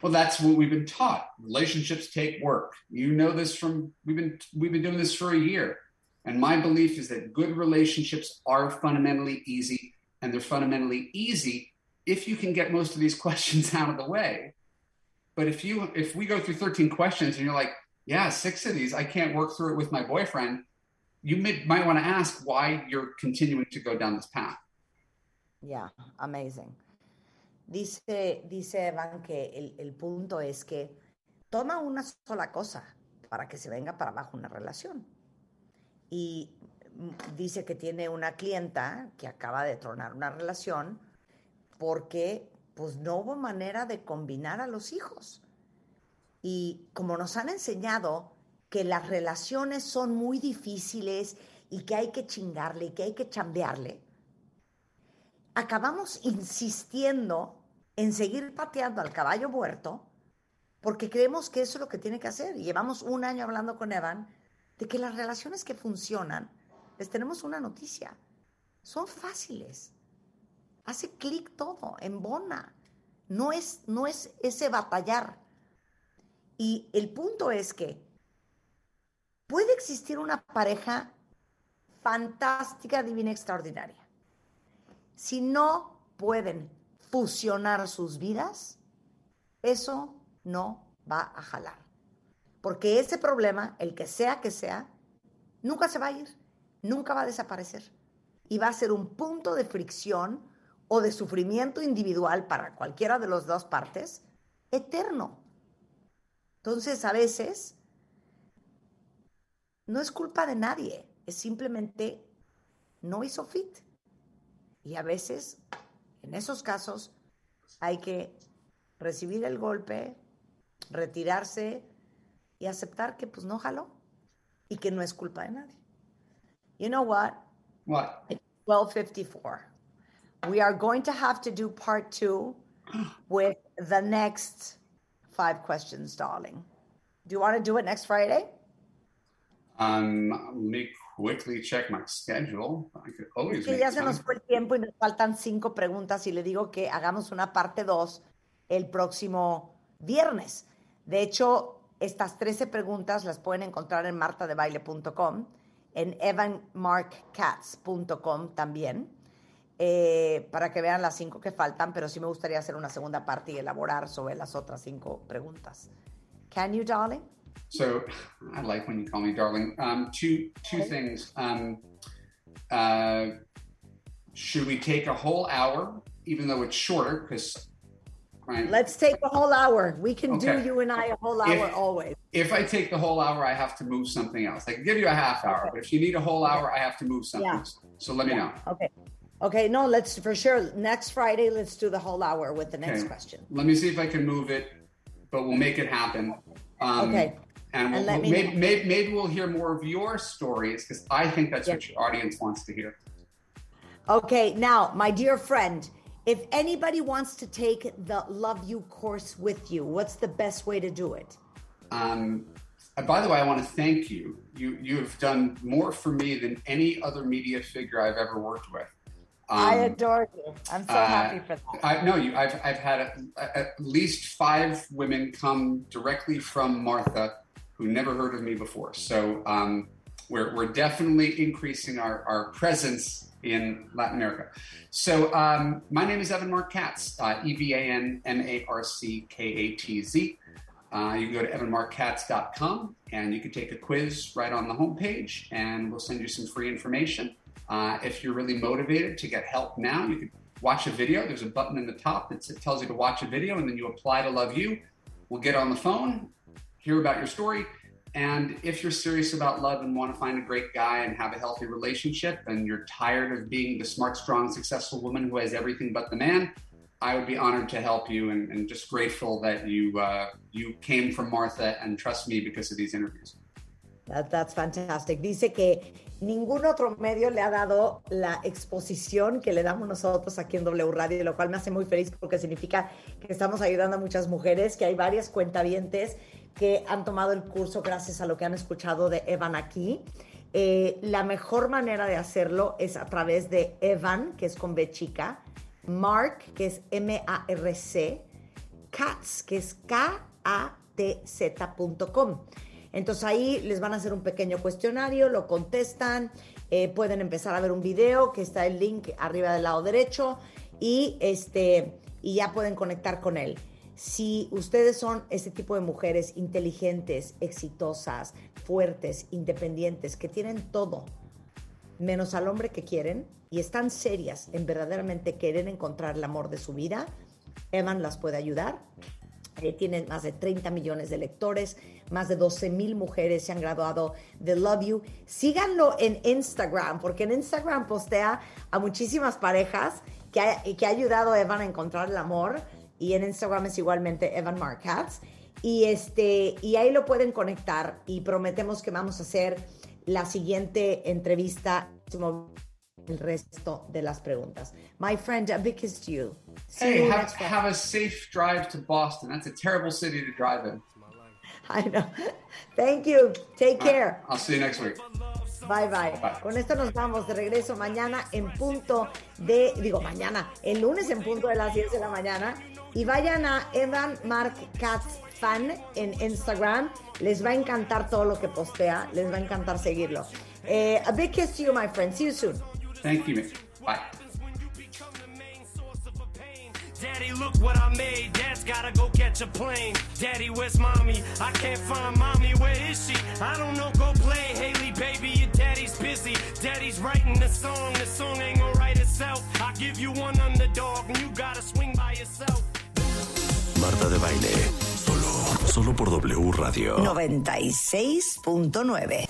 Well, that's what we've been taught. Relationships take work. You know this from we've been we've been doing this for a year. And my belief is that good relationships are fundamentally easy, and they're fundamentally easy if you can get most of these questions out of the way. But if you if we go through 13 questions and you're like, yeah, six of these I can't work through it with my boyfriend, you may, might want to ask why you're continuing to go down this path. Yeah, amazing. Dice, dice Evan que el, el punto es que toma una sola cosa para que se venga para abajo una relación. Y dice que tiene una clienta que acaba de tronar una relación porque pues no hubo manera de combinar a los hijos. Y como nos han enseñado que las relaciones son muy difíciles y que hay que chingarle y que hay que chambearle, acabamos insistiendo en seguir pateando al caballo muerto porque creemos que eso es lo que tiene que hacer. Y llevamos un año hablando con Evan de que las relaciones que funcionan, les tenemos una noticia, son fáciles. Hace clic todo, embona. No es, no es ese batallar. Y el punto es que puede existir una pareja fantástica, divina, extraordinaria. Si no pueden fusionar sus vidas, eso no va a jalar. Porque ese problema, el que sea que sea, nunca se va a ir, nunca va a desaparecer. Y va a ser un punto de fricción o de sufrimiento individual para cualquiera de las dos partes, eterno. Entonces, a veces, no es culpa de nadie, es simplemente no hizo fit. Y a veces, en esos casos, hay que recibir el golpe, retirarse y aceptar que pues no jaló y que no es culpa de nadie. You know what? What? It's 1254. We are going to have to do part two with the next five questions, darling. Do you want to do it next Friday? Um, let me quickly check my schedule. I could always que ya se nos fue el tiempo y nos faltan cinco preguntas y le digo que hagamos una parte dos el próximo viernes. De hecho, estas 13 preguntas las pueden encontrar en martadebaile.com, en evanmarkcats.com también, eh, para que vean las cinco que faltan, pero sí me gustaría hacer una segunda parte y elaborar sobre las otras cinco preguntas. Can you, darling? So I like when you call me darling. Um, two two things. Um, uh, should we take a whole hour, even though it's shorter? Because right, Let's take a whole hour. We can do you and I a whole hour If- always. if I take the whole hour, I have to move something else. I can give you a half hour, but if you need a whole hour, I have to move something. Yeah. So let me know. Okay. Okay, no, let's for sure. Next Friday, let's do the whole hour with the next Okay. question. Let me see if I can move it, but we'll make it happen. Um, Okay. And, we'll, And let me maybe, maybe, maybe we'll hear more of your stories because I think that's Yeah. what your audience wants to hear. Okay, now, my dear friend, if anybody wants to take the Love You course with you, what's the best way to do it? Um, by the way, I want to thank you. You you have done more for me than any other media figure I've ever worked with. I Um, adore you. I'm so uh, happy for that. I no, you. I've I've had at, at least five women come directly from Martha who never heard of me before. So um, we're we're definitely increasing our our presence in Latin America. So um, my name is Evan Mark Katz, uh, E V A N M A R C K A T Z. Uh, you can go to evanmarkkatz.com and you can take a quiz right on the homepage, and we'll send you some free information. Uh, if you're really motivated to get help now, you can watch a video. There's a button in the top that tells you to watch a video, and then you apply to Love You. We'll get on the phone, hear about your story. And if you're serious about love and want to find a great guy and have a healthy relationship, and you're tired of being the smart, strong, successful woman who has everything but the man, I would be honored to help you and, and just grateful that you uh, you came from Martha and trust me because of these interviews. That- that's fantastic. Dice que ningún otro medio le ha dado la exposición que le damos nosotros aquí en W Radio, lo cual me hace muy feliz porque significa que estamos ayudando a muchas mujeres, que hay varias cuentavientes que han tomado el curso gracias a lo que han escuchado de Evan aquí. Eh, la mejor manera de hacerlo es a través de Evan, que es con B chica, Mark, que es M-A-R-C, Cats, que es K-A-T-Z.com. Entonces ahí les van a hacer un pequeño cuestionario, lo contestan, eh, pueden empezar a ver un video que está el link arriba del lado derecho y, este, y ya pueden conectar con él. Si ustedes son ese tipo de mujeres inteligentes, exitosas, fuertes, independientes, que tienen todo, menos al hombre que quieren y están serias en verdaderamente querer encontrar el amor de su vida, Evan las puede ayudar. Eh, tienen más de 30 millones de lectores, más de 12 mil mujeres se han graduado de Love You. Síganlo en Instagram, porque en Instagram postea a muchísimas parejas que ha, que ha ayudado a Evan a encontrar el amor. Y en Instagram es igualmente Evan Markatz. Y, este, y ahí lo pueden conectar y prometemos que vamos a hacer la siguiente entrevista el resto de las preguntas. My friend, a big kiss to you. See Hey, you have a safe drive to Boston. That's a terrible city to drive in. I know. Thank you. Take care. I'll see you next week. Bye, bye Bye. Con esto nos vamos de regreso mañana en punto de, digo mañana, el lunes en punto de las 10 de la mañana. Y vayan a Evan Mark Katz Fan en Instagram. Les va a encantar todo lo que postea. Les va a encantar seguirlo. Eh, a big kiss to you, my friend. See you soon. Thank you. Bye. Daddy, look what I made. Dad's gotta go catch a plane. Daddy, where's mommy? I can't find mommy. Where is she? I don't know. Go play, Haley, baby. Your daddy's busy. Daddy's writing the song. The song ain't gonna write itself. I give you one underdog, and you gotta swing by yourself. Marta de baile. Solo, solo por W Radio. 96.9.